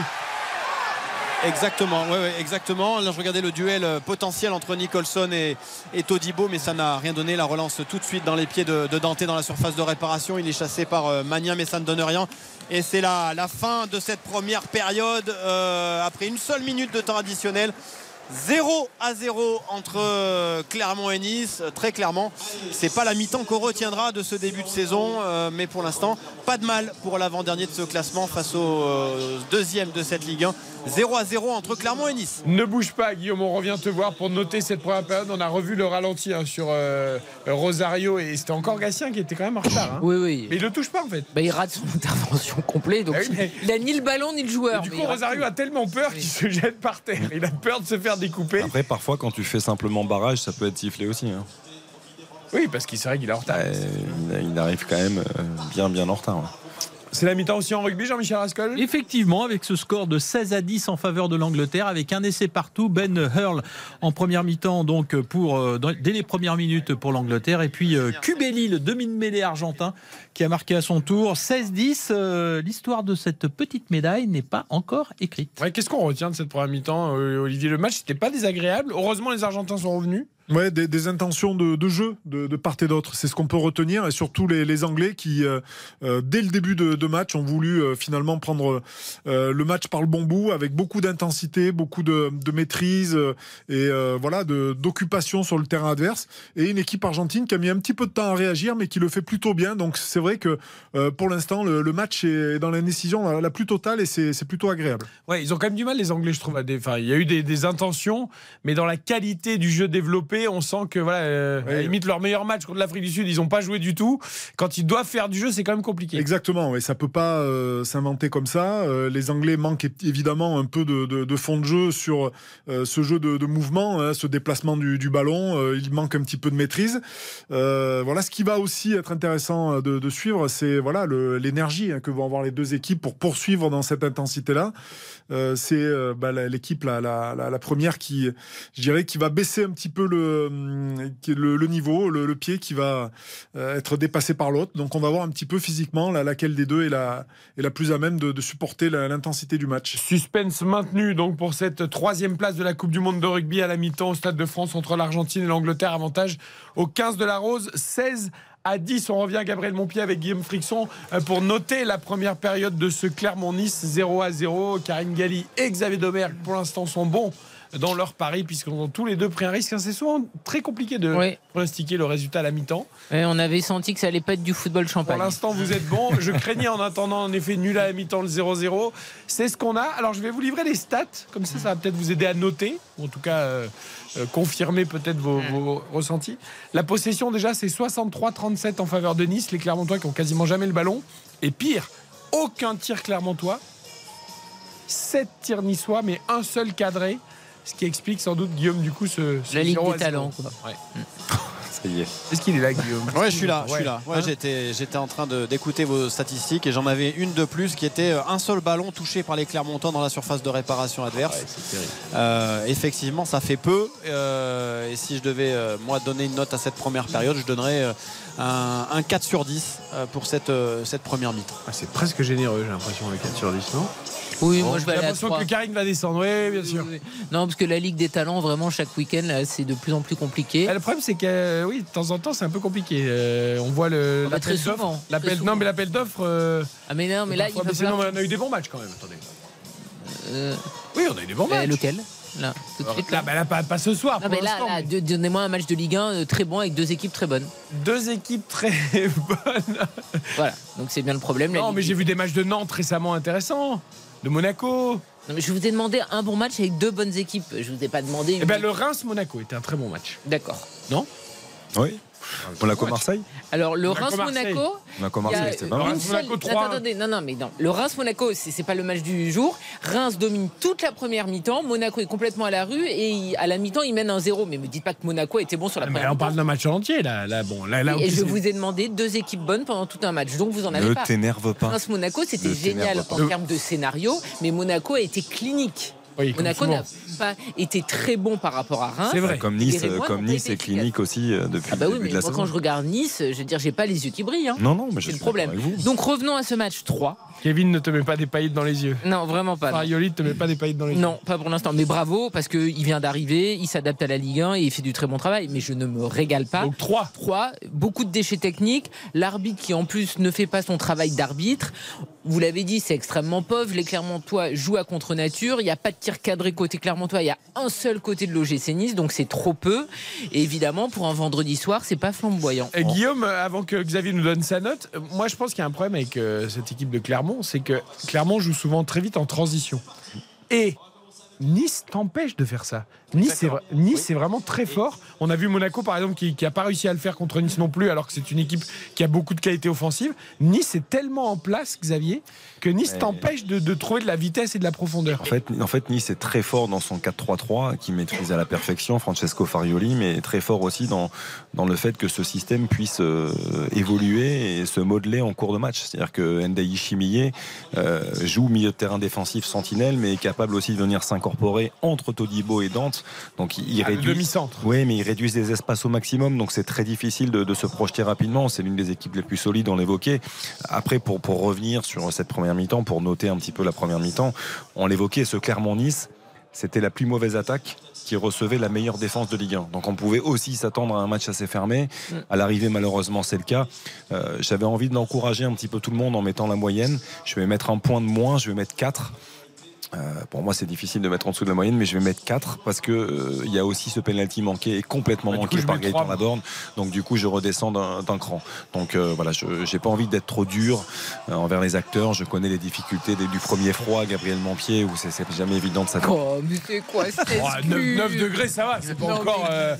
S3: Exactement, ouais, ouais, exactement. Là, je regardais le duel potentiel entre Nicholson et, et Todibo, mais ça n'a rien donné. La relance tout de suite dans les pieds de, de Dante dans la surface de réparation. Il est chassé par euh, Magnin, mais ça ne donne rien. Et c'est la, la fin de cette première période. euh, après une seule minute de temps additionnel. 0 à 0 entre Clermont et Nice, très clairement. C'est pas la mi-temps qu'on retiendra de ce début de saison, euh, mais pour l'instant, pas de mal pour l'avant-dernier de ce classement face au euh, deuxième de cette Ligue 1. 0 à 0 entre Clermont et Nice.
S1: Ne bouge pas, Guillaume, on revient te voir pour noter cette première période. On a revu le ralenti hein, sur euh, Rosario et c'était encore Gatien qui était quand même en retard. hein.
S2: Oui, oui.
S1: Mais il le touche pas en fait.
S2: Bah, il rate son intervention complète. Donc
S1: Ah oui, mais-
S2: il a ni le ballon ni le joueur.
S1: du coup, Rosario a tellement peur qu'il se jette par terre. Il a peur de se faire découper.
S4: Après, parfois, quand tu fais simplement barrage, ça peut être sifflé aussi. hein.
S1: Oui, parce qu'il c'est vrai qu'il est en retard.
S4: Euh, il, il arrive quand même euh, bien, bien en retard.
S1: C'est la mi-temps aussi en rugby, Jean-Michel Rascol?
S10: Effectivement, avec ce score de 16 à 10 en faveur de l'Angleterre, avec un essai partout, Ben Hurl en première mi-temps, donc pour euh, dès les premières minutes pour l'Angleterre, et puis euh, Kubeli, le demi-mêlée argentin, qui a marqué à son tour 16-10. Euh, L'histoire de cette petite médaille n'est pas encore écrite.
S1: Ouais, Qu'est-ce qu'on retient de cette première mi-temps, Olivier? Le match, c'était pas désagréable. Heureusement, les Argentins sont revenus.
S11: Ouais, des, intentions de, jeu de, part et d'autre. C'est ce qu'on peut retenir. Et surtout les, Anglais qui, euh, euh, dès le début de, match, ont voulu euh, finalement prendre le match par le bon bout avec beaucoup d'intensité, beaucoup de, maîtrise et voilà d'occupation sur le terrain adverse. Et une équipe argentine qui a mis un petit peu de temps à réagir, mais qui le fait plutôt bien. Donc c'est vrai que pour l'instant, le, match est dans l'indécision la, la plus totale et c'est plutôt agréable.
S1: Ouais, ils ont quand même du mal, les Anglais, je trouve. Enfin, il y a eu des intentions, mais dans la qualité du jeu développé, on sent que, voilà, euh, limite, leur meilleur match contre l'Afrique du Sud, ils n'ont pas joué du tout. Quand ils doivent faire du jeu, c'est quand même compliqué.
S11: Exactement, et ça peut pas euh, s'inventer comme ça. Euh, les Anglais manquent évidemment un peu de, de- de fond de jeu sur euh, ce jeu de, de mouvement, hein, ce déplacement du, du ballon. Il manque un petit peu de maîtrise. Voilà, ce qui va aussi être intéressant de, suivre, c'est voilà l'énergie hein, que vont avoir les deux équipes pour poursuivre dans cette intensité-là. C'est bah, l'équipe la, la, la, la première qui, je dirais, qui va baisser un petit peu le, le, niveau, le, pied qui va euh, être dépassé par l'autre. Donc on va voir un petit peu physiquement laquelle des deux est la, plus à même de, supporter l'intensité du match.
S1: Suspense maintenu donc pour cette troisième place de la Coupe du Monde de rugby à la mi-temps au Stade de France entre l'Argentine et l'Angleterre. Avantage au 15 de la Rose, 16 à 10. On revient à Gabriel Montpied avec Guillaume Frixon euh, pour noter la première période de ce Clermont-Nice 0 à 0. Karine Galli et Xavier Domergue pour l'instant sont bons dans leur pari puisqu'ils ont tous les deux pris un risque. C'est souvent très compliqué de
S2: Oui.
S1: pronostiquer le résultat à la mi-temps.
S2: On avait senti que ça allait pas être du football
S1: Pour
S2: champagne.
S1: l'instant, vous êtes bon. Je craignais en attendant, en effet, nul à la mi-temps le 0-0. C'est ce qu'on a. Alors, je vais vous livrer les stats. Comme ça, ça va peut-être vous aider à noter. Ou en tout cas, euh, euh, confirmer peut-être vos, vos ressentis. La possession, déjà, c'est 63-37 en faveur de Nice. Les Clermontois qui ont quasiment jamais le ballon. Et pire, aucun tir Clermontois. 7 tirs niçois, mais un seul cadré. Ce qui explique sans doute, Guillaume, du coup, ce, ce
S2: La Ligue
S1: 0
S2: des
S1: à 0.
S2: talents, quoi.
S1: Ouais.
S4: Ça y est.
S1: Est-ce qu'il est là, Guillaume?
S3: Ouais, je suis là, je suis là. Ouais,
S1: Hein
S3: j'étais, j'étais en train de- d'écouter vos statistiques et j'en avais une de plus qui était euh, un seul ballon touché par les Clermontois dans la surface de réparation adverse. Euh, effectivement, ça fait peu. euh, et si je devais, euh, moi, donner une note à cette première période, je donnerais euh, un, un 4 sur 10 euh, pour cette, euh, cette première mi-temps.
S1: Ah, c'est presque généreux, j'ai l'impression, le 4 sur 10, non?
S2: Oui, moi je vais aller à
S1: l'impression
S2: 3.
S1: que Karine va descendre. Oui, bien sûr.
S2: Oui, oui. Non, parce que la Ligue des Talents, vraiment, chaque week-end, c'est de plus en plus compliqué.
S1: Ah, Le problème, c'est que euh, oui, de temps en temps, c'est un peu compliqué. Euh, on voit le
S2: Ah bah, très souvent,
S1: L'appel- non, mais l'appel d'offres. euh,
S2: Ah, mais non, mais là, il falloir.
S1: on a eu des bons matchs quand même. Attendez.
S2: Euh,
S1: Oui, on a eu des bons matchs.
S2: lequel? Là, tout de suite.
S1: là, bah, là, pas, pas ce soir.
S2: Non,
S1: pour
S2: mais là,
S1: mais
S2: donnez-moi un match de Ligue 1 euh, très bon avec deux équipes très bonnes.
S1: Deux équipes très bonnes.
S2: Voilà, donc c'est bien le problème.
S1: Non, mais j'ai vu des matchs de Nantes récemment intéressants. De Monaco.
S2: Non, mais je vous ai demandé un bon match avec deux bonnes équipes. Je vous ai pas demandé. une-
S1: Eh ben, le Reims-Monaco était un très bon match.
S2: D'accord.
S1: Non?
S4: Oui. Monaco-Marseille
S2: Alors le.
S1: Monaco-Marseille,
S2: il y a
S4: c'était pas
S2: une
S4: mal.
S1: Reims-Monaco
S2: seule-
S1: 3.
S2: Attends, attendez, non, non, mais non. Le Reims-Monaco, c'est c'est pas le match du jour. Reims domine toute la première mi-temps. Monaco est complètement à la rue et il- à la mi-temps, il mène un 0 Mais me dites pas que Monaco était bon sur la
S1: Mais
S2: première
S1: on
S2: mi-temps.
S1: parle d'un match en entier là. là, bon, là, là
S2: et je
S1: c'est-
S2: vous ai demandé deux équipes bonnes pendant tout un match. Donc vous en avez
S4: Ne
S2: pas.
S4: t'énerve pas.
S2: Reims-Monaco, c'était
S4: Ne
S2: génial en termes de scénario, mais Monaco a été clinique.
S1: Oui,
S2: Monaco n'a pas été très bon par rapport à Reims.
S1: C'est vrai.
S4: Comme Nice, comme Nice est clinique aussi euh, depuis
S2: Ah bah
S4: le
S2: oui,
S4: début
S2: mais
S4: de la
S2: moi
S4: saison.
S2: quand je regarde Nice, je veux dire, j'ai pas les yeux qui brillent. hein.
S4: Non, non, mais je
S2: C'est
S4: suis
S2: le problème.
S4: d'accord avec vous.
S2: Donc revenons à ce match 3.
S1: Kevin ne te met pas des paillettes dans les yeux.
S2: Non, vraiment pas.
S1: Farioli ne te met pas des paillettes dans les yeux.
S2: Non, pas pour l'instant. Mais bravo, parce qu'il vient d'arriver, il s'adapte à la Ligue 1 et il fait du très bon travail. Mais je ne me régale pas.
S1: Donc 3.
S2: 3, beaucoup de déchets techniques. L'arbitre qui en plus ne fait pas son travail d'arbitre. Vous l'avez dit, c'est extrêmement pauvre. Les Clermontois jouent à contre-nature. Il n'y a pas de tir cadré côté Clermontois. Il y a un seul côté de l'OGC Nice, donc c'est trop peu. Et évidemment, pour un vendredi soir, c'est pas flamboyant.
S1: Et Guillaume, avant que Xavier nous donne sa note, moi je pense qu'il y a un problème avec euh, cette équipe de Clermont, c'est que Clermont joue souvent très vite en transition. Et Nice t'empêche de faire ça. Nice, c'est vraiment très fort. On a vu Monaco, par exemple, qui n'a pas réussi à le faire contre Nice non plus, alors que c'est une équipe qui a beaucoup de qualité offensive. Nice est tellement en place, Xavier, que Nice
S4: Mais-
S1: t'empêche de, de trouver de la vitesse et de la profondeur.
S4: En fait, en fait, Nice est très fort dans son 4-3-3, qui maîtrise à la perfection Francesco Farioli, mais très fort aussi dans, dans le fait que ce système puisse euh, évoluer et se modeler en cours de match. C'est-à-dire que Ndai Chimillé euh, joue milieu de terrain défensif sentinelle, mais est capable aussi de venir s'incorporer entre Todibo et Dante. Donc il, il
S1: Ah, demi-centre.
S4: Oui, mais ils réduisent les espaces au maximum, donc c'est très difficile de, de se projeter rapidement. C'est l'une des équipes les plus solides, on l'évoquait. Après, pour, pour revenir sur cette première mi-temps, pour noter un petit peu la première mi-temps, on l'évoquait, ce Clermont-Nice, c'était la plus mauvaise attaque qui recevait la meilleure défense de Ligue 1. Donc on pouvait aussi s'attendre à un match assez fermé. À l'arrivée, malheureusement, c'est le cas. Euh, J'avais envie d'encourager un petit peu tout le monde en mettant la moyenne. Je vais mettre un point de moins, je vais mettre 4. Euh, pour moi, c'est difficile de mettre en dessous de la moyenne, mais je vais mettre 4 parce que euh, il y a aussi ce penalty manqué et complètement
S1: Bah,
S4: manqué
S1: coup,
S4: par Gaëtan. Laborde. Donc du coup, je redescends d'un d'un cran. Donc euh, voilà, je j'ai pas envie d'être trop dur euh, envers les acteurs. Je connais les difficultés des- du premier froid, Gabriel Montpied, où c'est c'est jamais évident de s'attendre.
S2: Oh, mais c'est quoi
S1: Oh, 9,
S2: excuse
S1: degrés, ça va, c'est pas
S2: Non,
S1: encore, euh,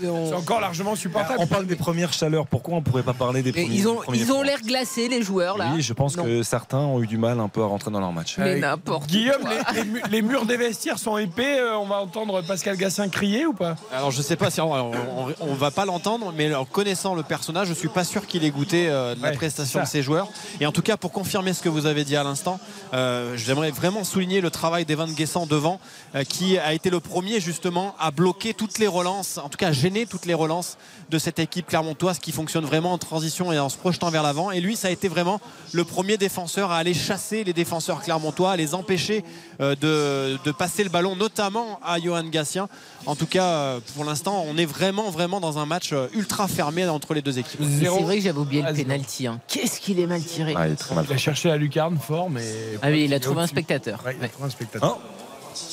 S1: largement supportable.
S4: On parle des premières chaleurs. Pourquoi on pourrait pas parler des
S2: Mais
S4: premiers
S2: ils ont,
S4: premiers
S2: ils ont l'air glacés, les joueurs, là.
S4: Oui, je pense
S2: Non.
S4: que certains ont eu du mal un peu à rentrer dans leur match.
S2: Mais
S1: Euh,
S2: n'importe
S1: Guillaume,
S2: quoi.
S1: les, les mu- les murs des vestiaires sont épais. euh, on va entendre Pascal Gassin crier ou pas?
S3: Alors je sais pas si on, on, on va pas l'entendre, mais en connaissant le personnage, je suis pas sûr qu'il ait goûté euh, de la
S1: Ouais,
S3: prestation
S1: ça.
S3: de ses joueurs. Et en tout cas, pour confirmer ce que vous avez dit à l'instant, euh, j'aimerais vraiment souligner le travail d'Evan Guessant devant, qui a été le premier justement à bloquer toutes les relances, en tout cas à gêner toutes les relances de cette équipe clermontoise qui fonctionne vraiment en transition et en se projetant vers l'avant. Et lui, ça a été vraiment le premier défenseur à aller chasser les défenseurs clermontois, à les empêcher euh, de, de passer le ballon, notamment à Johan Gassien. En tout cas, euh, pour l'instant, on est vraiment, vraiment dans un match euh, ultra fermé entre les deux équipes.
S2: C'est vrai que j'avais oublié le
S1: Vas-y.
S2: pénalty. hein. Qu'est-ce qu'il est mal tiré
S4: Ah, il est très mal
S1: Il a cherché la lucarne fort, mais.
S2: Ah oui, il a trouvé un spectateur.
S1: Ouais, il a trouvé un spectateur.
S4: Hein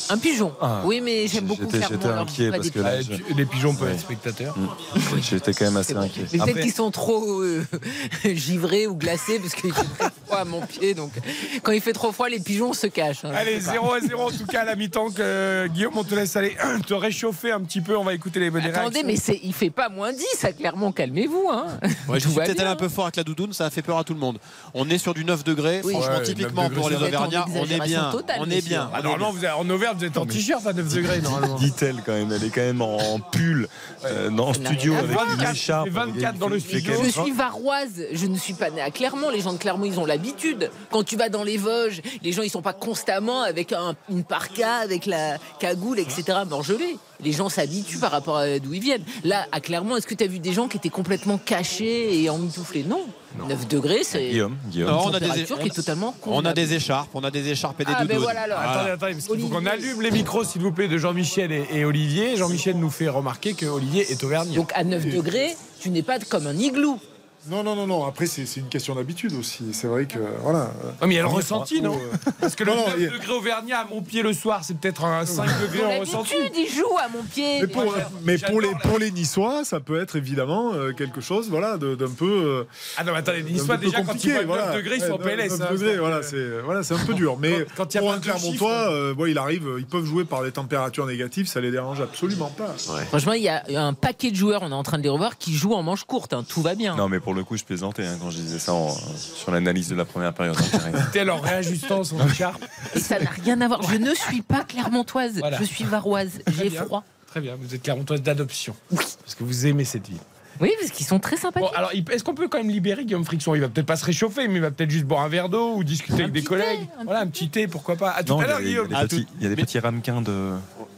S2: Un pigeon.
S4: Ah.
S2: Oui, mais j'aime beaucoup Clermont.
S4: j'étais inquiet parce que là,
S1: les pigeons peuvent être spectateurs.
S4: J'étais quand même assez inquiet.
S2: Mais peut-être
S4: Après-
S2: qu'ils sont trop euh, givrés ou glacés parce qu'il fait très froid à mon pied. Donc, quand il fait trop froid, les pigeons se cachent. hein.
S1: Allez, 0 à 0 en tout cas à la mi-temps. Que, Guillaume, on te laisse aller te réchauffer un petit peu. On va écouter les bonnes
S2: Attendez,
S1: réactions.
S2: mais c'est, il fait pas moins 10, ça, Clermont, calmez-vous. Hein.
S3: Ouais, je suis peut-être allé un peu fort avec la doudoune, ça a fait peur à tout le monde. On est sur du 9 degrés,
S2: Oui.
S3: franchement,
S1: Ouais,
S3: typiquement
S1: 9 degrés,
S3: pour les Auvergnats, on est bien.
S2: totale,
S3: on est bien.
S1: Ah,
S3: on est
S1: normalement,
S3: bien.
S1: vous êtes- en Auvergne, vous êtes en t-shirt à 9 degrés normalement.
S4: Dit-elle quand même, elle est quand même en pull euh, dans le studio avec
S1: voir.
S4: une
S1: 24,
S4: écharpe.
S1: c'est 24 dans le studio.
S2: Je suis varoise, je ne suis pas née à Clermont. Les gens de Clermont, ils ont l'habitude. Quand tu vas dans les Vosges, les gens ils sont pas constamment avec un- une parka, avec la cagoule, etc. morgelés. Les gens s'habituent par rapport à d'où ils viennent. Là, à Clermont, est-ce que tu as vu des gens qui étaient complètement cachés et emmitouflés? Non. 9 degrés, c'est
S4: Guillaume, Guillaume.
S3: Non,
S2: une
S3: on a des-
S2: qui est totalement
S3: On a des écharpes, on a des écharpes et des
S2: Ah, ben
S3: doudounes.
S2: voilà alors.
S1: Attendez, attendez, parce qu'il faut qu'on allume les micros, s'il vous plaît, de Jean-Michel et, et Olivier. Jean-Michel nous fait remarquer que Olivier est auvergnat.
S2: Donc à 9 degrés, tu n'es pas comme un igloo.
S11: Non, non, non, non. Après, c'est une question d'habitude aussi. C'est vrai que, voilà.
S1: Ah, mais il y a le
S11: est
S1: ressenti, non
S11: euh,
S1: Parce que le
S11: Non, non,
S1: 9
S11: il
S1: degrés auvergnat à mon pied le soir, c'est peut-être un 5 degrés en ressenti.
S2: D'habitude, il joue à mon pied.
S11: Mais pour, mais pour les, pour les Niçois, ça peut être évidemment euh, quelque chose voilà, de- d'un peu. euh,
S1: Ah non, mais attendez, les Niçois, déjà, quand ils voient 9
S11: voilà.
S1: degrés, ils sont en
S11: Ouais,
S1: PLS.
S11: 9
S1: hein.
S11: degrés, voilà, c'est voilà, c'est un peu dur. Mais
S1: Quand- quand il y a
S11: pour un Clermontois,
S1: chiffres.
S11: euh, bon, il arrive, ils peuvent jouer par des températures négatives, ça les dérange absolument pas.
S2: Franchement, il y a un paquet de joueurs, on est en train de les revoir, qui jouent en manche courte. hein. Tout va bien.
S4: Non, mais pour le coup, je plaisantais hein, quand je disais ça en- sur l'analyse de la première période.
S1: Tel en réajustant son écharpe.
S2: Et ça n'a rien à voir. Je ne suis pas clermontoise.
S1: Voilà.
S2: Je suis varoise. J'ai froid.
S1: Très bien, vous êtes clermontoise d'adoption. Parce que vous aimez cette ville.
S2: Oui, parce qu'ils sont très
S1: Bon,
S2: sympathiques.
S1: alors, est-ce qu'on peut quand même libérer Guillaume Friction Il va peut-être pas se réchauffer, mais il va peut-être juste boire un verre d'eau ou discuter avec des collègues.
S2: thé, un
S1: voilà, un petit thé, pourquoi pas. À tout
S4: Non,
S1: à
S4: il y a
S1: l'heure,
S4: des- il y a
S1: Guillaume.
S4: des petits-
S3: tout-
S4: il y a des petits ramequins de,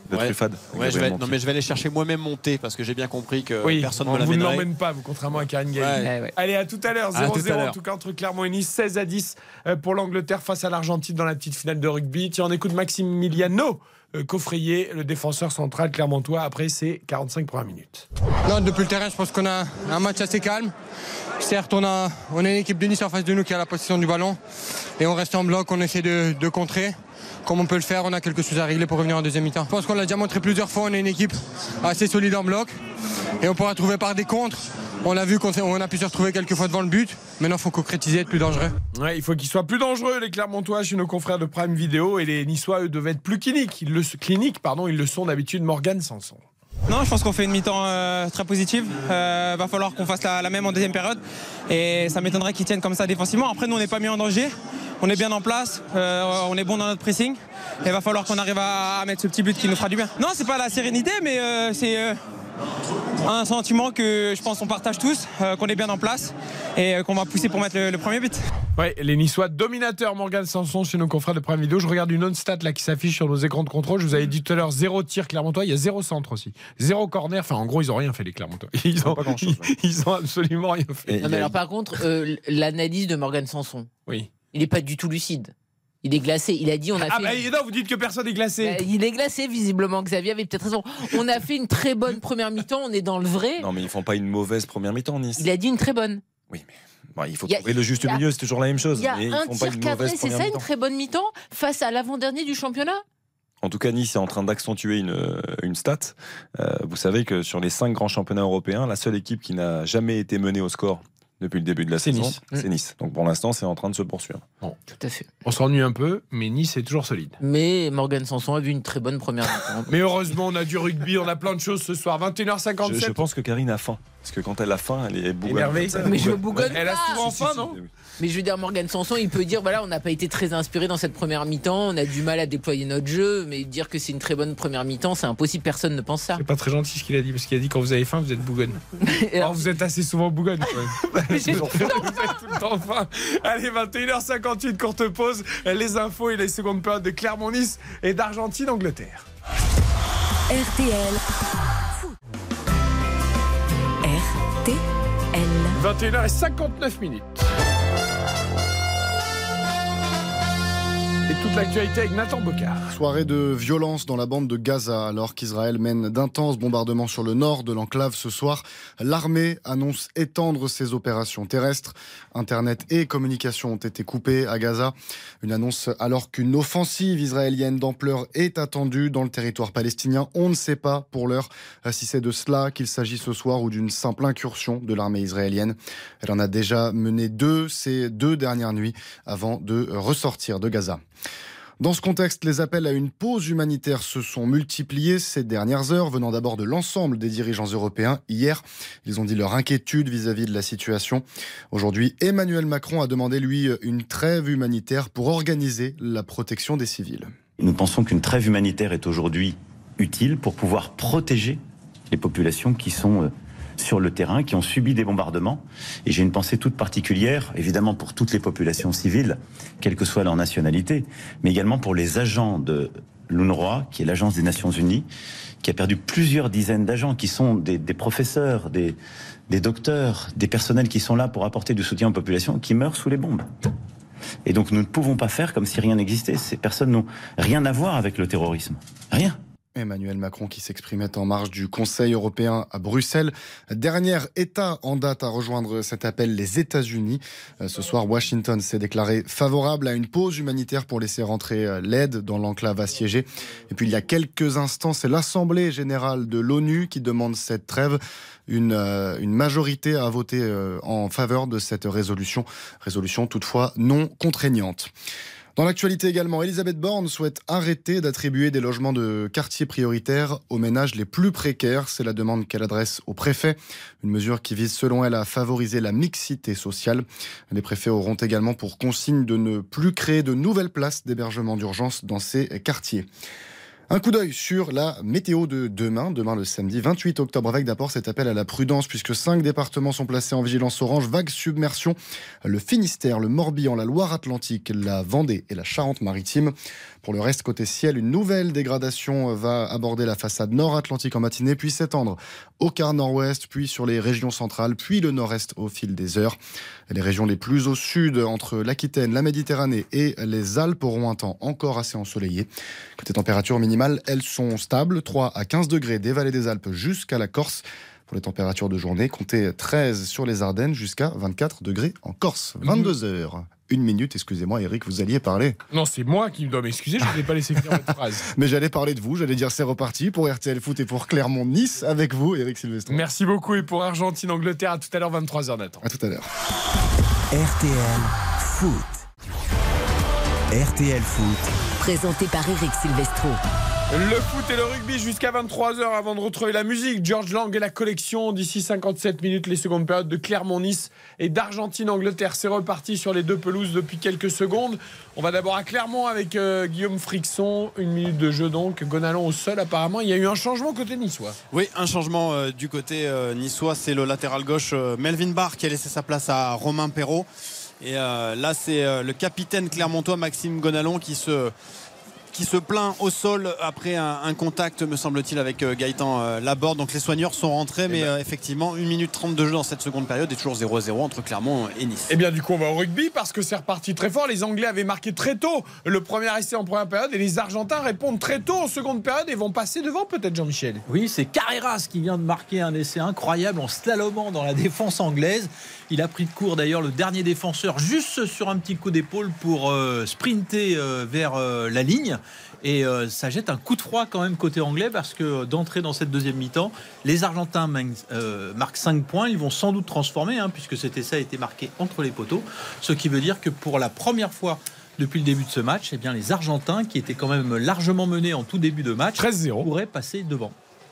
S4: de
S3: Ouais.
S4: truffade.
S3: Ouais, je vais, non, mais je vais aller chercher moi-même mon thé parce que j'ai bien compris que
S1: Oui,
S3: personne ne me
S1: vous ne l'emmène pas, vous, contrairement à Karine Galli.
S3: Ouais.
S2: Ouais, ouais.
S1: Allez, à tout à l'heure,
S3: À tout à
S1: 0-0 en tout cas entre Clermont et Nice, 16 à 10 euh, pour l'Angleterre face à l'Argentine dans la petite finale de rugby. Tiens, on écoute Maximiliano euh, Coffrier, le défenseur central clermontois, après ses 45 premières minutes.
S12: Non, depuis le terrain, je pense qu'on a un match assez calme. Certes, on a, on a une équipe de Nice en face de nous qui a la possession du ballon. Et on reste en bloc, on essaie de, de contrer. Comme on peut le faire, on a quelque chose à régler pour revenir en deuxième mi-temps. Je pense qu'on l'a déjà montré plusieurs fois, on est une équipe assez solide en bloc. Et on pourra trouver par des contres. On a vu qu'on a pu se retrouver quelques fois devant le but. Maintenant, il faut concrétiser, être plus dangereux.
S1: Ouais, il faut qu'ils soient plus dangereux, les Clermontois, chez nos confrères de Prime Vidéo. Et les Niçois, eux, devaient être plus cliniques. Ils le, cliniques, pardon, ils le sont d'habitude. Morgan Sanson.
S12: Non, je pense qu'on fait une mi-temps euh, très positive. Euh, va falloir qu'on fasse la, la même en deuxième période. Et ça m'étonnerait qu'ils tiennent comme ça défensivement. Après, nous, on n'est pas mis en danger. On est bien en place. Euh, on est bon dans notre pressing. Et il va falloir qu'on arrive à, à mettre ce petit but qui nous fera du bien. Non, c'est pas la sérénité, mais euh, c'est euh, un sentiment que je pense qu'on partage tous, euh, qu'on est bien en place et euh, qu'on va pousser pour mettre le, le premier but.
S1: Ouais, les Niçois dominateurs, Morgan Sanson, chez nos confrères de Prime Vidéo. Je regarde une autre stat là qui s'affiche sur nos écrans de contrôle. Je vous avais dit tout à l'heure, zéro tir Clermontois. Il y a zéro centre aussi. Zéro corner. Enfin, en gros, ils ont rien fait, les Clermontois. Ils ont,
S4: Pas grand-chose,
S1: ils, ils ont absolument rien fait.
S2: Non, mais alors, par contre, euh, l'analyse de Morgan Sanson,
S1: Oui.
S2: Il n'est pas du tout lucide. Il est glacé. Il a dit on a
S1: Ah,
S2: fait.
S1: bah, non, vous dites que personne est glacé.
S2: Bah, il est glacé, visiblement. Xavier avait peut-être raison. On a fait une très bonne première mi-temps. On est dans le vrai.
S4: Non, mais ils font pas une mauvaise première mi-temps, Nice.
S2: Il a dit une très bonne.
S4: Oui, mais bon, il faut
S2: a-
S4: trouver le juste
S2: a-
S4: milieu, c'est toujours la même chose.
S2: Il y a
S4: mais ils
S2: un
S4: font
S2: tir cadré, c'est
S4: première
S2: ça, une
S4: mi-temps.
S2: très bonne mi-temps face à l'avant-dernier du championnat
S4: En tout cas, Nice est en train d'accentuer une, une stat. Euh, vous savez que sur les cinq grands championnats européens, la seule équipe qui n'a jamais été menée au score depuis le début de la
S1: C'est
S4: saison,
S1: Nice.
S4: c'est Nice. Donc pour l'instant, c'est en train de se poursuivre.
S2: Tout à fait.
S1: On s'ennuie un peu, mais Nice est toujours solide.
S2: Mais Morgan Sanson a vu une très bonne première.
S1: Mais heureusement, on a du rugby, on a plein de choses ce soir. 21h57.
S4: Je, je pense que Karine a faim. Parce que quand elle a faim, elle est bougonne.
S1: Énervée.
S2: Mais je bougonne
S1: Elle a souvent faim,
S4: si,
S1: non
S4: oui.
S2: Mais je veux dire, Morgan Sanson, il peut dire voilà, on n'a pas été très inspiré dans cette première mi-temps, on a du mal à déployer notre jeu, mais dire que c'est une très bonne première mi-temps, c'est impossible, personne ne pense ça.
S1: C'est pas très gentil ce qu'il a dit, parce qu'il a dit quand vous avez faim, vous êtes bougonne.
S2: Alors,
S1: Alors, vous êtes assez souvent bougonne. quand même.
S2: Mais j'ai
S1: vous êtes tout le temps faim. Allez, 21h58, courte pause. Les infos et les secondes périodes de Clermont-Nice et d'Argentine-Angleterre.
S8: RTL. RTL.
S1: 21h59 minutes. Toute l'actualité avec Nathan Bocard.
S9: Soirée de violence dans la bande de Gaza alors qu'Israël mène d'intenses bombardements sur le nord de l'enclave ce soir. L'armée annonce étendre ses opérations terrestres. Internet et communication ont été coupés à Gaza. Une annonce alors qu'une offensive israélienne d'ampleur est attendue dans le territoire palestinien. On ne sait pas pour l'heure si c'est de cela qu'il s'agit ce soir ou d'une simple incursion de l'armée israélienne. Elle en a déjà mené deux ces deux dernières nuits avant de ressortir de Gaza. Dans ce contexte, les appels à une pause humanitaire se sont multipliés ces dernières heures, venant d'abord de l'ensemble des dirigeants européens. Hier, ils ont dit leur inquiétude vis-à-vis de la situation. Aujourd'hui, Emmanuel Macron a demandé, lui, une trêve humanitaire pour organiser la protection des civils.
S13: Nous pensons qu'une trêve humanitaire est aujourd'hui utile pour pouvoir protéger les populations qui sont euh, sur le terrain, qui ont subi des bombardements. Et j'ai une pensée toute particulière, évidemment, pour toutes les populations civiles, quelle que soit leur nationalité, mais également pour les agents de l'UNRWA, qui est l'agence des Nations Unies, qui a perdu plusieurs dizaines d'agents, qui sont des, des professeurs, des, des docteurs, des personnels qui sont là pour apporter du soutien aux populations, qui meurent sous les bombes. Et donc nous ne pouvons pas faire comme si rien n'existait. Ces personnes n'ont rien à voir avec le terrorisme. Rien.
S9: Emmanuel Macron qui s'exprimait en marge du Conseil européen à Bruxelles. Dernier État en date à rejoindre cet appel, les États-Unis. Euh, ce soir, Washington s'est déclaré favorable à une pause humanitaire pour laisser rentrer euh, l'aide dans l'enclave assiégée. Et puis il y a quelques instants, c'est l'Assemblée générale de l'ONU qui demande cette trêve. Une, euh, une majorité a voté en faveur de cette résolution, résolution toutefois non contraignante. Dans l'actualité également, Elisabeth Borne souhaite arrêter d'attribuer des logements de quartier prioritaires aux ménages les plus précaires. C'est la demande qu'elle adresse au préfet. Une mesure qui vise, selon elle, à favoriser la mixité sociale. Les préfets auront également pour consigne de ne plus créer de nouvelles places d'hébergement d'urgence dans ces quartiers. Un coup d'œil sur la météo de demain, demain le samedi 28 octobre, avec d'abord cet appel à la prudence, puisque cinq départements sont placés en vigilance orange, vague submersion, le Finistère, le Morbihan, la Loire-Atlantique, la Vendée et la Charente-Maritime. Pour le reste, côté ciel, une nouvelle dégradation va aborder la façade nord-atlantique en matinée, puis s'étendre au quart nord-ouest, puis sur les régions centrales, puis le nord-est au fil des heures. Les régions les plus au sud, entre l'Aquitaine, la Méditerranée et les Alpes, auront un temps encore assez ensoleillé. Côté température minimale, elles sont stables, 3 à 15 degrés des vallées des Alpes jusqu'à la Corse. Pour les températures de journée, comptez 13 sur les Ardennes jusqu'à 24 degrés en Corse. 22 heures une minute. Excusez-moi, Eric, vous alliez parler.
S1: Non, c'est moi qui dois m'excuser, je ne pas laissé finir votre phrase.
S9: Mais j'allais parler de vous, j'allais dire c'est reparti pour RTL Foot et pour Clermont-Nice avec vous, Eric Sylvestre.
S1: Merci beaucoup et pour Argentine-Angleterre, à tout à l'heure, 23h, Nathan.
S9: À tout à l'heure.
S5: RTL Foot. RTL Foot.
S8: Présenté par Eric Silvestro.
S1: Le foot et le rugby jusqu'à 23h avant de retrouver la musique. George Lang et la collection d'ici 57 minutes, les secondes périodes de Clermont-Nice et d'Argentine-Angleterre. C'est reparti sur les deux pelouses depuis quelques secondes. On va d'abord à Clermont avec euh, Guillaume Frixon. Une minute de jeu donc. Gonalon au sol apparemment. Il y a eu un changement côté niçois.
S3: Oui, un changement euh, du côté euh, niçois. C'est le latéral gauche Melvin Barr qui a laissé sa place à Romain Perrault. Et là, c'est le capitaine clermontois Maxime Gonalon qui se qui se plaint au sol après un, contact, me semble-t-il, avec euh, Gaëtan euh, Laborde. Donc les soigneurs sont rentrés, mais eh ben. euh, effectivement, 1 minute 30 de jeu dans cette seconde période et toujours 0-0 entre Clermont et Nice.
S1: Et eh bien du coup, on va au rugby parce que c'est reparti très fort. Les Anglais avaient marqué très tôt le premier essai en première période et les Argentins répondent très tôt en seconde période et vont passer devant peut-être Jean-Michel.
S10: Oui, c'est Carreras qui vient de marquer un essai incroyable en slalomant dans la défense anglaise. Il a pris de court d'ailleurs le dernier défenseur juste sur un petit coup d'épaule pour sprinter vers la ligne. Et euh, ça jette un coup de froid quand même côté anglais parce que d'entrer dans cette deuxième mi-temps, les Argentins euh, marquent 5 points. Ils vont sans doute transformer hein, puisque cet essai a été marqué entre les poteaux. Ce qui veut dire que pour la première fois depuis le début de ce match, eh bien, les Argentins, qui étaient quand même largement menés en tout début de match, pourraient passer devant.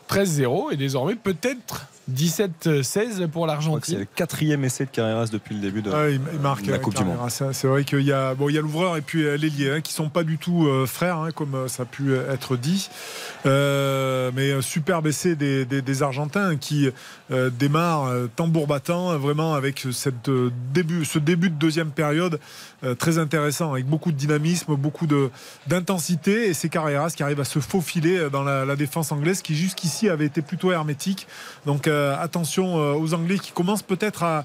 S1: 13-0 et désormais peut-être 17-16 pour l'Argentine.
S4: C'est le quatrième essai de Carreras depuis le début de,
S11: il marque la Coupe du Monde. C'est vrai qu'il y a bon, il y a l'ouvreur et puis euh, l'ailier hein, qui sont pas du tout euh, frères, hein, comme euh, ça a pu être dit. mais superbe essai des, des, Argentins qui démarrent tambour battant, vraiment avec cette, début, ce début de deuxième période très intéressant, avec beaucoup de dynamisme, beaucoup d'intensité. Et c'est Carreras qui arrive à se faufiler dans la, défense anglaise qui jusqu'ici avait été plutôt hermétique. Donc euh, attention euh, aux Anglais qui commencent peut-être à,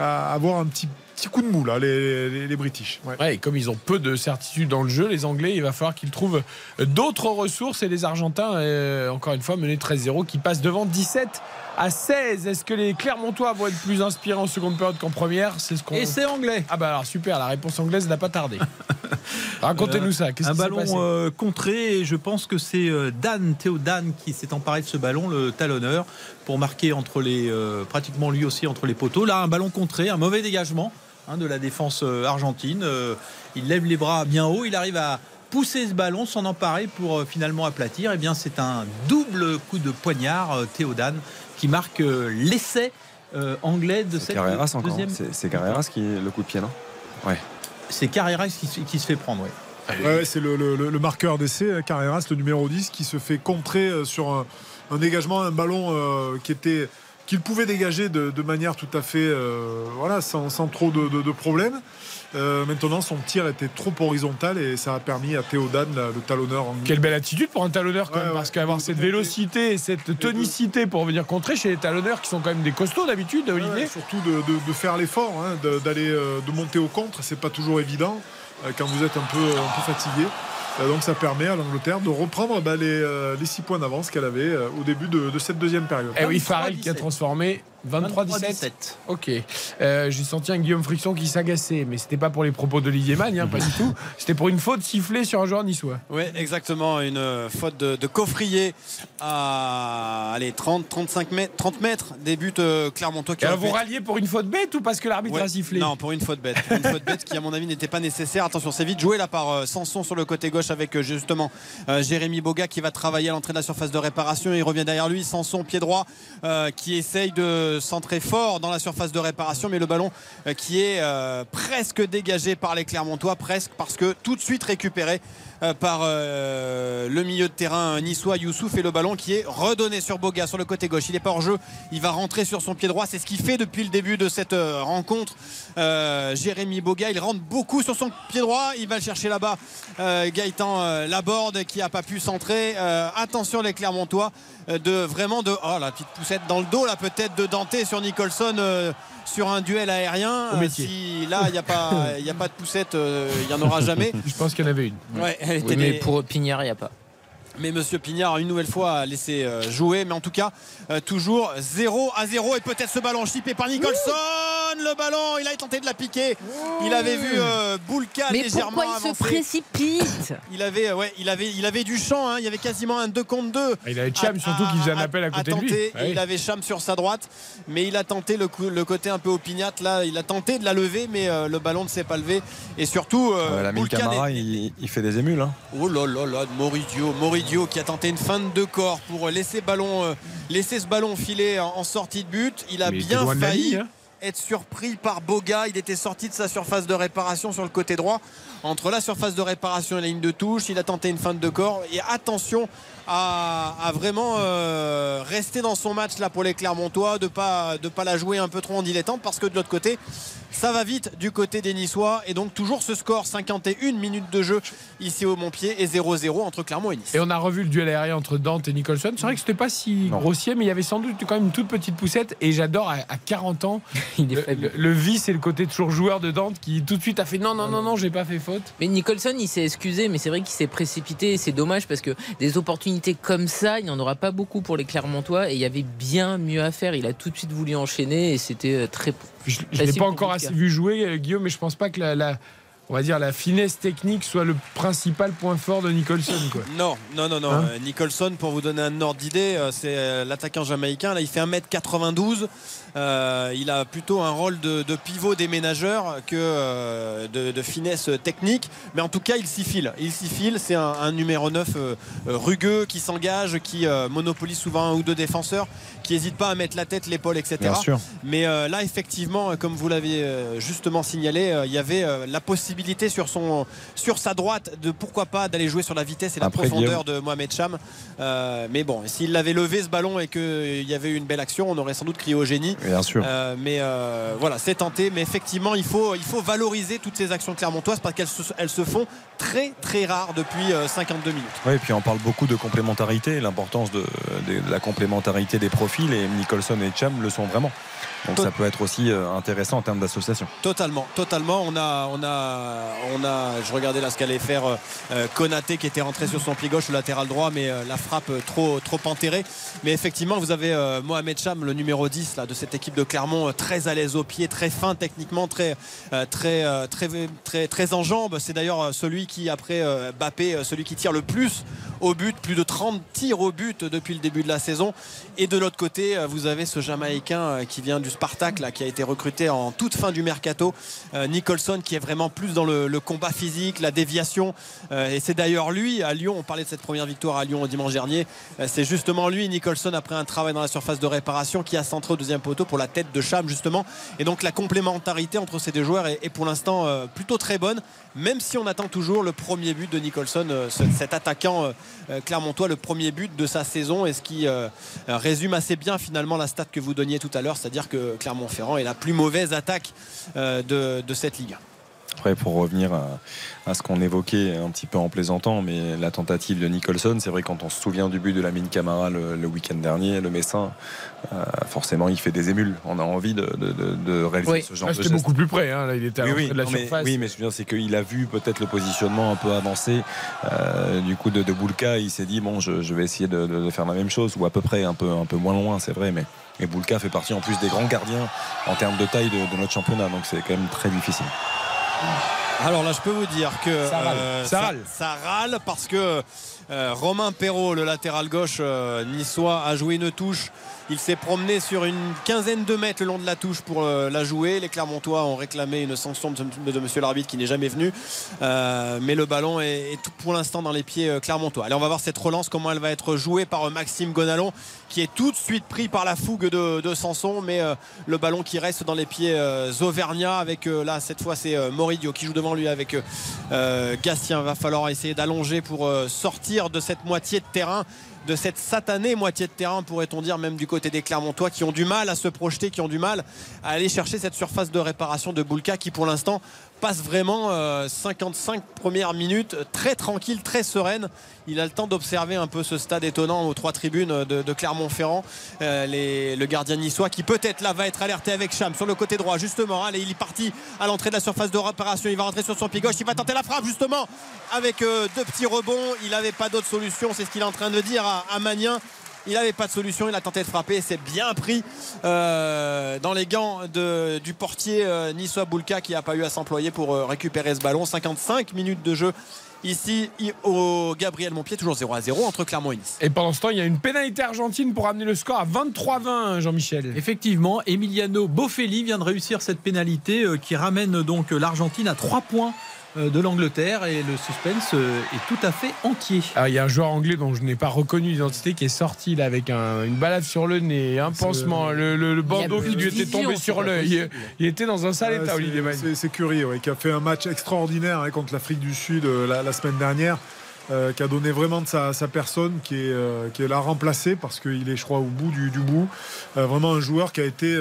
S11: avoir un petit petit coup de mou là, les, les, British.
S1: Ouais. et comme ils ont peu de certitude dans le jeu, les Anglais, il va falloir qu'ils trouvent d'autres ressources et les Argentins, euh, encore une fois, menés 13-0, qui passent devant 17 à 16. Est-ce que les Clermontois vont être plus inspirés en seconde période qu'en première?
S10: C'est ce qu'on. Et c'est anglais.
S1: Ah bah alors super, la réponse anglaise n'a pas tardé. Racontez-nous ça.
S10: un ballon euh, contré et je pense que c'est euh, Dan Théo Dan qui s'est emparé de ce ballon, le talonneur, pour marquer entre les euh, pratiquement lui aussi entre les poteaux. Là, un ballon contré, un mauvais dégagement hein, de la défense argentine. il lève les bras bien haut, il arrive à pousser ce ballon, s'en emparer pour finalement aplatir. Et eh bien, c'est un double coup de poignard, Dan qui marque euh, l'essai euh, anglais de cette
S4: Carreras
S10: deuxième.
S4: C'est Carreras qui est le coup de pied, non?
S10: Ouais. C'est Carreras qui, se fait prendre,
S11: oui. Ouais, c'est le, marqueur d'essai, hein, Carreras, le numéro 10, qui se fait contrer euh, sur un, dégagement, un ballon qui était qu'il pouvait dégager de, de manière tout à fait, euh, voilà, sans, sans trop de, de- de problèmes. Euh, maintenant, son tir était trop horizontal et ça a permis à Théodane, le talonneur anglais.
S1: Quelle belle attitude pour un talonneur quand
S11: Ouais,
S1: même,
S11: ouais.
S1: parce qu'avoir cette vélocité et cette tonicité pour venir contrer chez les talonneurs qui sont quand même des costauds d'habitude, Olivier.
S11: Ouais, surtout de, de- de faire l'effort, hein, de- d'aller euh, de monter au contre, c'est pas toujours évident euh, quand vous êtes un peu, un peu fatigué. Euh, donc ça permet à l'Angleterre de reprendre bah, les, euh, les six points d'avance qu'elle avait euh, au début de, de cette deuxième période.
S1: Eh oui, Farrell qui a transformé 23-17. Ok. Euh, J'ai senti un Guillaume Friction qui s'agaçait, mais c'était pas pour les propos d'Olivier Magne, hein, pas du tout. C'était pour une faute sifflée sur un joueur niçois.
S3: Oui, exactement. Une euh, faute de, de coffrier à allez, 30, 35 mètres, 30 mètres des buts euh, Clermontois qui
S1: Et alors vous ralliez pour une faute bête ou parce que l'arbitre
S3: Ouais.
S1: a sifflé?
S3: Non, pour une faute bête. Pour une faute bête qui, à mon avis, n'était pas nécessaire. Attention, c'est vite joué là par euh, Sanson sur le côté gauche avec euh, justement euh, Jérémy Boga qui va travailler à l'entrée de la surface de réparation. Il revient derrière lui. Sanson, pied droit, euh, qui essaye de centrer fort dans la surface de réparation. Mais le ballon qui est presque dégagé par les Clermontois, presque parce que tout de suite récupéré par le milieu de terrain niçois Youssouf et le ballon qui est redonné sur Boga sur le côté gauche. Il n'est pas hors jeu, il va rentrer sur son pied droit. C'est ce qu'il fait depuis le début de cette rencontre. Jérémy Boga, il rentre beaucoup sur son pied droit. Il va le chercher là-bas. Euh, euh, Laborde qui n'a pas pu centrer. Euh, attention les Clermontois euh, de vraiment de oh la petite poussette dans le dos là peut-être de Dante sur Nicholson. euh, sur un duel aérien,
S1: Au
S3: Euh,
S1: métier.
S3: si là il n'y a pas, il y a pas de poussette, euh, il n'y en aura jamais.
S1: Je pense qu'il y en avait une.
S3: Ouais, elle était
S2: Oui, mais
S3: des-
S2: pour Pignard, il n'y a pas.
S3: Mais Monsieur Pignard, une nouvelle fois, a laissé euh, jouer. Mais en tout cas, euh, toujours 0 à 0. Et peut-être ce ballon chippé par Nicholson. Le ballon, il a tenté de la piquer. Il avait vu euh, Boulka
S2: Mais
S3: légèrement
S2: pourquoi il se
S3: avancer.
S2: précipite
S3: Il avait, ouais, il avait, il avait du champ. hein. Il y avait quasiment un 2 contre 2.
S1: Ah, Il avait Cham surtout qui faisait un appel à côté de lui.
S3: Il avait Cham sur sa droite, mais il a tenté le, coup- le côté un peu opiniâtre. Là, il a tenté de la lever, mais euh, le ballon ne s'est pas levé. Et surtout, euh,
S4: Euh,
S3: Boulka
S4: Camara,
S3: n'est-
S4: il, il fait des émules. hein.
S3: Oh là là là, Moridio, Moridio qui a tenté une fin de corps pour laisser, ballon, euh, laisser ce ballon filer en, en sortie de but. Il a
S1: Mais
S3: bien failli
S1: hein.
S3: être surpris par Boga. Il était sorti de sa surface de réparation sur le côté droit. Entre la surface de réparation et la ligne de touche, il a tenté une fin de corps. Et attention à, à vraiment euh, rester dans son match là pour les Clermontois, de pas de pas la jouer un peu trop en dilettante parce que de l'autre côté, ça va vite du côté des Niçois et donc toujours ce score 51 minutes de jeu ici au Montpied et 0-0 entre Clermont et Nice.
S1: Et on a revu le duel aérien entre Dante et Nicholson. C'est vrai que c'était pas si grossier, mais il y avait sans doute quand même une toute petite poussette. Et j'adore à, à 40 ans
S2: Il est
S1: le,
S2: faible.
S1: le- le vice et le côté toujours joueur de Dante qui tout de suite a fait non, non, non, non, j'ai pas fait faute.
S2: Mais Nicholson, il s'est excusé, mais c'est vrai qu'il s'est précipité. et C'est dommage parce que des opportunités comme ça, il n'y en aura pas beaucoup pour les Clermontois. Et il y avait bien mieux à faire. Il a tout de suite voulu enchaîner et c'était euh, très.
S1: Je ne l'ai pas encore assez vu jouer, euh, Guillaume, mais je pense pas que la, la- on va dire la finesse technique soit le principal point fort de Nicholson. Quoi.
S3: Non, non, non, non.
S1: Hein
S3: Euh, Nicholson, pour vous donner un ordre d'idée, c'est l'attaquant jamaïcain. Là, il fait 1m92. Euh, il a plutôt un rôle de, de pivot déménageur que euh, de, de finesse technique. Mais en tout cas, il s'y file. Il s'y file. C'est un, un numéro 9 euh, rugueux qui s'engage, qui monopolise souvent un ou deux défenseurs, qui n'hésite pas à mettre la tête, l'épaule, etc.
S4: Bien sûr.
S3: Mais là, effectivement, comme vous l'avez justement signalé, il y avait la possibilité sur, son, sur sa droite de pourquoi pas d'aller jouer sur la vitesse et la
S4: Après,
S3: profondeur de Mohamed Cham. Mais bon, s'il l'avait levé ce ballon et qu'il y avait eu une belle action, on aurait sans doute crié au génie.
S4: Bien sûr.
S3: Euh, mais euh, voilà, c'est tenté. Mais effectivement, il faut, il faut valoriser toutes ces actions clermontoises parce qu'elles se, elles se font très très rares depuis euh, 52 minutes.
S4: Oui, et puis on parle beaucoup de complémentarité, l'importance de, de- de la complémentarité des profils, et Nicholson et Cham le sont vraiment. Donc ça peut être aussi euh, intéressant en termes d'association.
S3: Totalement, totalement. On a, on a, on a. Je regardais là ce qu'allait faire euh, euh, Konaté qui était rentré sur son pied gauche, le latéral droit, mais la frappe trop, trop enterrée. Mais effectivement, vous avez Mohamed Cham, le numéro 10 là, de cette équipe de Clermont, très à l'aise au pied, très fin techniquement, très, très, très, très, très en jambes. C'est d'ailleurs celui qui, après Bappé, celui qui tire le plus au but, plus de 30 tirs au but depuis le début de la saison. Et de l'autre côté, vous avez ce Jamaïcain qui vient du Spartak, qui a été recruté en toute fin du mercato. Euh, Nicholson, qui est vraiment plus dans le, combat physique, la déviation. Euh, et c'est d'ailleurs lui, à Lyon, on parlait de cette première victoire à Lyon au dimanche dernier. Euh, c'est justement lui, Nicholson, après un travail dans la surface de réparation, qui a centré au deuxième poteau pour la tête de Cham, justement. Et donc la complémentarité entre ces deux joueurs est, pour l'instant plutôt très bonne, même si on attend toujours le premier but de Nicholson, ce- cet attaquant. Clermontois le premier but de sa saison et ce qui résume assez bien finalement la stat que vous donniez tout à l'heure, c'est-à-dire que Clermont-Ferrand est la plus mauvaise attaque de, de cette ligue.
S4: Après, pour revenir à, ce qu'on évoquait un petit peu en plaisantant, mais la tentative de Nicholson, c'est vrai quand on se souvient du but de la mine Camara le, week-end dernier, le Messin, euh, forcément, il fait des émules. On a envie de, réaliser ce genre
S1: de
S4: geste.
S1: C'était beaucoup plus près, hein. Là, il était à
S4: oui,
S1: de la surface.
S4: oui, mais ce que c'est qu'il a vu peut-être le positionnement un peu avancé euh, du coup de, de Boulka. Il s'est dit bon, je, vais essayer de, faire la même chose ou à peu près un peu un peu moins loin, c'est vrai, mais. Et Boulka fait partie en plus des grands gardiens en termes de taille de notre championnat, donc c'est quand même très difficile.
S3: Alors là, je peux vous dire que
S1: ça râle,
S3: euh,
S1: ça, râle.
S3: ça, râle parce que euh, Romain Perrault, le latéral gauche euh, niçois, a joué une touche il s'est promené sur une quinzaine de mètres le long de la touche pour euh, la jouer. Les Clermontois ont réclamé une sanction de, monsieur l'arbitre qui n'est jamais venu. Mais le ballon est, tout pour l'instant dans les pieds clermontois. Allez, on va voir cette relance, comment elle va être jouée par Maxime Gonalon, qui est tout de suite pris par la fougue de, Sanson. Mais le ballon qui reste dans les pieds Auvergnat avec là, cette fois, c'est Moridio qui joue devant lui avec Gastien. Va falloir essayer d'allonger pour sortir de cette moitié de terrain de cette satanée moitié de terrain, pourrait-on dire, même du côté des Clermontois, qui ont du mal à se projeter, qui ont du mal à aller chercher cette surface de réparation de Boulka, qui pour l'instant passe vraiment 55 euh, premières minutes très tranquille, très sereine. Il a le temps d'observer un peu ce stade étonnant aux trois tribunes de, Clermont-Ferrand. Euh, le gardien niçois qui peut-être là va être alerté avec Cham sur le côté droit justement. Allez, il est parti à l'entrée de la surface de réparation. Il va rentrer sur son pied gauche. Il va tenter la frappe justement avec euh, deux petits rebonds. Il n'avait pas d'autre solution. C'est ce qu'il est en train de dire à, à. Il n'avait pas de solution. Il a tenté de frapper. C'est bien pris euh, dans les gants du portier euh, niçois Boulka qui n'a pas eu à s'employer pour euh, récupérer ce ballon. 55 minutes de jeu ici au Gabriel Montpied, toujours 0 à 0 entre Clermont et Nice.
S1: Et pendant ce temps, il y a une pénalité argentine pour amener le score à 23-20, Jean-Michel.
S10: Effectivement, Emiliano Boffelli vient de réussir cette pénalité qui ramène donc l'Argentine à 3 points euh, de l'Angleterre et le suspense euh, est tout à fait entier.
S1: il y a un joueur anglais dont je n'ai pas reconnu l'identité qui est sorti là avec une balade sur le nez, un pansement, le, bandeau qui lui était tombé sur l'œil. Il était dans un sale état, Olivier
S11: C'est Curie qui a fait un match extraordinaire hein, contre l'Afrique du Sud euh, la, semaine dernière. qui a donné vraiment de sa, personne, qui est, qui est là remplacé parce qu'il est, je crois, au bout du, bout. vraiment un joueur qui a été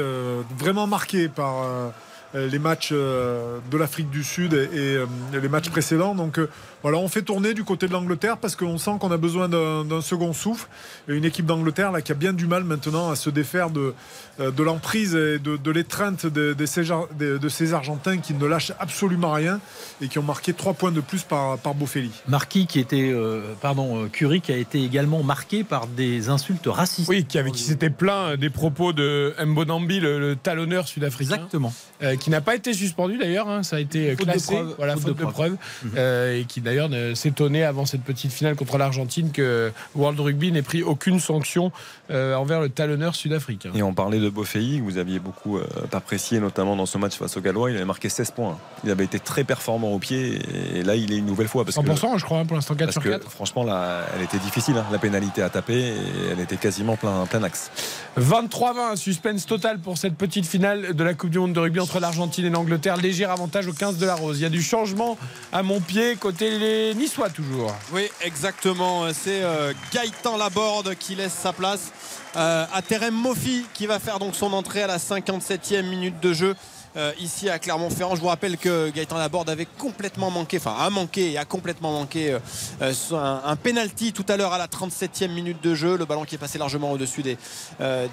S11: vraiment marqué par euh, les matchs euh, de l'Afrique du Sud et, euh, les matchs précédents. Donc voilà, on fait tourner du côté de l'Angleterre parce qu'on sent qu'on a besoin d'un second souffle. une équipe d'Angleterre là qui a bien du mal maintenant à se défaire de, de l'emprise et de, l'étreinte de, de, ces, de, ces, Argentins qui ne lâchent absolument rien et qui ont marqué trois points de plus par, par Boffelli.
S10: Marquis qui était, pardon, Curie qui a été également marqué par des insultes racistes.
S1: Oui, qui, qui s'était plaint des propos de Mbonambi, le, le talonneur sud-africain.
S10: Exactement
S1: qui n'a pas été suspendu d'ailleurs, hein, ça a été classé, voilà, faute, de preuve, mhm. euh, et qui d'ailleurs s'étonnait avant cette petite finale contre l'Argentine que World Rugby n'ait pris aucune sanction euh, envers le talonneur sud-africain.
S4: Et on parlait de Bofei, que vous aviez beaucoup euh, apprécié, notamment dans ce match face au Gallois, il avait marqué 16 points. Il avait été très performant au pied, et là il est une nouvelle fois. Parce
S1: 100% je crois, hein, pour l'instant 4 sur 4.
S4: franchement, là, elle était difficile, hein, la pénalité à taper, et elle était quasiment plein, plein axe.
S1: 23-20, suspense total pour cette petite finale de la Coupe du Monde de rugby entre l'Argentine et l'Angleterre léger avantage au 15 de la Rose. Il y a du changement à mon pied, côté les Niçois toujours.
S3: Oui, exactement. C'est euh, Gaëtan Laborde qui laisse sa place euh, à Terem Mofi qui va faire donc son entrée à la 57e minute de jeu. Euh, ici à Clermont-Ferrand. Je vous rappelle que Gaëtan Laborde avait complètement manqué, enfin a manqué et a complètement manqué euh, euh, un, un, penalty tout à l'heure à la 37e minute de jeu. Le ballon qui est passé largement au-dessus des,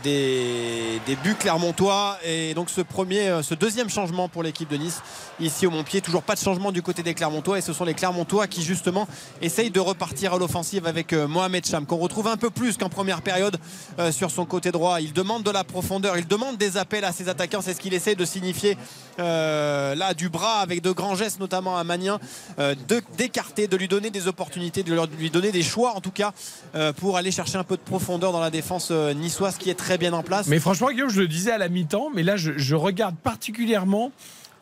S3: des, buts clermontois. Et donc ce premier, ce deuxième changement pour l'équipe de Nice ici au Montpied. Toujours pas de changement du côté des Clermontois et ce sont les Clermontois qui justement essayent de repartir à l'offensive avec Mohamed Cham qu'on retrouve un peu plus qu'en première période sur son côté droit. Il demande de la profondeur, il demande des appels à ses attaquants. C'est ce qu'il essaie de signifier euh, là du bras avec de grands gestes, notamment à Magnin, euh, d'écarter, de, lui donner des opportunités, de lui donner des choix en tout cas euh, pour aller chercher un peu de profondeur dans la défense niçoise qui est très bien en place.
S1: Mais franchement, Guillaume, je le disais à la mi-temps, mais là je, regarde particulièrement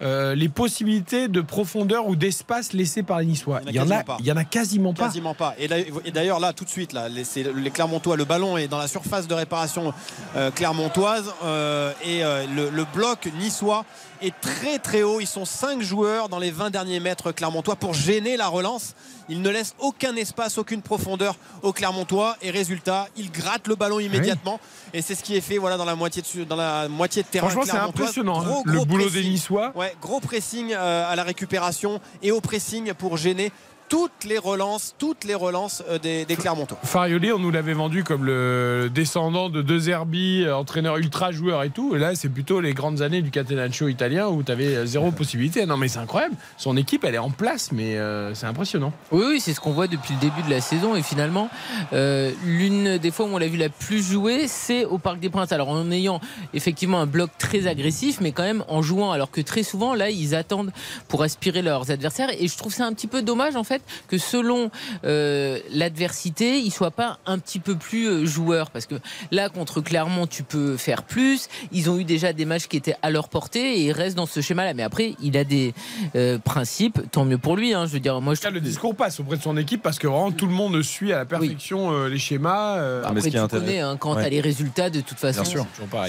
S1: euh, les possibilités de profondeur ou d'espace laissées par les Niçois. Il y en a,
S3: quasiment pas.
S1: il y en a quasiment pas.
S3: Quasiment pas. Et d'ailleurs, là, tout de suite, là, les, c'est les Clermontois, le ballon est dans la surface de réparation euh, clermontoise euh, et euh, le, le bloc niçois est très très haut. Ils sont 5 joueurs dans les 20 derniers mètres clermontois pour gêner la relance. Ils ne laissent aucun espace, aucune profondeur aux Clermontois et résultat, ils grattent le ballon immédiatement et c'est ce qui est fait voilà dans la moitié de, dans la moitié de terrain.
S1: Franchement, c'est impressionnant. hein,
S3: Gros,
S1: le
S3: gros
S1: boulot
S3: pressing.
S1: des Niçois.
S3: Ouais, gros pressing euh, à la récupération et au pressing pour gêner toutes les relances, toutes les relances euh, des, des Clermontois.
S1: Farioli, on nous l'avait vendu comme le descendant de deux Zerbi, euh, entraîneur ultra joueur et tout. Et là, c'est plutôt les grandes années du Catenaccio italien où tu avais zéro possibilité. Non, mais c'est incroyable. Son équipe, elle est en place, mais euh, c'est impressionnant.
S2: Oui, oui, c'est ce qu'on voit depuis le début de la saison. Et finalement, euh, l'une des fois où on l'a vu la plus jouer, c'est au Parc des Princes. Alors en ayant effectivement un bloc très agressif, mais quand même en jouant. Alors que très souvent, là, ils attendent pour aspirer leurs adversaires. Et je trouve ça un petit peu dommage, en fait, que selon euh, l'adversité, ils soient pas un petit peu plus euh, joueurs. Parce que là, contre Clermont, tu peux faire plus. Ils ont eu déjà des matchs qui étaient à leur portée et ils restent dans ce schéma-là. Mais après, il a des euh, principes. Tant mieux pour lui. hein. Je veux dire, moi, je
S1: Là, le discours passe auprès de son équipe parce que vraiment tout le monde suit à la perfection euh, les schémas. euh,
S2: Après, tu connais, hein, quand
S4: Ouais.
S2: tu as les résultats, de toute façon,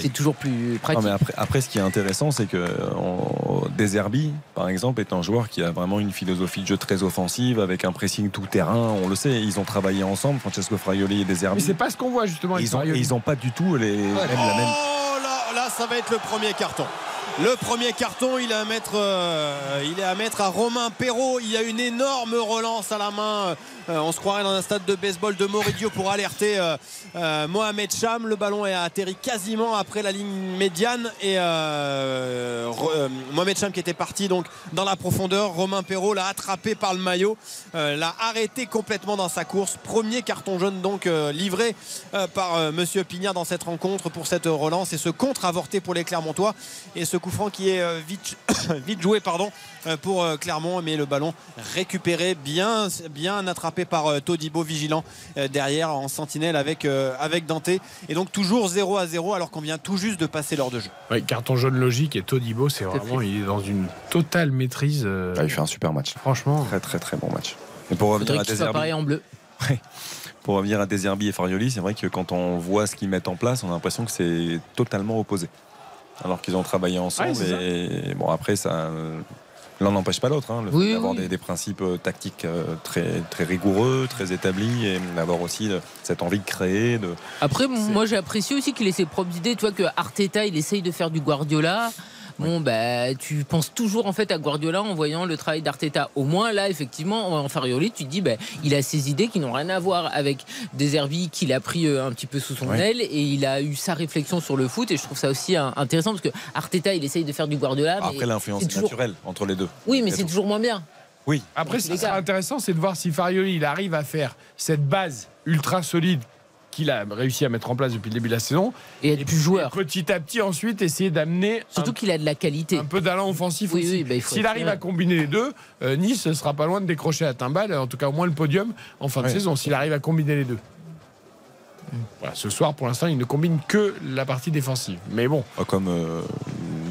S2: c'est toujours plus
S4: Non,
S2: pratique.
S4: mais après, après, ce qui est intéressant, c'est que on- Deserbi, par exemple, est un joueur qui a vraiment une philosophie de jeu très offensive, avec un pressing tout terrain. On le sait, ils ont travaillé ensemble, Francesco Fraioli et
S1: Mais
S4: Deserbi.
S1: c'est pas ce qu'on voit justement.
S4: Ils ont, ils pas du tout les, même la même.
S3: Oh là, là, ça va être le premier carton. Le premier carton, il est à mettre, euh, il est à mettre à Romain Perrault. Il y a une énorme relance à la main. Euh, on se croirait dans un stade de baseball de Moridio pour alerter euh, Mohamed Cham. Le ballon est atterri quasiment après la ligne médiane et Mohamed Cham qui était parti donc dans la profondeur. Romain Perrault l'a attrapé par le maillot, l'a arrêté complètement dans sa course. Premier carton jaune donc livré par Monsieur Pignard dans cette rencontre pour cette relance et ce contre avorté pour les Clermontois coup franc qui est euh, vite, vite joué pardon euh, pour euh, Clermont mais le ballon récupéré bien bien attrapé par Todibo vigilant derrière en sentinelle avec avec Dante et donc toujours 0 à 0 alors qu'on vient tout juste de passer l'heure de jeu.
S1: Ouais, carton jaune logique et Todibo, c'est vraiment, il est dans une totale maîtrise.
S4: Ah, il fait un super match.
S1: Franchement.
S4: Très, très, très bon match. Et pour revenir à Deserbi.
S2: pareil en bleu.
S4: Pour revenir à Deserbi et Farioli, c'est vrai que quand on voit ce qu'ils mettent en place, on a l'impression que c'est totalement opposé. Alors qu'ils ont travaillé ensemble.
S1: Ouais,
S4: et bon, après, ça. euh, L'un n'empêche pas l'autre. Hein, le
S2: Oui,
S4: fait d'avoir
S2: oui.
S4: des, des principes euh, tactiques euh, très, très rigoureux, très établis, et d'avoir aussi cette envie de créer. De...
S2: Après, moi, j'ai apprécié aussi qu'il ait ses propres idées. Tu vois que Arteta, il essaye de faire du Guardiola. Bon, bah, tu penses toujours en fait à Guardiola en voyant le travail d'Arteta. Au moins, là, effectivement, en Farioli, tu te dis, bah, il a ses idées qui n'ont rien à voir avec Deserbi qu'il a pris euh, un petit peu sous son
S4: Ouais.
S2: aile et il a eu sa réflexion sur le foot. Et je trouve ça aussi hein, intéressant parce que Arteta, il essaye de faire du Guardiola. mais
S4: Après, l'influence
S2: toujours-
S4: naturelle entre les deux.
S2: Oui, mais
S4: C'est
S2: toujours moins bien.
S4: Oui.
S1: Après, ce qui sera intéressant, c'est de voir si Farioli il arrive à faire cette base ultra solide qu'il a réussi à mettre en place depuis le début de la saison.
S2: Et être plus joueur.
S1: Petit à petit, ensuite, essayer d'amener
S2: Surtout
S1: un,
S2: qu'il a de la qualité.
S1: un peu d'allant offensif
S2: Oui,
S1: aussi.
S2: oui, bah,
S1: S'il arrive à combiner les deux, euh, Nice ne sera pas loin de décrocher à Timbal, en tout cas au moins le podium en fin de saison, s'il arrive à combiner les deux. Voilà, ce soir, pour l'instant, il ne combine que la partie défensive. Mais bon,
S4: Pas Comme euh,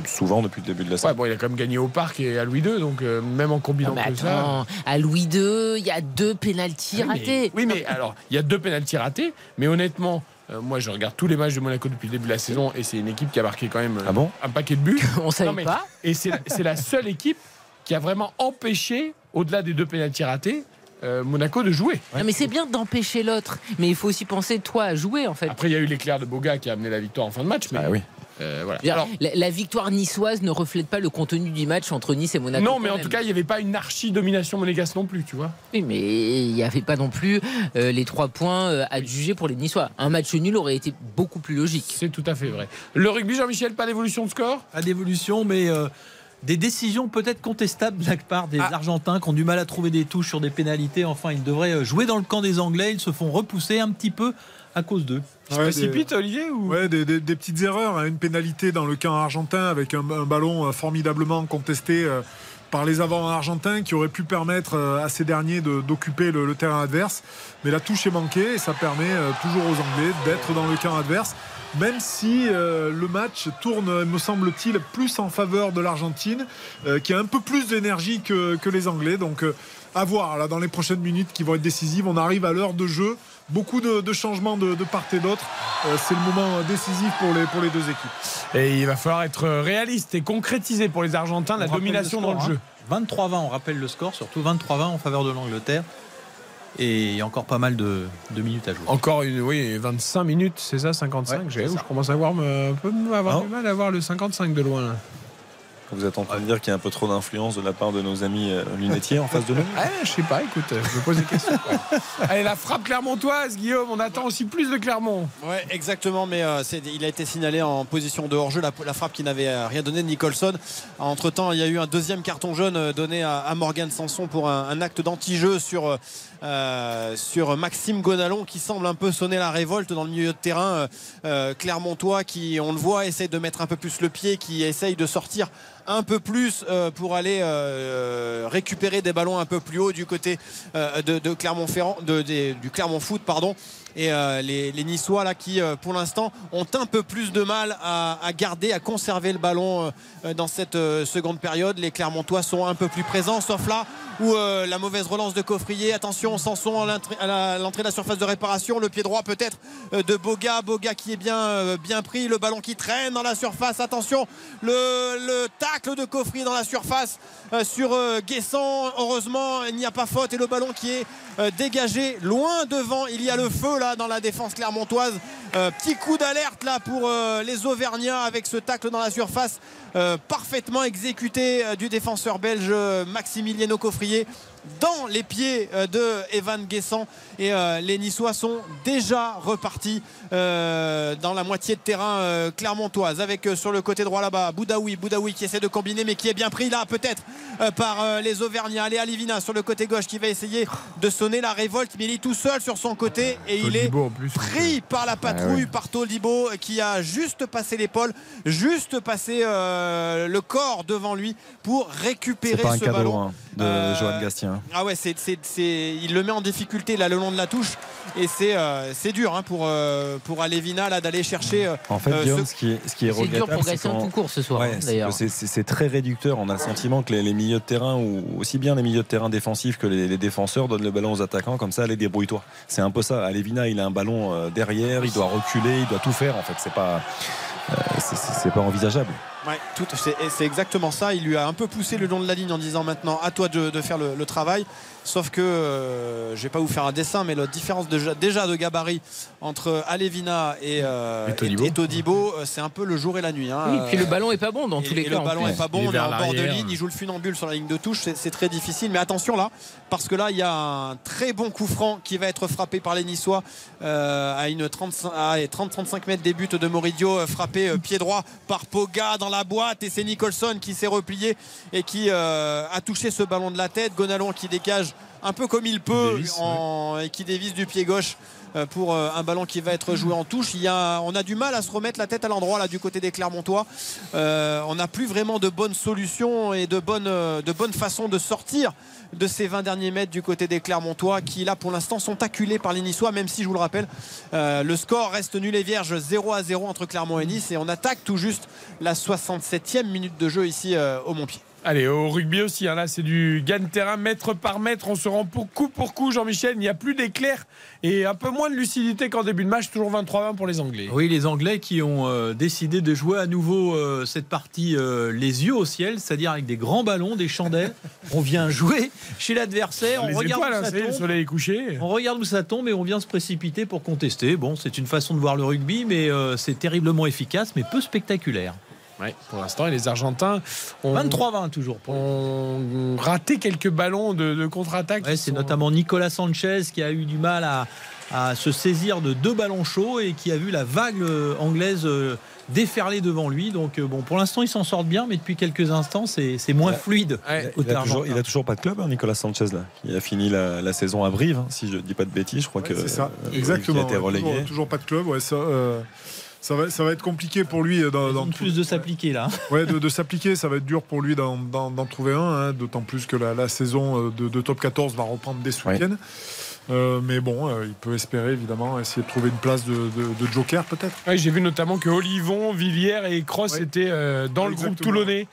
S4: souvent depuis le début de la
S1: ouais,
S4: saison.
S1: bon, il a quand même gagné au parc et à Louis II, donc euh, même en
S2: Non,
S1: combinant
S2: mais
S1: que ça.
S2: attends, à Louis II, il y a deux pénalties
S1: Oui, mais-
S2: ratés.
S1: Oui, mais alors, il y a deux pénaltys ratés, mais honnêtement, euh, moi je regarde tous les matchs de Monaco depuis le début de la saison et c'est une équipe qui a marqué quand même euh,
S4: Ah bon?
S1: un paquet de buts.
S2: On savait
S1: Non, mais-
S2: pas.
S1: Et c'est la, seule équipe qui a vraiment empêché, au-delà des deux pénaltys ratés, euh, Monaco de jouer.
S2: Non, mais c'est bien d'empêcher l'autre. Mais il faut aussi penser, toi, à jouer, en fait.
S1: Après, il y a eu l'éclair de Boga qui a amené la victoire en fin de match. Mais
S4: Ah oui.
S1: Euh, voilà. Alors,
S2: la, la victoire niçoise ne reflète pas le contenu du match entre Nice et Monaco.
S1: non, mais en
S2: même.
S1: tout cas, il n'y avait pas une archi-domination monégasque non plus, tu vois.
S2: Oui, mais il n'y avait pas non plus euh, les trois points euh, à juger pour les Niçois. Un match nul aurait été beaucoup plus logique.
S1: C'est tout à fait vrai. Le rugby, Jean-Michel, pas d'évolution de score?
S10: Pas d'évolution, mais euh, des décisions peut-être contestables de la part des
S1: Ah.
S10: Argentins qui ont du mal à trouver des touches sur des pénalités. Enfin, ils devraient jouer dans le camp des Anglais. Ils se font repousser un petit peu à cause d'eux.
S1: Tu
S11: Ouais,
S1: précipites, Olivier ou...
S11: Ouais, des, des- des petites erreurs, hein. une pénalité dans le camp argentin avec un, un ballon euh, formidablement contesté euh, par les avants argentins qui auraient pu permettre à ces derniers d'occuper le, le, terrain adverse. Mais la touche est manquée et ça permet toujours aux Anglais d'être dans le camp adverse même si euh, le match tourne, me semble-t-il, plus en faveur de l'Argentine, euh, qui a un peu plus d'énergie que, les Anglais. Donc euh, à voir là, dans les prochaines minutes qui vont être décisives. On arrive à l'heure de jeu. Beaucoup de, changements de, part et d'autre. C'est le moment décisif pour les, pour les deux équipes.
S1: Et il va falloir être réaliste et concrétiser pour les Argentins la domination dans le jeu.
S10: 23-20, on rappelle le score, surtout 23-20 en faveur de l'Angleterre. Et il y a encore pas mal de, minutes à jouer.
S1: Encore une, oui, 25 minutes, c'est ça, 55 Je commence à avoir, un peu avoir du mal à voir le 55 de loin.
S4: Vous êtes en train de dire qu'il y a un peu trop d'influence de la part de nos amis euh, lunetiers en face de nous?
S1: Ah, Je sais pas, écoute, je me pose des questions. Allez, la frappe clermontoise, Guillaume, on attend aussi plus de Clermont.
S3: Ouais, exactement, mais euh, il a été signalé en position de hors-jeu, la, frappe qui n'avait euh, rien donné de Nicholson. Entre-temps, il y a eu un deuxième carton jaune donné à, Morgan Sanson pour un, acte d'anti-jeu sur, sur Maxime Gonalon qui semble un peu sonner la révolte dans le milieu de terrain. Clermontois qui, on le voit, essaye de mettre un peu plus le pied, qui essaye de sortir un peu plus euh, pour aller euh, récupérer des ballons un peu plus haut du côté euh, de, Clermont-Ferrand, du Clermont Foot, pardon. Et les, Niçois là qui pour l'instant ont un peu plus de mal à, garder, à conserver le ballon dans cette seconde période. Les Clermontois sont un peu plus présents, sauf là où la mauvaise relance de Coffrier. Attention, Sanson à l'entrée de la surface de réparation. Le pied droit peut-être de Boga. Boga qui est bien, bien pris. Le ballon qui traîne dans la surface. Attention, le, le tacle de Coffrier dans la surface euh, sur euh, Guessant. Heureusement, il n'y a pas faute et le ballon qui est euh, dégagé loin devant. Il y a le feu dans la défense clermontoise. petit coup d'alerte là pour les Auvergnats avec ce tacle dans la surface parfaitement exécuté du défenseur belge Maximiliano Coffrier dans les pieds euh, de Evan Guessant. Et euh, les Niçois sont déjà repartis euh, dans la moitié de terrain clermontoise. Avec sur le côté droit là-bas Boudaoui. Boudaoui qui essaie de combiner mais qui est bien pris là peut-être par les Auvergnats. Allez Alivina sur le côté gauche qui va essayer de sonner la révolte mais il est tout seul sur son côté et il est pris par la patrouille par Tolibo qui a juste passé l'épaule juste passé le corps devant lui pour récupérer ce ballon
S4: de Johan Gastien.
S3: Ah ouais, c'est, il le met en difficulté là le long de la touche et c'est, euh, c'est dur hein, pour, euh, pour Alevina là d'aller chercher. Euh,
S4: en fait, ce... qui est, ce qui est,
S2: c'est dur pour Gaston tout court ce soir. Hein, d'ailleurs.
S4: C'est, très réducteur. On a le sentiment que les, milieux de terrain, ou aussi bien les milieux de terrain défensifs que les, défenseurs, donnent le ballon aux attaquants comme ça, allez débrouille-toi. C'est un peu ça. Alevina, il a un ballon derrière, il doit reculer, il doit tout faire. En fait, c'est pas, c'est pas envisageable.
S3: Ouais, tout, c'est, exactement ça. Il lui a un peu poussé le long de la ligne en disant maintenant à toi de, faire le, travail. Sauf que euh, je vais pas vous faire un dessin, mais la différence déjà de gabarit entre Alevina et, euh, Todibo, euh, c'est un peu le jour et la nuit. Hein.
S2: Oui, puis le ballon est pas bon dans tous les cas.
S3: Le ballon est pas bon, on est en bord de ligne, il joue le funambule sur la ligne de touche, c'est, très difficile. Mais attention là, parce que là, il y a un très bon coup franc qui va être frappé par les Niçois à une 30-35 mètres des buts de Moridio, frappé pied droit par Poga dans la boîte et c'est Nicholson qui s'est replié et qui euh, a touché ce ballon de la tête. Gonalon qui dégage un peu comme il peut et qui dévisse du pied gauche pour euh, un ballon qui va être joué en touche. On a du mal à se remettre la tête à l'endroit là du côté des Clermontois. on n'a plus vraiment de bonnes solutions et de bonnes, façons de sortir de ces 20 derniers mètres du côté des Clermontois qui là pour l'instant sont acculés par les même si je vous le rappelle le score reste nul et vierge 0 à 0 entre Clermont et Nice et on attaque tout juste la 67e minute de jeu ici au Montpied.
S1: Allez, au rugby aussi, hein, là c'est du gain de terrain mètre par mètre, on se rend pour coup pour coup, Jean-Michel, il n'y a plus d'éclair et un peu moins de lucidité qu'en début de match, toujours 23-20 pour les Anglais.
S10: Oui, les Anglais qui ont euh, décidé de jouer à nouveau euh, cette partie euh, les yeux au ciel, c'est-à-dire avec des grands ballons, des chandelles. on vient jouer chez l'adversaire, on regarde où hein, ça tombe,
S1: le soleil est couché.
S10: On regarde où ça tombe et on vient se précipiter pour contester. Bon, c'est une façon de voir le rugby, mais c'est terriblement efficace, mais peu spectaculaire
S1: pour l'instant, les Argentins ont
S10: 23-20 toujours.
S1: ont raté quelques ballons de, contre-attaque.
S10: c'est notamment Nicolas Sanchez qui a eu du mal à, se saisir de deux ballons chauds et qui a vu la vague euh, anglaise euh, déferler devant lui. Donc euh, bon, pour l'instant, il s'en sort bien, mais depuis quelques instants, c'est moins fluide.
S4: il, a toujours, a toujours, pas de club, hein, Nicolas Sanchez là. Il a fini la, saison à Brive, hein, si je dis pas de bêtises. Je crois que
S11: c'est ça. Exactement.
S4: Il a été relégué.
S11: Toujours, pas de club. Ouais, ça, ça va, ça va être compliqué pour lui. Dans, dans
S10: plus de s'appliquer là.
S11: Ouais, de, de s'appliquer, ça va être dur pour lui d'en, trouver un, hein, d'autant plus que la, la saison euh, de, de top 14 va reprendre dès ce week-end. Euh, mais bon, euh, il peut espérer évidemment essayer de trouver une place de, de- de joker peut-être.
S1: J'ai vu notamment que Olivon, Villiers et Cross étaient euh, dans le groupe toulonnais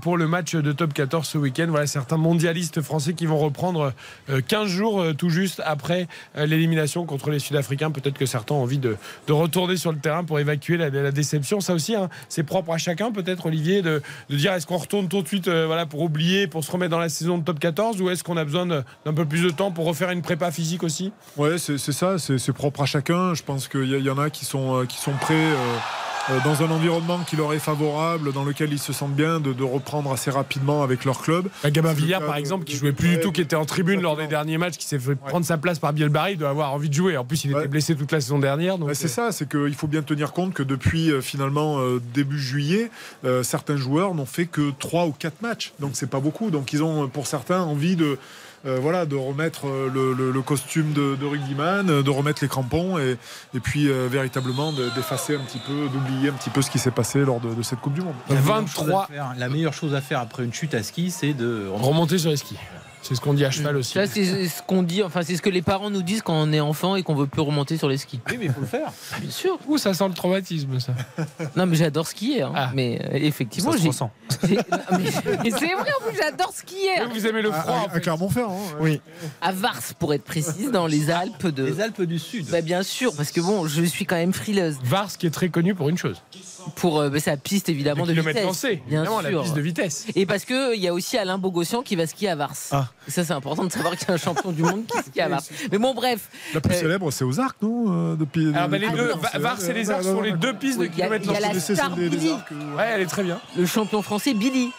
S1: pour le match de top 14 ce week-end. Voilà certains mondialistes français qui vont reprendre euh, 15 jours tout juste après l'élimination contre les Sud-Africains. Peut-être que certains ont envie de, de retourner sur le terrain pour évacuer la, la déception. Ça aussi, hein, c'est propre à chacun, peut-être, Olivier, de, dire est-ce qu'on retourne tout de suite voilà, pour oublier, pour se remettre dans la saison de top 14 ou est-ce qu'on a besoin d'un peu plus de temps pour refaire une prépa physique aussi
S11: Ouais, c'est, c'est ça, c'est, c'est propre à chacun. Je pense qu'il y, en a qui sont, euh, qui sont prêts. euh, euh, dans un environnement qui leur est favorable, dans lequel ils se sentent bien, de, de reprendre assez rapidement avec leur club.
S1: Bah, Gabin
S11: cas
S1: par exemple, qui jouait plus du tout, qui était en tribune lors des derniers matchs, qui s'est fait prendre sa place par Bielbarré, il doit avoir envie de jouer. En plus, il était blessé toute la saison dernière.
S11: C'est ça, c'est qu'il faut bien tenir compte que depuis finalement début juillet, euh, certains joueurs n'ont fait que 3 ou 4 matchs. Donc c'est pas beaucoup. Donc ils ont pour certains envie de. Euh, voilà, de remettre euh, le, le- le costume de, de rugbyman, euh, de remettre les crampons et, et puis euh, véritablement de- d'effacer un petit peu, d'oublier un petit peu ce qui s'est passé lors de, de cette Coupe du Monde.
S10: La meilleure chose à faire- La meilleure chose à faire après une chute à ski, c'est de
S1: remonter sur les skis. C'est ce qu'on dit à cheval aussi.
S2: Ça, c'est ce qu'on dit, enfin, c'est ce que les parents nous disent quand on est enfant et qu'on veut plus remonter sur les skis.
S10: Oui, mais il faut le faire.
S2: Bien sûr.
S1: Ouh, ça sent le traumatisme, ça.
S2: Non, mais j'adore skier. hein. Mais euh, effectivement, j'ai. mais- mais c'est vrai, en plus, j'adore skier.
S1: Vous aimez le froid
S11: À, à Clermont-Ferrand. hein,
S1: Oui.
S2: À Vars, pour être précise, dans les Alpes de.
S10: Les Alpes du Sud.
S2: Bah, bien sûr, parce que bon, je suis quand même frileuse.
S1: Vars qui est très connu pour une chose.
S2: Pour euh, bah, sa piste évidemment
S1: Le
S2: de
S1: kilomètre
S2: vitesse.
S1: lancé,
S2: bien
S1: évidemment, la
S2: sûr.
S1: piste de vitesse.
S2: Et parce que il y a aussi Alain Bogossian qui va skier à Vars.
S11: Ah.
S2: Ça, c'est important de savoir qu'il y a un champion du monde qui skie à Vars. Mais bon, bref.
S11: La plus
S2: Euh,
S11: célèbre, c'est aux Arcs, non euh, depuis,
S1: Alors, bah, les deux, Va-
S11: c'est-
S1: Vars et les
S11: euh,
S1: Arcs sont les deux pistes de
S2: Oui, il y a-
S1: kilomètres
S2: il y a la star Billy.
S11: Arcs, euh,
S1: Ouais, elle est très bien.
S2: Le champion français Billy.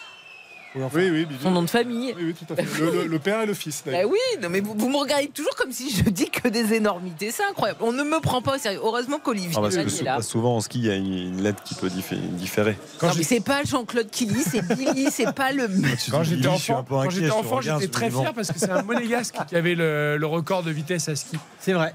S11: Oui, oui, Billy.
S2: Son nom de famille.
S11: Oui, oui, tout à fait. Le, le- le père et le fils.
S2: Bah
S11: d'ailleurs.
S2: oui, non mais vous, vous me regardez toujours comme si je dis que des énormités, c'est incroyable. On ne me prend pas au sérieux. Heureusement qu'Olivier
S4: Ah, parce que
S2: est
S4: sou-
S2: là.
S4: souvent en ski, il y a une, une lettre qui peut diffé- différer.
S2: non, mais c'est pas Jean-Claude Killy, c'est Billy, c'est pas le.
S1: Quand j'étais enfant, j'étais enfant, j'étais très fier parce que c'est un monégasque qui avait le, le record de vitesse à ski.
S10: C'est vrai.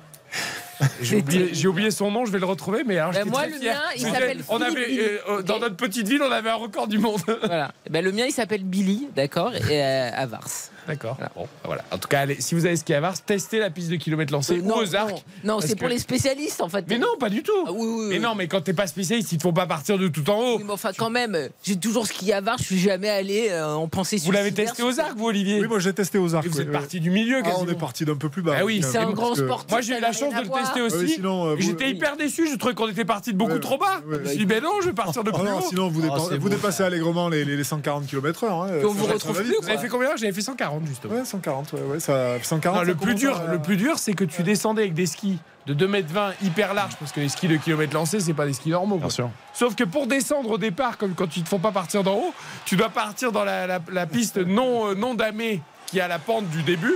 S1: J'ai oublié, j'ai oublié son nom, je vais le retrouver, mais alors j'étais
S2: moi,
S1: très
S2: le
S1: fier.
S2: mien, il s'appelle
S1: on
S2: Philippe
S1: avait,
S2: Billy.
S1: euh, euh, Dans notre petite ville, on avait un record du monde.
S2: Voilà. Ben, le mien, il s'appelle Billy, d'accord, et euh, à Vars.
S1: D'accord. Bon, bah voilà. En tout cas, allez, si vous avez ski à Vars, testez la piste de kilomètres lancés
S2: Euh, non,
S1: ou aux arcs.
S2: non, c'est pour les spécialistes en fait.
S1: Mais non, pas du tout.
S2: Ah, oui, oui,
S1: Mais
S2: oui.
S1: non, mais quand t'es pas spécialiste, ils te font pas partir de tout en haut.
S2: Oui, mais enfin, quand même, j'ai toujours skié à Vars, je suis jamais allé euh, en pensée
S1: Vous l'avez testé aux arcs, vous, Olivier
S11: Oui, moi j'ai testé aux Arcs.
S1: Et vous
S11: oui,
S1: êtes parti du milieu,
S11: Ah, on est parti d'un peu plus bas.
S1: Ah oui,
S2: C'est un grand
S11: que-
S2: sportif.
S1: Moi, j'ai eu la chance de le tester aussi.
S11: Ah sinon, euh, vous-
S1: J'étais hyper déçu, je trouvais qu'on était parti de beaucoup
S11: Ouais,
S1: trop bas.
S11: ouais,
S1: Je me suis dit, ben non, je vais partir de
S11: Ah
S1: plus
S11: non,
S1: haut.
S11: sinon vous,
S10: Ah,
S11: dépa-
S10: c'est
S11: vous
S10: beau.
S11: dépassez allègrement les, les, les 140 km/h. Hein,
S2: on vous
S11: Ça- ça
S2: retrouve plus.
S1: Vous avez fait combien? J'avais fait 140, justement.
S11: Ouais, 140, ouais, ouais, ça, 140.
S1: Non,
S11: ça
S1: le plus dur,
S11: à-
S1: le plus dur, c'est que tu descendais avec des skis de 2m20 hyper larges, parce que les skis de kilomètres lancés, c'est pas des skis normaux. quoi.
S4: Bien sûr.
S1: Sauf que pour descendre au départ, comme quand ils te font pas partir d'en haut, tu dois partir dans la, la- la piste non, euh, non damée qui a la pente du début.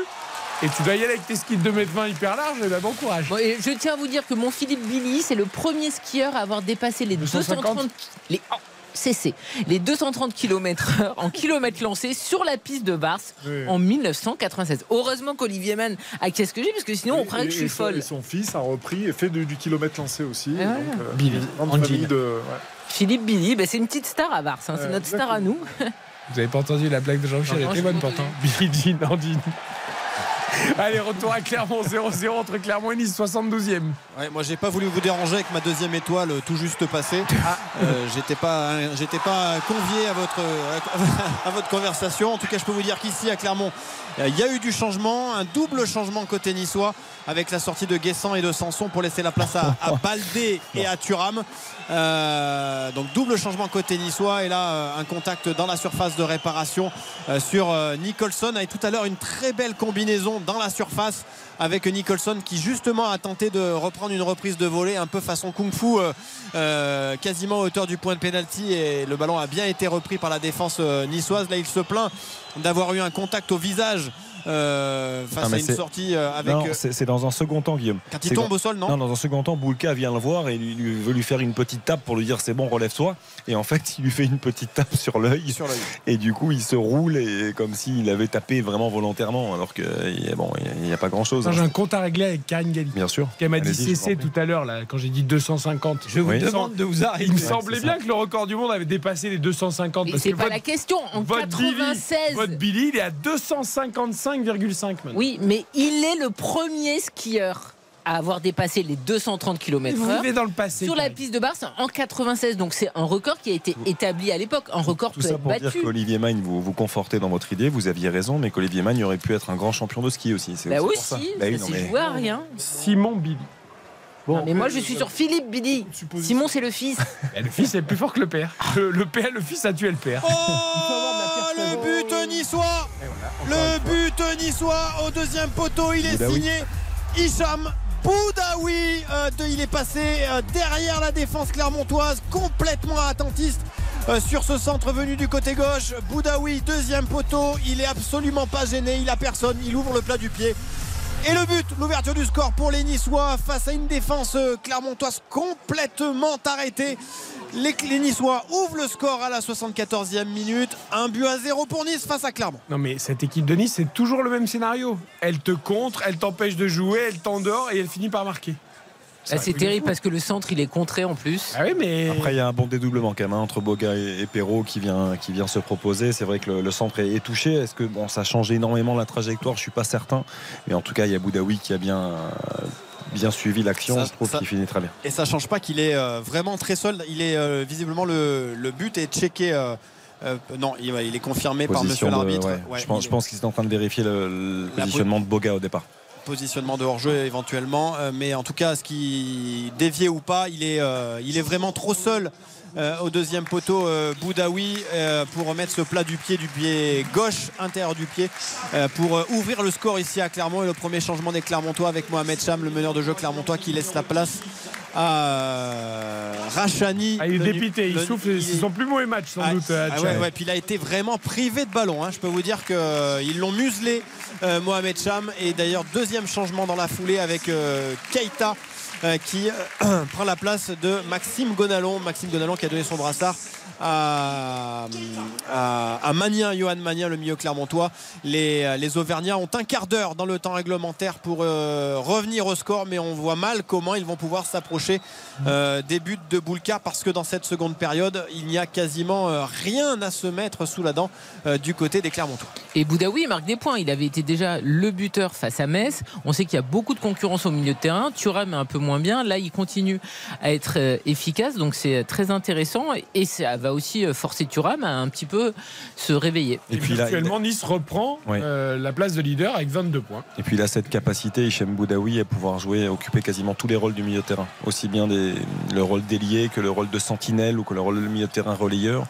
S1: Et tu dois y aller avec tes skis de 2m20 hyper larges, et ben bon courage.
S2: Bon, et je tiens à vous dire que mon Philippe Billy, c'est le premier skieur à avoir dépassé les
S1: 250.
S2: 230 les oh, CC, les 230 km/h en kilomètres lancés sur la piste de Vars
S11: Oui.
S2: en 1996. Heureusement qu'Olivier Mann a qu'est-ce que j'ai parce que sinon on croirait que je suis
S11: son-
S2: folle.
S11: Et son fils a repris et fait du, du kilomètre lancé aussi.
S2: Ah
S11: donc, euh,
S10: Billy,
S11: de. ouais.
S2: Philippe Billy, ben, c'est une petite star à Vars, hein, c'est notre star à nous.
S1: Vous avez pas entendu la blague de Jean-Michel Elle était bonne pourtant. Billy Jean, Nandine. Allez, retour à Clermont 0-0 entre Clermont et Nice, 72e.
S3: Ouais, moi, j'ai pas voulu vous déranger avec ma deuxième étoile euh, tout juste passée. Euh, j'étais pas, hein, j'étais pas convié à votre, à votre conversation. En tout cas, je peux vous dire qu'ici à Clermont, euh, il y a eu du changement, un double changement côté niçois avec la sortie de Guessant et de Sanson pour laisser la place à, à Baldé et à Thuram. Euh, donc double changement côté niçois et là euh, un contact dans la surface de réparation euh, sur euh, Nicholson avec tout à l'heure une très belle combinaison dans la surface avec Nicholson qui justement a tenté de reprendre une reprise de volée un peu façon kung fu euh, euh, quasiment hauteur du point de pénalty et le ballon a bien été repris par la défense euh, niçoise. Là il se plaint d'avoir eu un contact au visage euh, face à une sortie euh, avec. Euh,
S4: c'est dans un second temps, Guillaume.
S3: Quand il tombe au sol, non Non,
S4: dans un second temps, Boulka vient le voir et veut lui faire une petite tape pour lui dire c'est bon, relève-toi. Et en fait, il lui fait une petite tape sur l'œil. Et du coup, il se roule et comme s'il avait tapé vraiment volontairement, alors que bon, il n'y a, pas grand-chose.
S1: J'ai hein. un compte à régler avec Karine Galli.
S4: Bien sûr.
S1: Qui m'a dit CC tout à l'heure, quand j'ai dit 250.
S10: Je vous demande de vous arrêter.
S1: Il me semblait bien que le record du monde avait dépassé les 250.
S2: Mais c'est pas la question. En 96.
S1: Votre Billy, il est à 255.
S2: Oui, mais il est le premier skieur à avoir dépassé les 230 km
S1: Vous vivez dans le passé.
S2: Sur la piste de Barce en 96. Donc c'est un record qui a été établi à l'époque. Un record
S4: Tout
S2: peut
S4: ça
S2: être
S4: pour
S2: battu.
S4: dire qu'Olivier Magne, vous vous confortez dans votre idée, vous aviez raison, mais qu'Olivier Magne aurait pu être un grand champion de ski aussi. C'est
S2: Bah
S4: aussi, pour ça. Bah oui, non, mais
S2: joué à rien.
S1: Simon Billy.
S2: Bon, mais moi euh, je suis sur Philippe Billy. Simon c'est le fils.
S1: Eh, le fils est plus fort que le père. Le, père, le fils a tué le père.
S3: Oh le but niçois Le but niçois au deuxième poteau, il est
S4: Boudaoui.
S3: signé Hicham Boudaoui. Euh, de- il est passé euh, derrière la défense clermontoise, complètement attentiste. euh, sur ce centre venu du côté gauche, Boudaoui, deuxième poteau, il est absolument pas gêné, il a personne, il ouvre le plat du pied. Et le but, l'ouverture du score pour les Niçois face à une défense euh, clermontoise complètement arrêtée. Les, les Niçois ouvrent le score à la 74e minute. Un but à zéro pour Nice face à Clermont.
S1: Non mais cette équipe de Nice, c'est toujours le même scénario. Elle te contre, elle t'empêche de jouer, elle t'endort et elle finit par marquer.
S2: Ah, c'est terrible parce que le centre il est contré en plus.
S1: Ah oui, mais.
S4: Après, il y a un bon dédoublement quand même hein, entre Boga et, et Perrault qui vient, qui vient se proposer. C'est vrai que le, le centre est, est touché. Est-ce que bon, ça change énormément la trajectoire? Je suis pas certain. Mais en tout cas, il y a Boudaoui qui a bien, euh, bien suivi l'action.
S3: Ça-
S4: Je trouve
S3: ça-
S4: qu'il finit très bien.
S3: Et ça change pas qu'il est euh, vraiment très seul. Il est euh, visiblement le, le but est checké. euh, euh, non, il, il est confirmé par monsieur
S4: de-
S3: l'arbitre.
S4: ouais.
S3: Ouais,
S4: je pense, je
S3: est-
S4: pense qu'ils étaient en train de vérifier le, positionnement de Boga au départ.
S3: Positionnement de hors-jeu éventuellement. Euh, mais en tout cas, ce qui dévié ou pas, il est, euh, il est vraiment trop seul. Euh, au deuxième poteau euh, Boudaoui euh, pour remettre ce plat du pied du pied gauche intérieur du pied pour ouvrir le score ici à Clermont et le premier changement des Clermontois avec Mohamed Cham le meneur de jeu Clermontois qui laisse la place à Rachani
S1: Ah, il est
S3: Le
S1: dépité, il
S3: le-
S1: souffle.
S3: il
S1: C'est
S3: est-
S1: son plus mauvais match sans
S3: ah,
S1: doute.
S3: ah ouais, ouais, puis il a été vraiment privé de ballon. hein. Je peux vous dire qu'ils l'ont muselé, Mohamed Cham. Et d'ailleurs, deuxième changement dans la foulée avec Keita qui euh, prend la place de Maxime Gonalon. Maxime Gonalon qui a donné son brassard à, à, Johan Magnin, le milieu clermontois. Les, les Auvergnats ont un quart d'heure dans le temps réglementaire pour euh, revenir au score, mais on voit mal comment ils vont pouvoir s'approcher euh, des buts de Boulka parce que dans cette seconde période, il n'y a quasiment euh, rien à se mettre sous la dent du côté des Clermontois.
S2: Et Boudaoui marque des points. Il avait été déjà le buteur face à Metz. On sait qu'il y a beaucoup de concurrence au milieu de terrain. Thuram est un peu moins bien. Là, il continue à être efficace. Donc, c'est très intéressant. Et ça va aussi euh, forcer Thuram à un petit peu se réveiller.
S1: Et puis actuellement, Nice reprend euh, la place de leader avec 22 points.
S4: Et puis il a cette capacité, Hichem Boudaoui, à pouvoir jouer, occuper quasiment tous les rôles du milieu de terrain. Aussi bien des- le rôle d'ailier que le rôle de sentinelle ou que le rôle de milieu de terrain relayeur.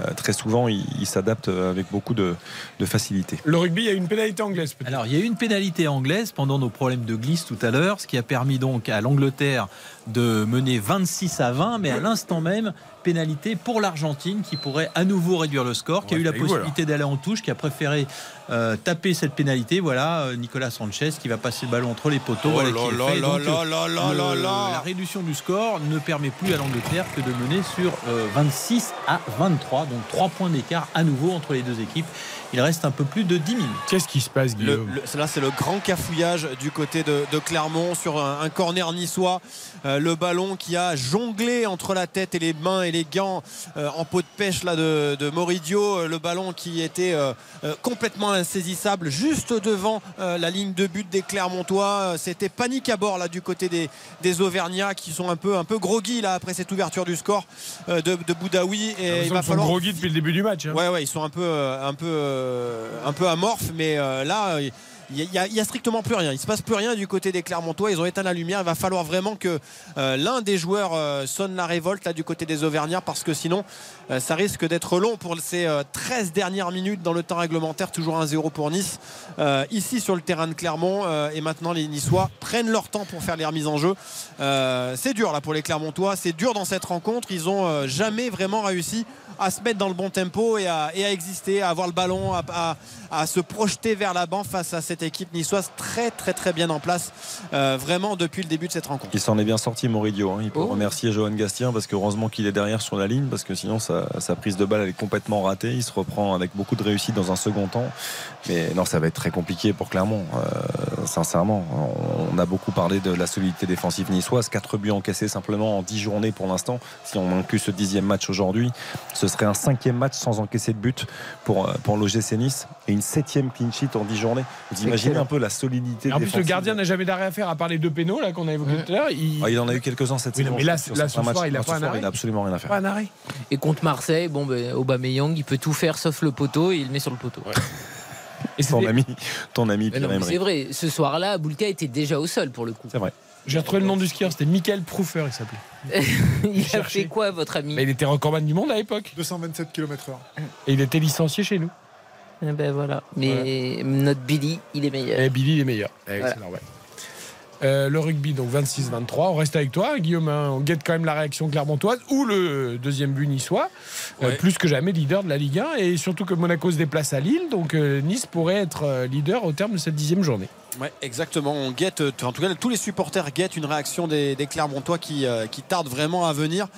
S4: Euh, très souvent, il, il s'adapte avec beaucoup de, de facilité.
S1: Le rugby, il y a une pénalité anglaise peut-être.
S10: Alors, il y a eu une pénalité anglaise pendant nos problèmes de glisse tout à l'heure, ce qui a permis donc à l'Angleterre de mener 26 à 20, mais à l'instant même, pénalité pour l'Argentine qui pourrait à nouveau réduire le score, qui a eu la possibilité d'aller en touche, qui a préféré euh, taper cette pénalité. Voilà, euh, Nicolas Sanchez qui va passer le ballon entre les poteaux.
S3: Oh
S10: voilà,
S3: là
S10: qui est
S3: là
S10: fait.
S3: là
S10: Donc,
S3: là
S10: euh,
S3: là là
S10: le-
S3: là là.
S10: La réduction du score ne permet plus à l'Angleterre que de mener sur euh, 26 à 23, donc 3 points d'écart à nouveau entre les deux équipes. Il reste un peu plus de 10 minutes.
S1: Qu'est-ce qui se passe, Guillaume
S3: le- là, c'est le grand cafouillage du côté de, de Clermont sur un, un corner niçois. Euh, le ballon qui a jonglé entre la tête et les mains et les gants euh, en peau de pêche là, de, de Moridio. Euh, Le ballon qui était euh, euh, complètement insaisissable juste devant euh, la ligne de but des Clermontois. Euh, C'était panique à bord là, du côté des, des Auvergnats qui sont un peu, un peu groggy là, après cette ouverture du score euh, de, de Boudaoui. Et il va
S1: Ils sont
S3: falloir
S1: gros guides depuis le début du match. hein.
S3: Ouais, ouais, ils sont un peu, un peu, un peu amorphes, mais là, il n'y a, strictement plus rien. Il se passe plus rien du côté des Clermontois. Ils ont éteint la lumière. Il va falloir vraiment que euh, l'un des joueurs euh, sonne la révolte là du côté des Auvergnats parce que sinon euh, ça risque d'être long pour ces euh, 13 dernières minutes dans le temps réglementaire. Toujours 1-0 pour Nice. Ici sur le terrain de Clermont et maintenant les Niçois prennent leur temps pour faire les remises en jeu. C'est dur là pour les Clermontois. C'est dur dans cette rencontre. Ils ont jamais vraiment réussi à se mettre dans le bon tempo et à, exister, à avoir le ballon, à se projeter vers l'avant face à cette équipe niçoise très très très bien en place euh, vraiment depuis le début de cette rencontre.
S4: Il s'en est bien sorti, Moridio. hein. Il peut
S3: Oh.
S4: remercier Johan Gastien parce que heureusement qu'il est derrière sur la ligne parce que sinon sa, sa prise de balle elle est complètement ratée. Il se reprend avec beaucoup de réussite dans un second temps. Mais non, ça va être très compliqué pour Clermont. Euh, sincèrement, on a beaucoup parlé de la solidité défensive niçoise. 4 buts encaissés simplement en 10 journées pour l'instant. Si on inclut ce dixième match aujourd'hui, ce serait un cinquième match sans encaisser de but pour, euh, pour l'OGC Nice et une septième clean sheet en 10 journées. Vous imaginez un peu la solidité
S1: En plus, le gardien n'a jamais d'arrêt à faire à part les deux pénaux là qu'on a évoqués tout à l'heure. Il...
S4: Ah, il en a eu quelques-uns cette
S1: Oui,
S4: saison.
S1: mais là,
S4: sur
S1: là, ce soir, il a
S4: Non,
S1: pas
S4: ce
S1: un
S4: soir,
S1: arrêt
S4: il a absolument rien à faire.
S1: Pas un arrêt.
S2: Et contre Marseille, bon, ben, Aubameyang, il peut tout faire sauf le poteau et il le met sur le poteau.
S1: Et
S4: ton ami, ton ami
S2: c'est vrai, ce soir-là, Boulka était déjà au sol pour le coup.
S4: C'est vrai.
S1: J'ai retrouvé le nom du skieur, c'était Michael Proufer, il s'appelait.
S2: il a fait quoi, votre ami
S1: Mais il était recordman du monde à l'époque.
S11: 227 km/h.
S1: Et il était licencié chez nous.
S2: Eh ben voilà. Mais notre Billy, il est meilleur.
S1: Et Billy, il est meilleur. Eh,
S2: Voilà.
S1: C'est normal. Euh, le rugby, donc 26-23. On reste avec toi, Guillaume. hein. On guette quand même la réaction clermontoise ou le deuxième but niçois. Euh, plus que jamais leader de la Ligue 1. Et surtout que Monaco se déplace à Lille. Donc euh, Nice pourrait être leader au terme de cette dixième journée.
S3: Ouais, exactement. On guette, en tout cas, tous les supporters guettent une réaction des, des Clermontois qui, euh, qui tarde vraiment à venir.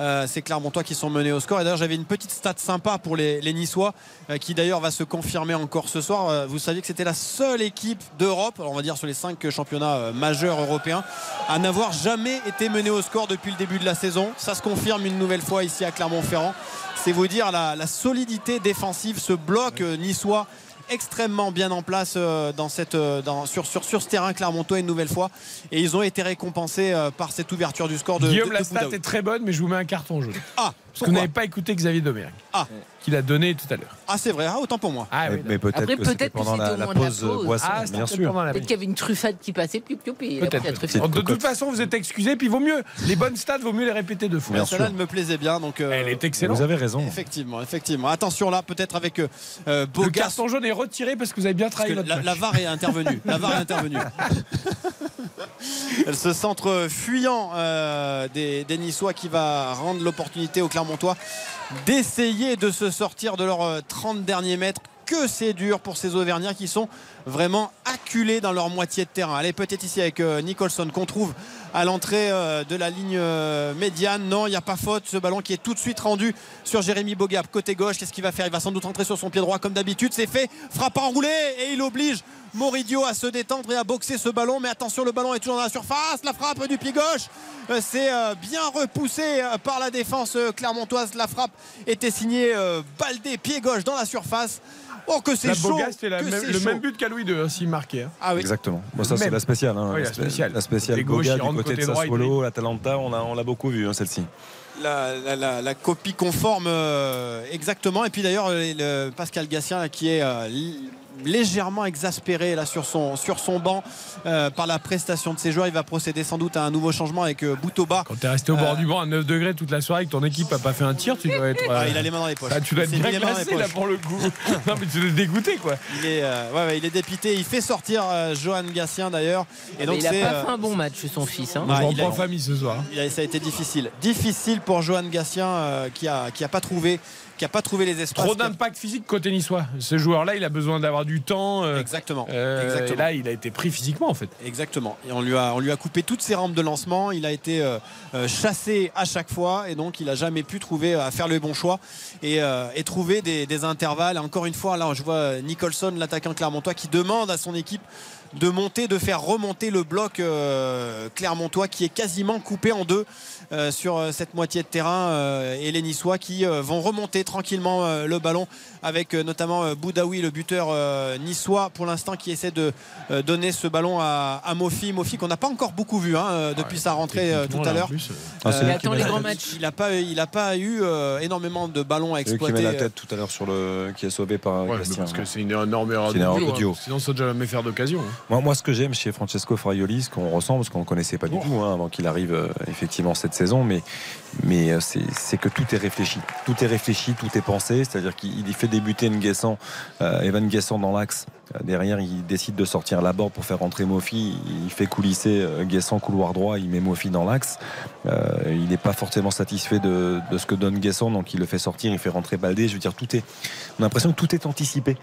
S3: Euh, ces Clermontois qui sont menés au score. Et d'ailleurs, j'avais une petite stat sympa pour les, les Niçois, euh, qui d'ailleurs va se confirmer encore ce soir. Euh, vous saviez que c'était la seule équipe d'Europe, on va dire sur les cinq championnats majeurs européens, à n'avoir jamais été menée au score depuis le début de la saison. Ça se confirme une nouvelle fois ici à Clermont-Ferrand. C'est vous dire la, la solidité défensive, ce bloc niçois extrêmement bien en place euh, dans cette, euh, dans- sur, sur, sur ce terrain Clermontois une nouvelle fois et ils ont été récompensés euh, par cette ouverture du score de,
S1: Guillaume,
S3: de-
S1: la stat est très bonne, mais je vous mets un carton jaune.
S3: Ah,
S1: Parce que vous n'avez pas écouté Xavier Domergue.
S3: Ah.
S1: Qu'il a donné tout à l'heure.
S3: Ah, c'est vrai, ah, autant pour moi.
S1: Ah,
S4: mais,
S1: oui,
S4: mais peut-être
S2: Après,
S4: que c'était
S2: peut-être que
S4: pendant la,
S2: au de la
S4: pause
S2: pause.
S4: boisson,
S1: Ah,
S4: bien sûr.
S2: Peut-être qu'il y avait une truffade qui passait, piou, piou, puis après, la
S1: Peut-être.
S2: truffade.
S1: De toute façon, vous êtes excusés, puis vaut mieux. Les bonnes stats, vaut mieux les répéter deux fois.
S4: Bien
S3: Celle-là, elle me plaisait bien donc euh,
S1: Elle est excellente.
S4: Vous avez raison.
S3: effectivement effectivement attention là peut-être avec euh, euh,
S1: Le carton jaune est retiré parce que vous avez bien
S3: parce
S1: travaillé
S3: que
S1: votre
S3: la, la VAR est intervenue la VAR est intervenue ce centre fuyant euh, des, des Niçois qui va rendre l'opportunité aux Clermontois d'essayer de se sortir de leurs euh, 30 derniers mètres. Que c'est dur pour ces Auvergnats qui sont vraiment acculés dans leur moitié de terrain. Allez, peut-être ici avec euh, Nicholson qu'on trouve à l'entrée euh, de la ligne euh, médiane. Non, il n'y a pas faute. Ce ballon qui est tout de suite rendu sur Jérémy Bogap, côté gauche. Qu'est-ce qu'il va faire? Il va sans doute rentrer sur son pied droit comme d'habitude. C'est fait. Frappe enroulée et il oblige Moridio à se détendre et à boxer ce ballon. Mais attention, le ballon est toujours dans la surface. La frappe du pied gauche, c'est bien repoussé par la défense clermontoise. La frappe était signée Baldé, pied gauche dans la surface. Oh, que c'est chaud
S1: Bogas, la même- le
S3: chaud.
S1: même but qu'à Louis II, hein, s'il marquait. hein.
S3: Ah oui.
S4: Exactement. Bon, ça, c'est la spéciale. hein.
S1: Oui, la
S4: La spé-
S1: spéciale.
S4: La spéciale Boga du côté
S1: côté
S4: de Sassuolo, l'Atalanta, on l'a on l'a beaucoup vu, hein, celle-ci.
S3: la, la- la- la copie conforme euh, exactement. Et puis d'ailleurs, euh, le Pascal Gassien là, qui est euh, légèrement exaspéré là sur son, sur son banc euh, par la prestation de ses joueurs. Il va procéder sans doute à un nouveau changement avec euh, Boutova.
S1: Quand t'es resté au bord
S3: Euh,
S1: du banc à 9 degrés toute la soirée et que ton équipe a pas fait un tir, tu dois être.
S3: Ah, il a les mains dans les poches.
S1: ah, tu dois être bien
S3: les mains dans les
S1: glacé là
S3: poches.
S1: pour le coup. non mais tu dégoûté quoi.
S3: Il est, euh, ouais, ouais, il est dépité. Il fait sortir euh, Johan Gassien d'ailleurs. Et
S2: Mais
S3: donc
S2: il a
S3: c'est,
S2: pas
S3: euh,
S2: fait un bon match, son fils. hein.
S3: Il a-
S1: en famille ce soir.
S3: il a- ça a été difficile. Difficile pour Johan Gassien euh, qui a, qui a pas trouvé, qui a pas trouvé les espaces.
S1: Trop d'impact physique côté niçois. Ce joueur-là, il a besoin d'avoir du temps. euh,
S3: Exactement.
S1: euh,
S3: Exactement.
S1: Et là, il a été pris physiquement en fait.
S3: Exactement. Et on lui a, on lui a coupé toutes ses rampes de lancement. Il a été euh, chassé à chaque fois et donc il n'a jamais pu trouver à faire le bon choix et, et trouver des, des intervalles. Encore une fois, là, je vois Nicholson, l'attaquant clermontois, qui demande à son équipe de monter, de faire remonter le bloc clermontois qui est quasiment coupé en deux sur cette moitié de terrain et les Niçois qui vont remonter tranquillement le ballon avec notamment Boudaoui, le buteur niçois pour l'instant qui essaie de donner ce ballon à, Mofi. Mofi qu'on n'a pas encore beaucoup vu hein, depuis sa rentrée tout à l'heure.
S2: Ah, il attend les grands matchs.
S3: Il n'a pas, il a pas eu énormément de ballons à exploiter.
S4: Qui met la tête tout à l'heure sur le qui est sauvé par
S1: ouais, Parce que c'est une énorme erreur de duo. Hein. Sinon, ça ne jamais faire d'occasion. Hein.
S4: Moi, moi, ce que j'aime chez Francesco Fraioli, ce qu'on ressent, parce qu'on ne connaissait pas du oh. tout hein, avant qu'il arrive euh, effectivement cette saison, mais, mais euh, c'est que tout est réfléchi. Tout est réfléchi, tout est pensé. C'est-à-dire qu'il fait débuter Nguessan, euh, Evan Nguessan dans l'axe. Derrière, il décide de sortir la bord pour faire rentrer Mofi. Il fait coulisser Guessant couloir droit. Il met Mofi dans l'axe. il n'est pas forcément satisfait de, de, ce que donne Guessant, donc il le fait sortir. Il fait rentrer Baldé. Je veux dire, tout est. On a l'impression que tout est anticipé.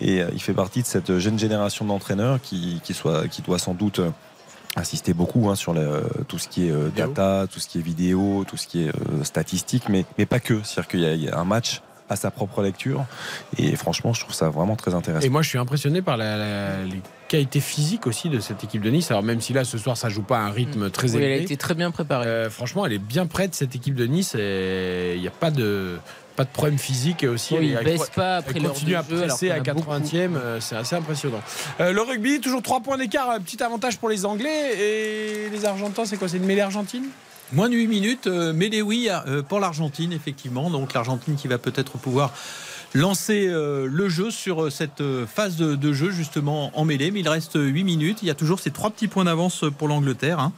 S4: Et il fait partie de cette jeune génération d'entraîneurs qui, qui, soit, qui doit sans doute insister beaucoup hein, sur tout ce qui est euh, data, tout ce qui est vidéo, tout ce qui est euh, statistique, mais, mais pas que. C'est-à-dire qu'il y, a un match à sa propre lecture. Et franchement, je trouve ça vraiment très intéressant.
S1: Et moi, je suis impressionné par la, les qualités physiques aussi de cette équipe de Nice. Alors, même si là, ce soir, ça joue pas à un rythme très élevé.
S2: Elle a été très bien préparée.
S1: Euh, franchement, elle est bien prête, cette équipe de Nice. Et il n'y a pas de pas de problème physique et aussi
S2: il elle, baisse pas après
S1: elle continue à presser à 80e euh, c'est assez impressionnant euh, le rugby toujours 3 points d'écart petit avantage pour les anglais et les argentins c'est quoi c'est une mêlée argentine?
S10: Moins de 8 minutes, euh, mêlée oui pour l'Argentine, effectivement. Donc l'Argentine qui va peut-être pouvoir lancer le jeu sur cette phase de, jeu justement en mêlée. Mais il reste 8 minutes. Il y a toujours ces trois petits points d'avance pour l'Angleterre hein,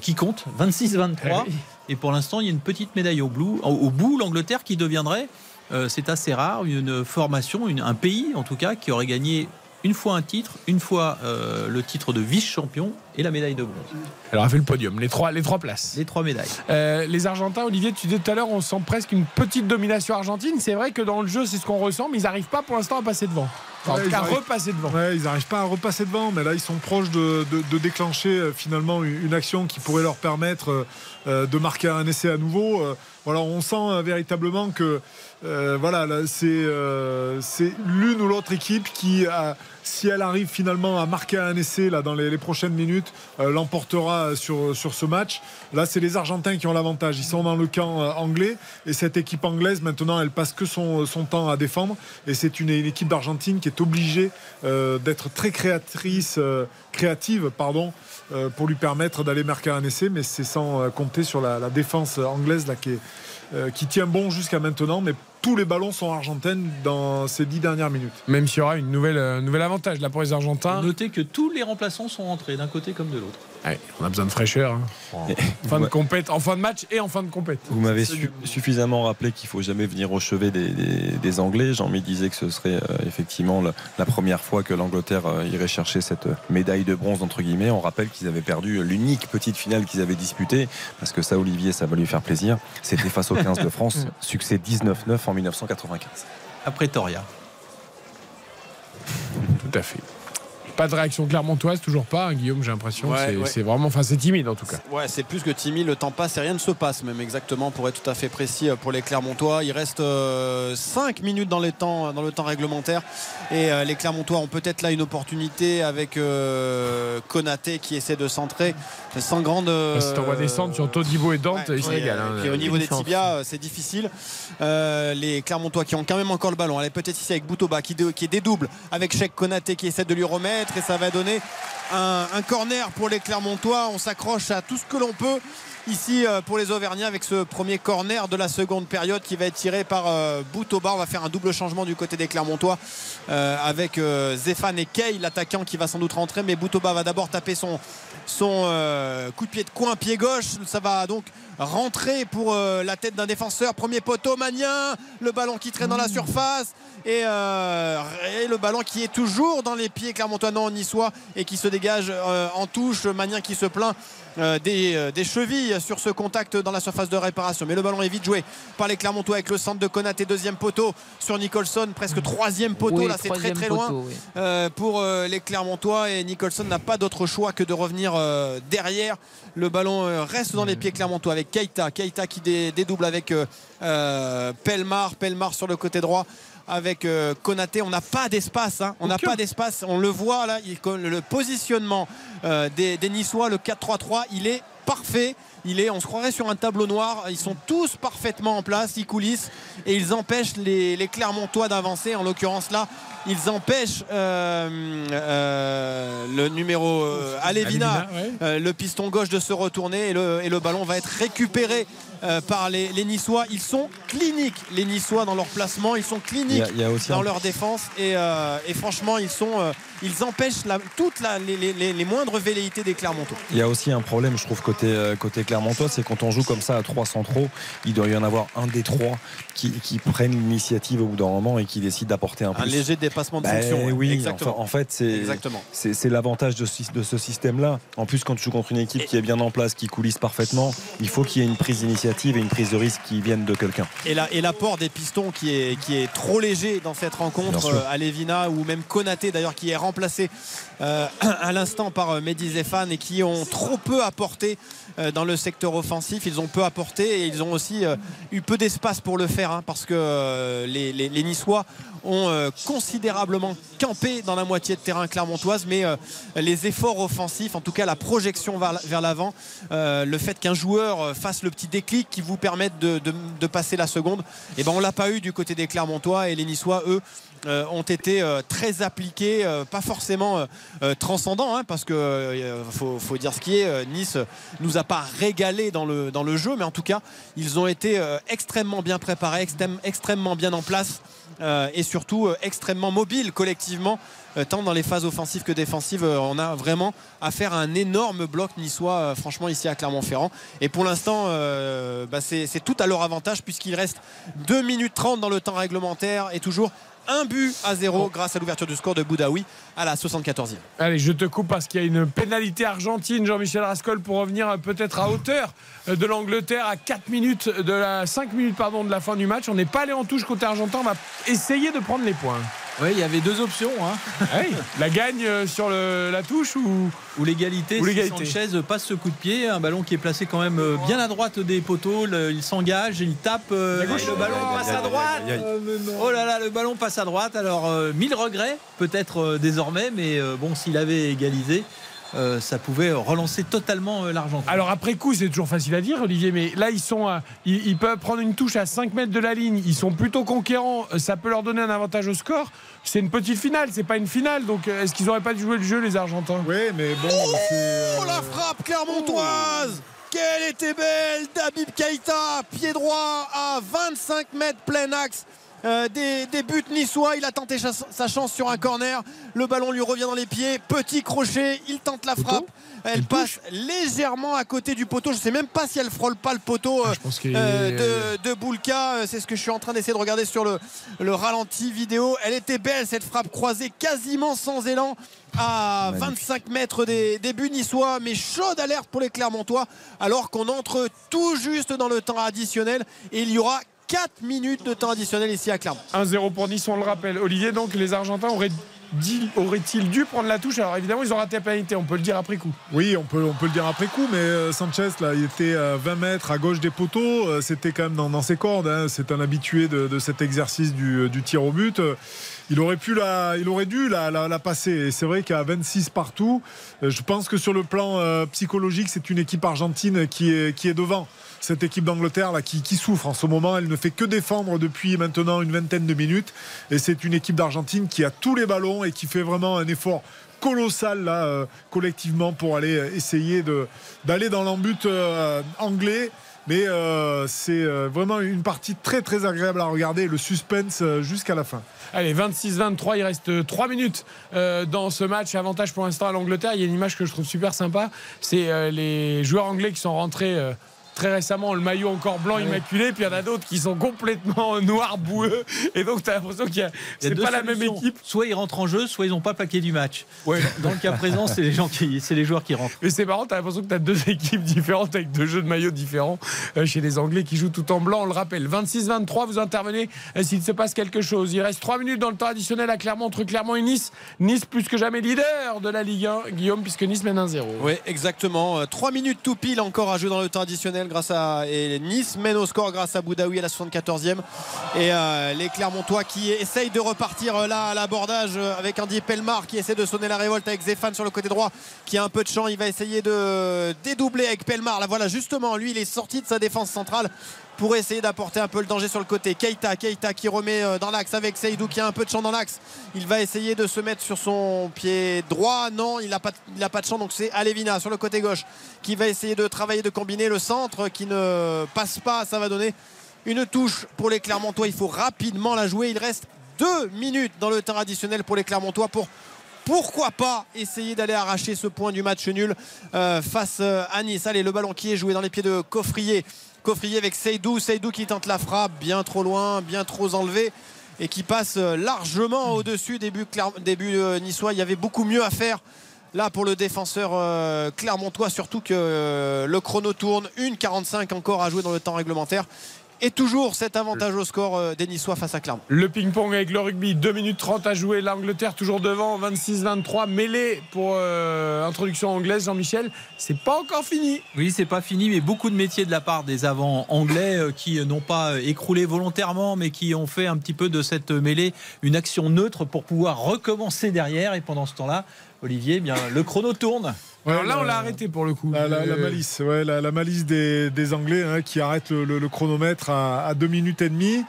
S10: qui comptent 26-23. Et pour l'instant, il y a une petite médaille au, bout. L'Angleterre qui deviendrait, euh, c'est assez rare, une formation, un pays en tout cas, qui aurait gagné une fois un titre, une fois euh, le titre de vice-champion et la médaille de bronze.
S1: Alors, a fait le podium, les trois, les trois places.
S10: Les trois médailles.
S1: Euh, les Argentins, Olivier, tu disais tout à l'heure, on sent presque une petite domination argentine. C'est vrai que dans le jeu, c'est ce qu'on ressent, mais ils n'arrivent pas pour l'instant à passer devant. Enfin, en tout cas, repasser devant.
S11: ils n'arrivent pas à repasser devant, mais là, ils sont proches de, déclencher finalement une, action qui pourrait leur permettre de marquer un essai à nouveau. voilà, on sent véritablement que euh, voilà, euh, c'est l'une ou l'autre équipe qui, si elle arrive finalement à marquer un essai dans les, prochaines minutes, euh, l'emportera sur, ce match. Là, c'est les Argentins qui ont l'avantage. Ils sont dans le camp anglais et cette équipe anglaise, maintenant, elle passe que son, temps à défendre. Et c'est une, équipe d'Argentine qui est obligée d'être très créatrice, créative, pour lui permettre d'aller marquer un essai. Mais c'est sans compter sur la, défense anglaise qui tient bon jusqu'à maintenant, tous les ballons sont argentins dans ces dix dernières minutes.
S1: Même s'il y aura une nouvelle, euh, nouvel avantage là pour les Argentins.
S10: Notez que tous les remplaçants sont rentrés d'un côté comme de l'autre
S1: on a besoin de fraîcheur. Hein. Fin de compète, en fin de match et en fin de compète.
S4: Vous m'avez suffisamment rappelé qu'il faut jamais venir au chevet des, Anglais. Jean-Mi disait que ce serait euh, effectivement la, première fois que l'Angleterre euh, irait chercher cette médaille de bronze entre guillemets. On rappelle qu'ils avaient perdu l'unique petite finale qu'ils avaient disputée parce que ça, Olivier, ça va lui faire plaisir. C'était face aux 15 de France, succès 19-9 en 1995.
S10: Après Toria.
S1: Tout à fait. Pas de réaction clermontoise, toujours pas, hein, Guillaume, j'ai l'impression. c'est vraiment, enfin, c'est timide en tout cas.
S3: Ouais, c'est plus que timide. Le temps passe et rien ne se passe, même exactement, pour être tout à fait précis euh, pour les Clermontois. Il reste 5 euh, minutes dans, les temps, dans le temps réglementaire et euh, les Clermontois ont peut-être là une opportunité avec Konaté qui essaie de centrer sans grande.
S1: si on va descendre sur Todibo et Dante, ils se régalent.
S3: Hein, au niveau des tibias, c'est difficile. les Clermontois qui ont quand même encore le ballon. Elle est peut-être ici avec Boutoba qui, qui est dédouble avec Cheikh Konaté qui essaie de lui remettre et ça va donner un, corner pour les Clermontois. On s'accroche à tout ce que l'on peut ici euh, pour les Auvergnats avec ce premier corner de la seconde période qui va être tiré par euh, Boutoba. On va faire un double changement du côté des Clermontois euh, avec Zéphane et Kay, l'attaquant qui va sans doute rentrer. Mais Boutoba va d'abord taper son, coup de pied de coin, pied gauche. Ça va donc rentrer pour la tête d'un défenseur. Premier poteau, Magnin. Le ballon qui traîne dans la surface. Et, le ballon qui est toujours dans les pieds clermontois non niçois et qui se dégage en touche. Manien qui se plaint euh, des, chevilles sur ce contact dans la surface de réparation. Mais le ballon est vite joué par les Clermontois avec le centre de Konaté, deuxième poteau sur Nicholson, presque troisième poteau. Là, c'est très très loin pour les Clermontois et Nicholson n'a pas d'autre choix que de revenir derrière. Le ballon reste dans les pieds Clermontois avec Keita. Keita qui dédouble avec Pelmar. Pelmar sur le côté droit avec euh, Konaté. On n'a pas d'espace. hein. On n'a pas d'espace. On le voit là. il- le positionnement euh, des, des Niçois, le 4-3-3, il est parfait. Il est, on se croirait sur un tableau noir. Ils sont tous parfaitement en place. Ils coulissent et ils empêchent les, les Clermontois d'avancer. En l'occurrence là, ils empêchent euh, euh, le numéro euh, Alevina,
S1: Alevina, ouais.
S3: euh, le piston gauche de se retourner et le, et le ballon va être récupéré euh, par les, les Niçois. Ils sont cliniques, les Niçois, dans leur placement. Ils sont
S4: Il y
S3: cliniques
S4: a- il y a aussi
S3: dans
S4: un-
S3: leur défense. Et, euh, et franchement, ils, sont, euh, ils empêchent toutes les, moindres velléités des Clermontois.
S4: Il y a aussi un problème, je trouve, côté, euh, côté Clermontois, c'est quand on joue comme ça à trois centraux, il doit y en avoir un des trois qui, qui prennent l'initiative au bout d'un moment et qui décide d'apporter un
S3: Un
S4: plus.
S3: léger dépassement de
S4: Ben
S3: fonction.
S4: oui,
S3: exactement.
S4: enfin, en fait, c'est l'avantage de, ce- de ce système-là. En plus, quand tu joues contre une équipe qui est bien en place, qui coulisse parfaitement, il faut qu'il y ait une prise d'initiative et une prise de risque qui viennent de quelqu'un.
S3: Et la- et l'apport des pistons qui est, qui est trop léger dans cette rencontre,
S4: sûr.
S3: euh, à Lévina ou même Konaté d'ailleurs qui est remplacé euh, à l'instant par euh, Mehdi et qui ont trop peu apporté euh, dans le secteur offensif. Ils ont peu apporté et ils ont aussi eu peu d'espace pour le faire hein, parce que les, Niçois ont considérablement campé dans la moitié de terrain clermontoise mais les efforts offensifs en tout cas la projection vers, l'avant le fait qu'un joueur fasse le petit déclic qui vous permette de, passer la seconde et ben on l'a pas eu du côté des Clermontois et les Niçois eux euh, ont été euh, très appliqués, euh, pas forcément transcendants, hein, parce que faut, dire ce qui est. nice nous a pas régalé dans le, dans le jeu, mais en tout cas, ils ont été extrêmement bien préparés, extrême- extrêmement bien en place. et surtout extrêmement mobiles collectivement, tant dans les phases offensives que défensives. On a vraiment affaire à un énorme bloc niçois, franchement, ici à Clermont-Ferrand. Et pour l'instant, bah, c'est tout à leur avantage, puisqu'il reste 2 minutes 30 dans le temps réglementaire et toujours un but à zéro grâce à l'ouverture du score de Boudaoui à la 74e.
S1: Allez, je te coupe parce qu'il y a une pénalité argentine, Jean-Michel Rascol, pour revenir peut-être à hauteur de l'Angleterre à 4 minutes de la 5 minutes de la fin du match. On n'est pas allé en touche côté argentin, on va essayer de prendre les points.
S10: Oui, il y avait deux options. Hein.
S1: Oui, la gagne euh, sur le- la touche ou?
S10: Ou l'égalité,
S1: Ou
S10: si. Sanchez passe ce coup de pied, un ballon qui est placé quand même euh, bien à droite des poteaux, le- il s'engage, il tape, euh,
S1: gauche.
S10: le ballon passe à droite. Oh là là, le ballon passe à droite. Alors euh, mille regrets peut-être euh, désormais, mais euh, bon, s'il avait égalisé, euh, ça pouvait relancer totalement euh, l'Argentine.
S1: Alors après coup, c'est toujours facile à dire, Olivier, mais là ils sont, à- ils, ils peuvent prendre une touche à 5 mètres de la ligne. Ils sont plutôt conquérants. Euh, Ça peut leur donner un avantage au score. C'est une petite finale, c'est pas une finale. Donc euh, est-ce qu'ils auraient pas dû jouer le jeu, les Argentins?
S11: Oui, mais bon, c'est. euh,
S3: Oh la frappe clermontoise Quelle était belle Dabib Keita, pied droit à 25 mètres plein axe. Euh, des, des buts niçois, il a tenté sa, sa chance sur un corner, le ballon lui revient dans les pieds, petit crochet, il tente la frappe, elle passe légèrement à côté du poteau, je sais même pas si elle frôle pas le poteau euh,
S1: pense qu'il
S3: euh, de, de Boulka, Euh, c'est ce que je suis en train d'essayer de regarder sur le, le ralenti vidéo, elle était belle cette frappe croisée quasiment sans élan à 25 mètres des, des buts niçois, mais chaude alerte pour les Clermontois, alors qu'on entre tout juste dans le temps additionnel. Et il y aura 4 minutes de temps additionnel ici à Clermont.
S1: 1-0 pour Nice, on le rappelle. Olivier, donc les Argentins auraient dit- auraient-ils dû prendre la touche? Alors évidemment, ils ont raté la pénalité, on peut le dire après coup.
S11: Oui, on peut, on peut le dire après coup, mais euh, Sanchez, là, il était à 20 mètres à gauche des poteaux. euh, C'était quand même dans, dans ses cordes. hein. C'est un habitué de, de cet exercice du, du tir au but. Euh, Il aurait, pu la, il aurait dû la, la- la passer. Et c'est vrai qu'à 26 partout, euh, je pense que sur le plan euh, psychologique, c'est une équipe argentine qui est, qui est devant. Cette équipe d'Angleterre là qui, souffre en ce moment, elle ne fait que défendre depuis maintenant une vingtaine de minutes. Et c'est une équipe d'Argentine qui a tous les ballons et qui fait vraiment un effort colossal là euh, collectivement pour aller euh, essayer d'aller dans l'embut euh, anglais mais c'est vraiment une partie très très agréable à regarder le suspense jusqu'à la fin
S1: Allez, 26-23, il reste 3 minutes dans ce match. Avantage pour l'instant à l'Angleterre. Il y a une image que je trouve super sympa. C'est les joueurs anglais qui sont rentrés. Euh, Très récemment, le maillot encore blanc immaculé, puis il y en a d'autres qui sont complètement noirs boueux, et donc tu as l'impression qu'il y a,
S10: Il y a
S1: c'est
S10: deux
S1: pas la même équipe.
S10: Soit ils rentrent en jeu, soit ils n'ont pas plaqué du match.
S1: Ouais.
S10: Dans le cas présent, c'est les gens qui, c'est les joueurs qui rentrent.
S1: Mais c'est marrant, t'as l'impression que t'as deux équipes différentes avec deux jeux de maillots différents euh, chez les Anglais qui jouent tout en blanc. On le rappelle, 26-23, vous intervenez euh, s'il se passe quelque chose. Il reste 3 minutes dans le temps additionnel à Clermont entre Clermont et Nice. Nice plus que jamais leader de la Ligue 1, Guillaume, puisque Nice mène 1-0.
S3: Oui, exactement. 3 minutes tout pile encore à jouer dans le temps additionnel grâce à Nice mène au score grâce à Boudaoui à la 74e et euh, les Clermontois qui essayent de repartir euh, là à l'abordage euh, avec Andy Pelmar qui essaie de sonner la révolte avec Zéphane sur le côté droit qui a un peu de champ il va essayer de dédoubler avec Pelmar là voilà justement. Lui il est sorti de sa défense centrale pour essayer d'apporter un peu le danger sur le côté. Keita, Keita qui remet euh, dans l'axe avec Seydou qui a un peu de champ dans l'axe. Il va essayer de se mettre sur son pied droit. Non, il n'a pas, de champ. Donc c'est Alevina sur le côté gauche qui va essayer de travailler, de combiner le centre qui ne passe pas. Ça va donner une touche pour les Clermontois. Il faut rapidement la jouer. Il reste deux minutes dans le temps additionnel pour les Clermontois pour pourquoi pas essayer d'aller arracher ce point du match nul euh, face euh, à Nice. Allez, le ballon qui est joué dans les pieds de Coffrier. Coffrier avec Seydou. Seydou qui tente la frappe bien trop loin, bien trop enlevé et qui passe euh, largement au-dessus début, début niçois. Il y avait beaucoup mieux à faire là pour le défenseur clermontois, surtout que le chrono tourne. 1,45 encore à jouer dans le temps réglementaire. Et toujours cet avantage au score euh, des Niçois face à Clermont.
S1: Le ping-pong avec le rugby, 2 minutes 30 à jouer. L'Angleterre toujours devant, 26-23. Mêlée pour euh, introduction anglaise, Jean-Michel. C'est pas encore fini.
S10: Oui, c'est pas fini, mais beaucoup de métiers de la part des avants anglais euh, qui n'ont pas écroulé volontairement, mais qui ont fait un petit peu de cette mêlée une action neutre pour pouvoir recommencer derrière. Et pendant ce temps-là, Olivier, eh bien, le chrono tourne.
S1: Alors là, on l'a arrêté pour le coup.
S11: La, malice, ouais, la, malice des, Anglais hein, qui arrêtent le, chronomètre à, 2 minutes et demie,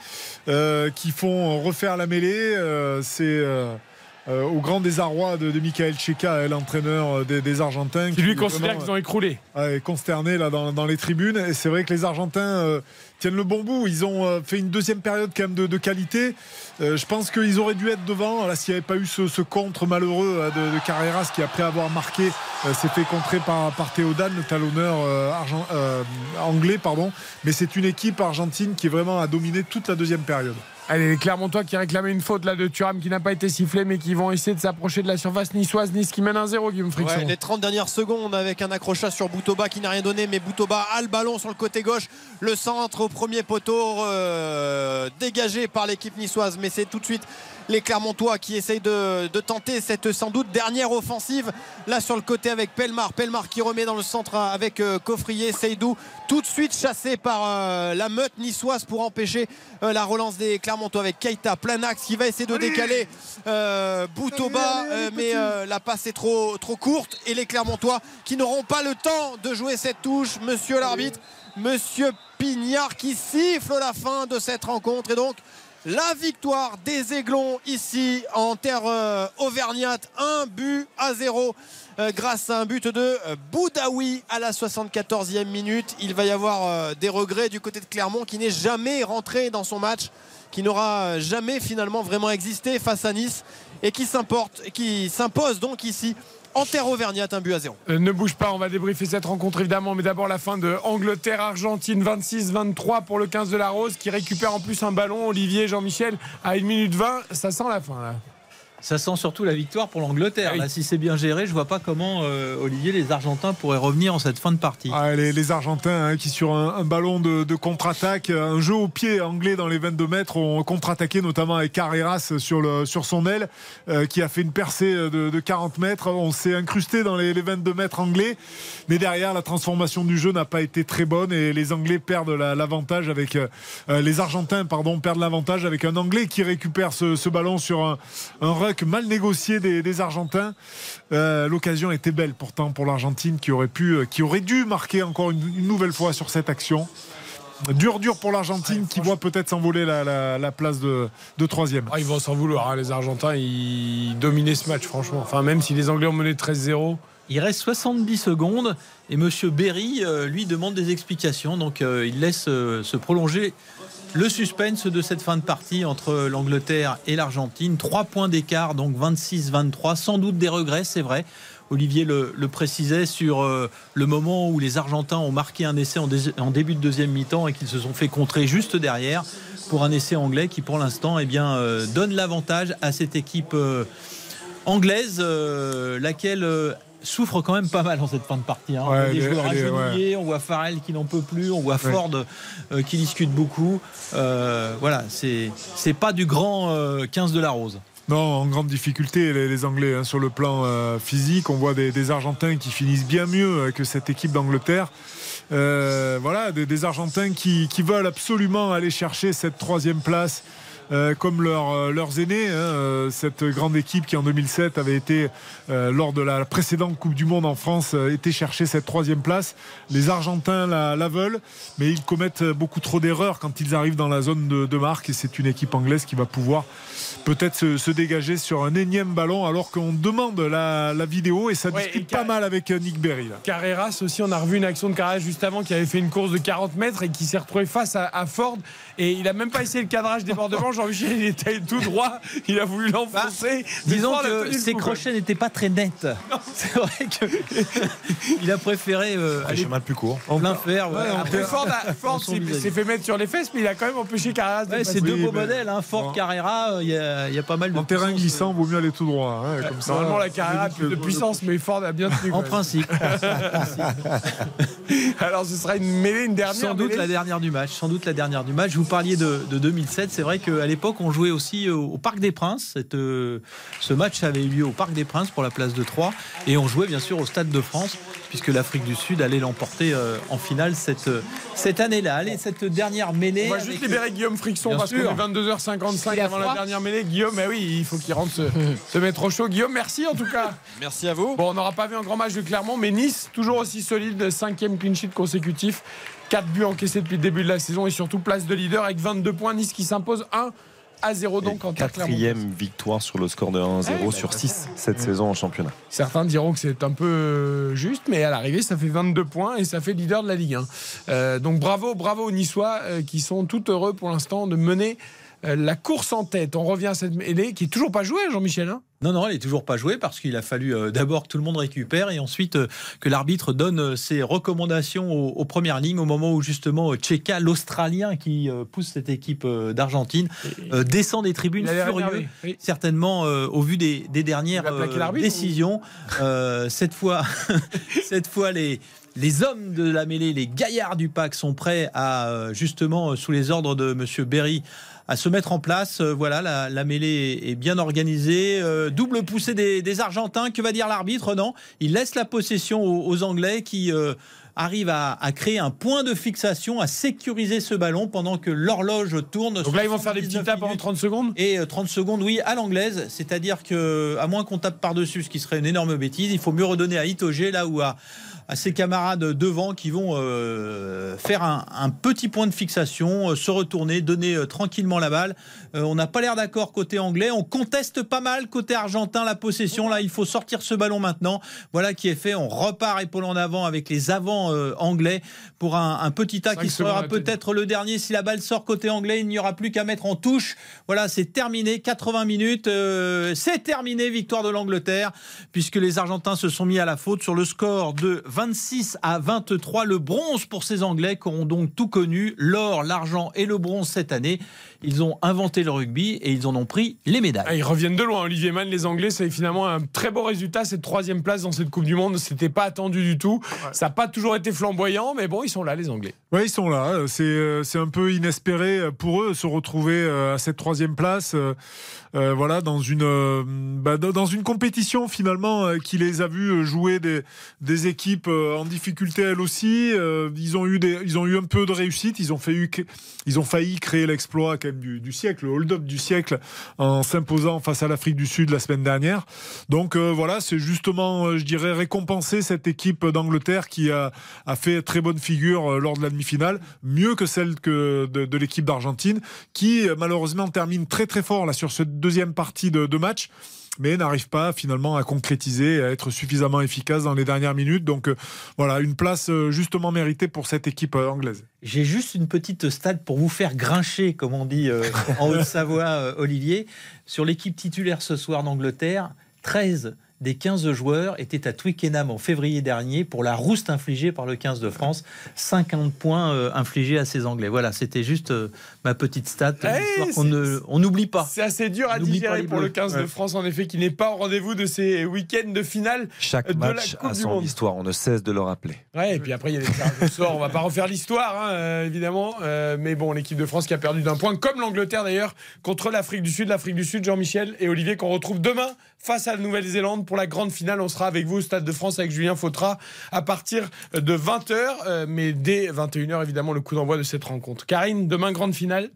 S11: euh, qui font refaire la mêlée. Euh, c'est. Euh, au grand désarroi de, de Michael Cheka, l'entraîneur des, Argentins.
S1: Qui lui considère qu'ils ont écroulé.
S11: consterné là, dans, les tribunes. Et c'est vrai que les Argentins tiennent le bon bout. Ils ont euh, fait une deuxième période quand même de, qualité. Euh, je pense qu'ils auraient dû être devant. Là, s'il n'y avait pas eu ce, contre malheureux euh, de, de, Carreras qui, après avoir marqué, s'est fait contrer par, par Théodane, le talonneur anglais. Pardon. Mais c'est une équipe argentine qui vraiment a dominé toute la deuxième période.
S1: Allez, les Clermontois qui réclamaient une faute là de Thuram qui n'a pas été sifflé mais qui vont essayer de s'approcher de la surface niçoise. Nice qui mène un 0 Guillaume Friction.
S3: les 30 dernières secondes avec un accrochage sur Boutoba qui n'a rien donné mais Boutoba a le ballon sur le côté gauche. Le centre au premier poteau euh, dégagé par l'équipe niçoise mais c'est tout de suite les Clermontois qui essayent de, tenter cette sans doute dernière offensive. Là sur le côté avec Pelmar. Pelmar qui remet dans le centre avec euh, Coffrier, Seydou. Tout de suite chassé par euh, la meute niçoise pour empêcher euh, la relance des Clermontois avec Keita. Plein axe qui va essayer de décaler Boutoba mais la passe est trop, trop courte. Et les Clermontois qui n'auront pas le temps de jouer cette touche. Monsieur l'arbitre monsieur Pignard qui siffle la fin de cette rencontre. Et donc la victoire des Aiglons ici en terre euh, auvergnate. Un but à zéro euh, grâce à un but de euh, Boudaoui à la 74e minute. Il va y avoir des regrets du côté de Clermont qui n'est jamais rentré dans son match, qui n'aura jamais finalement vraiment existé face à Nice et qui s'impose donc ici en terre auvergnate, un but à zéro.
S1: Euh, ne bouge pas, on va débriefer cette rencontre évidemment, mais d'abord la fin de Angleterre-Argentine, 26-23 pour le 15 de la Rose, qui récupère en plus un ballon, Olivier, Jean-Michel, à 1 minute 20, ça sent la fin là
S10: ça sent surtout la victoire pour l'Angleterre. Ah si c'est bien géré, je vois pas comment euh, Olivier, les Argentins pourraient revenir en cette fin de partie.
S11: Ah, les, Argentins hein, qui sur un, ballon de, contre-attaque, un jeu au pied anglais dans les 22 mètres, ont contre-attaqué notamment avec Carreras sur, le, sur son aile, euh, qui a fait une percée de, 40 mètres. On s'est incrusté dans les, 22 mètres anglais, mais derrière la transformation du jeu n'a pas été très bonne et les Anglais perdent l'avantage avec euh, les Argentins, pardon, perdent l'avantage avec un Anglais qui récupère ce, ballon sur un, un mal négocié des, Argentins. Euh, l'occasion était belle pourtant pour l'Argentine qui aurait pu, euh, qui aurait dû marquer encore une, nouvelle fois sur cette action. Dur, dur pour l'Argentine qui voit peut-être s'envoler la, place de, troisième.
S1: Ah, ils vont s'en vouloir, hein, les Argentins. Ils dominaient ce match, franchement. Enfin, même si les Anglais ont mené 13-0.
S10: Il reste 70 secondes et M. Berry euh, lui demande des explications. Donc il laisse se prolonger le suspense de cette fin de partie entre l'Angleterre et l'Argentine. Trois points d'écart, donc 26-23. Sans doute des regrets, c'est vrai. Olivier le, précisait sur euh, le moment où les Argentins ont marqué un essai en, début de deuxième mi-temps et qu'ils se sont fait contrer juste derrière pour un essai anglais qui pour l'instant eh euh, donne l'avantage à cette équipe euh, anglaise, laquelle souffre quand même pas mal en cette fin de partie. Hein. on voit des joueurs agenouillés, on voit Farrell qui n'en peut plus, on voit Ford euh, qui discute beaucoup. Euh, voilà, c'est pas du grand 15 euh, de la Rose.
S11: Non, en grande difficulté, les, Anglais, hein, sur le plan physique. On voit des, Argentins qui finissent bien mieux que cette équipe d'Angleterre. Euh, voilà, des, des Argentins qui, qui veulent absolument aller chercher cette troisième place. Euh, comme leur, euh, leurs aînés, hein, euh, cette grande équipe qui en 2007 avait été, euh, lors de la précédente Coupe du Monde en France, était chercher cette troisième place. Les Argentins la, la veulent, mais ils commettent beaucoup trop d'erreurs quand ils arrivent dans la zone de, de marque et c'est une équipe anglaise qui va pouvoir peut-être se, se dégager sur un énième ballon alors qu'on demande la, la vidéo et ça
S1: Ouais,
S11: discute
S1: et Car-
S11: pas mal avec Nick Berry. Là.
S1: Carreras aussi, on a revu une action de Carreras juste avant qui avait fait une course de 40 mètres et qui s'est retrouvé face à, à Ford et il a même pas essayé le cadrage débordement. Jean-Michel, il était tout droit, il a voulu l'enfoncer. Mais
S10: Disons que ses crochets n'étaient pas très nets. C'est vrai que il a préféré euh, aller
S4: chemin le plus court.
S10: en plein fer. ouais.
S1: Après, Ford, s'est fait mettre sur les fesses, mais il a quand même empêché Carreras de
S10: c'est deux
S11: Oui,
S10: beaux
S11: mais-
S10: modèles, hein. Ford. Carrera, il y, a- il y a pas mal de
S11: En terrain glissant, vaut mieux aller tout droit. hein, comme ça,
S1: Normalement, la Carrera a plus de puissance, mais Ford a bien tenu.
S10: En principe.
S1: Alors, ce sera une mêlée, une dernière.
S10: Sans doute la dernière du match. Sans doute la dernière du match. Vous parliez de, de 2007. C'est vrai qu'à l'époque, on jouait aussi au, au Parc des Princes. Cette, euh, ce match avait eu lieu au Parc des Princes pour la place de Troyes. Et on jouait bien sûr au Stade de France, puisque l'Afrique du Sud allait l'emporter euh, en finale cette, euh, cette année-là. Allez, cette dernière mêlée.
S1: On va juste libérer Guillaume Frixon
S10: Bien
S1: parce
S10: sûr.
S1: est 22h55
S2: Il a
S1: avant la dernière mêlée. Guillaume, mais oui, il faut qu'il rentre se, se mettre au chaud. Guillaume, merci en tout cas.
S3: Merci à vous.
S1: Bon, on n'aura pas vu un grand match de Clermont, mais Nice, toujours aussi solide, cinquième clean sheet consécutif. 4 buts encaissés depuis le début de la saison et surtout place de leader avec 22 points. Nice qui s'impose 1 à 0 donc en.
S4: Quatrième victoire sur le score de 1-0
S1: Ouais,
S4: sur
S1: bah,
S4: 6 cette saison en championnat.
S1: Certains diront que c'est un peu euh, juste, mais à l'arrivée, ça fait 22 points et ça fait leader de la Ligue 1. Euh, donc bravo, bravo aux Niçois euh, qui sont tout heureux pour l'instant de mener la course en tête. On revient à cette mêlée qui est toujours pas jouée, Jean-Michel. hein?
S10: Non, non, elle est toujours pas jouée parce qu'il a fallu euh, d'abord que tout le monde récupère et ensuite euh, que l'arbitre donne euh, ses recommandations aux, aux premières lignes au moment où justement euh, Tcheka, l'Australien qui euh, pousse cette équipe euh, d'Argentine, euh, descend des tribunes furieux.
S1: énervé, oui.
S10: Certainement euh, au vu des, des dernières euh, décisions. Euh, cette fois, cette fois les les hommes de la mêlée, les gaillards du pack sont prêts à euh, justement euh, sous les ordres de Monsieur Berry à se mettre en place. Euh, voilà, la, la mêlée est, bien organisée. Euh, double poussée des, des Argentins. Que va dire l'arbitre Non, il laisse la possession aux, aux Anglais qui euh, arrivent à, à créer un point de fixation, à sécuriser ce ballon pendant que l'horloge tourne.
S1: Donc là, ils vont faire des petits
S10: 79
S1: tapes en
S10: minutes.
S1: 30 secondes?
S10: Et euh, 30 secondes, oui, à l'anglaise. C'est-à-dire que, à moins qu'on tape par-dessus, ce qui serait une énorme bêtise, il faut mieux redonner à Itoge, là où à, à ses camarades devant qui vont euh, faire un, un petit point de fixation, euh, se retourner, donner euh, tranquillement la balle. On n'a pas l'air d'accord côté anglais. On conteste pas mal côté argentin la possession. Là, il faut sortir ce ballon maintenant. Voilà qui est fait. On repart épaule en avant avec les avants anglais pour un, un petit tas qui sera peut-être le dernier. Si la balle sort côté anglais, il n'y aura plus qu'à mettre en touche. Voilà, c'est terminé. 80 minutes. c'est terminé. Victoire de l'Angleterre, puisque les Argentins se sont mis à la faute sur le score de 26 à 23. Le bronze pour ces Anglais qui auront donc tout connu l'or, l'argent et le bronze cette année. Ils ont inventé le rugby et ils en ont pris les médailles.
S1: Ah, ils reviennent de loin, Olivier Mann. Les Anglais, c'est finalement un très beau résultat. Cette troisième place dans cette Coupe du Monde, c'était pas attendu du tout. Ça n'a pas toujours été flamboyant, mais bon, ils sont là, les Anglais.
S11: Oui, ils sont là. C'est euh, c'est un peu inespéré pour eux se retrouver euh, à cette troisième place. euh, euh, voilà, dans une euh, bah, dans une compétition finalement euh, qui les a vus jouer des, des équipes euh, en difficulté elles aussi. Euh, Ils ont eu des, ils ont eu un peu de réussite. Ils ont fait ils ont failli créer l'exploit du, siècle, le hold-up du siècle en s'imposant face à l'Afrique du Sud la semaine dernière. Donc euh, voilà, c'est justement, euh, je dirais, récompenser cette équipe d'Angleterre qui a, a fait très bonne figure euh, lors de la demi-finale, mieux que celle que de, l'équipe d'Argentine, qui malheureusement termine très très fort là sur cette deuxième partie de match mais n'arrive pas finalement à concrétiser, à être suffisamment efficace dans les dernières minutes. Donc euh, voilà, une place euh, justement méritée pour cette équipe euh, anglaise.
S10: J'ai juste une petite stade pour vous faire grincher, comme on dit en Haute-Savoie, Olivier. Sur l'équipe titulaire ce soir d'Angleterre, 13 des 15 joueurs étaient à Twickenham en février dernier pour la rouste infligée par le 15 de France. 50 points euh, infligés à ces Anglais. Voilà, c'était juste euh, ma petite stat, ne- on n'oublie pas.
S1: C'est assez dur à digérer pour le
S10: Bleus.
S1: 15 de. France, en effet, qui n'est pas au rendez-vous de ces week-ends de finale
S4: Chaque
S1: de la
S4: match
S1: Coupe
S4: a son
S1: Monde.
S4: histoire, on ne cesse de le rappeler.
S1: Ouais, et puis après, il y a des tirages au sort. On va pas refaire l'histoire, hein, euh, évidemment. Euh, mais bon, l'équipe de France qui a perdu d'un point, comme l'Angleterre d'ailleurs, contre l'Afrique du Sud. L'Afrique du Sud, Jean-Michel et Olivier, qu'on retrouve demain face à la Nouvelle-Zélande pour la grande finale. On sera avec vous au Stade de France avec Julien Fautra à partir de 20h, mais dès 21h évidemment le coup d'envoi de cette rencontre. Karine, demain grande finale.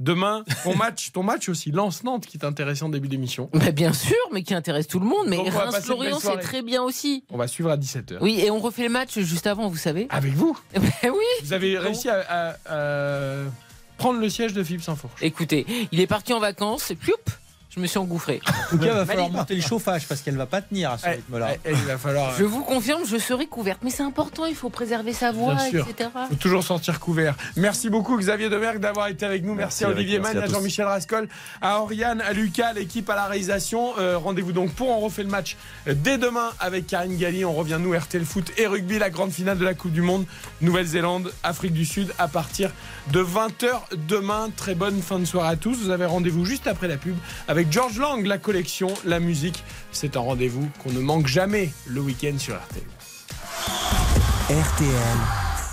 S1: Demain, ton match, ton match aussi, Lance-Nantes qui est intéressant en début d'émission.
S2: Bah, bien sûr, mais qui intéresse tout le monde. Mais Reims-Lorient, c'est très bien aussi.
S1: On va suivre à 17h.
S2: Oui, et on refait le match juste avant, vous savez.
S1: Avec vous
S2: Ben oui.
S1: Vous avez réussi à, à- à prendre le siège de Philippe Saint-Fourche.
S2: Écoutez, il est parti en vacances et ploup, je me suis engouffré.
S10: En tout cas, il va falloir monter le chauffage parce qu'elle va pas tenir à ce rythme-là.
S1: il va falloir.
S2: Je vous confirme, je serai couverte. Mais c'est important, il faut préserver sa voix,
S1: Bien sûr.
S2: etc.
S1: faut toujours sortir couvert. Merci beaucoup Xavier Demergue d'avoir été avec nous. Merci,
S4: Merci,
S1: à. Olivier Magne,
S4: à.
S1: Jean-Michel Rascol, à Oriane, à Lucas, à l'équipe, à la réalisation. Euh, Rendez-vous donc pour On refait le match euh, dès demain avec Karine Galli. On revient nous RTL Foot et rugby, la grande finale de la Coupe du Monde. Nouvelle-Zélande, Afrique du Sud à partir de 20h demain. Très bonne fin de soirée à tous. Vous avez rendez-vous juste après la pub George Lang, la collection, la musique. C'est un rendez-vous qu'on ne manque jamais le week-end sur RTL.
S5: RTL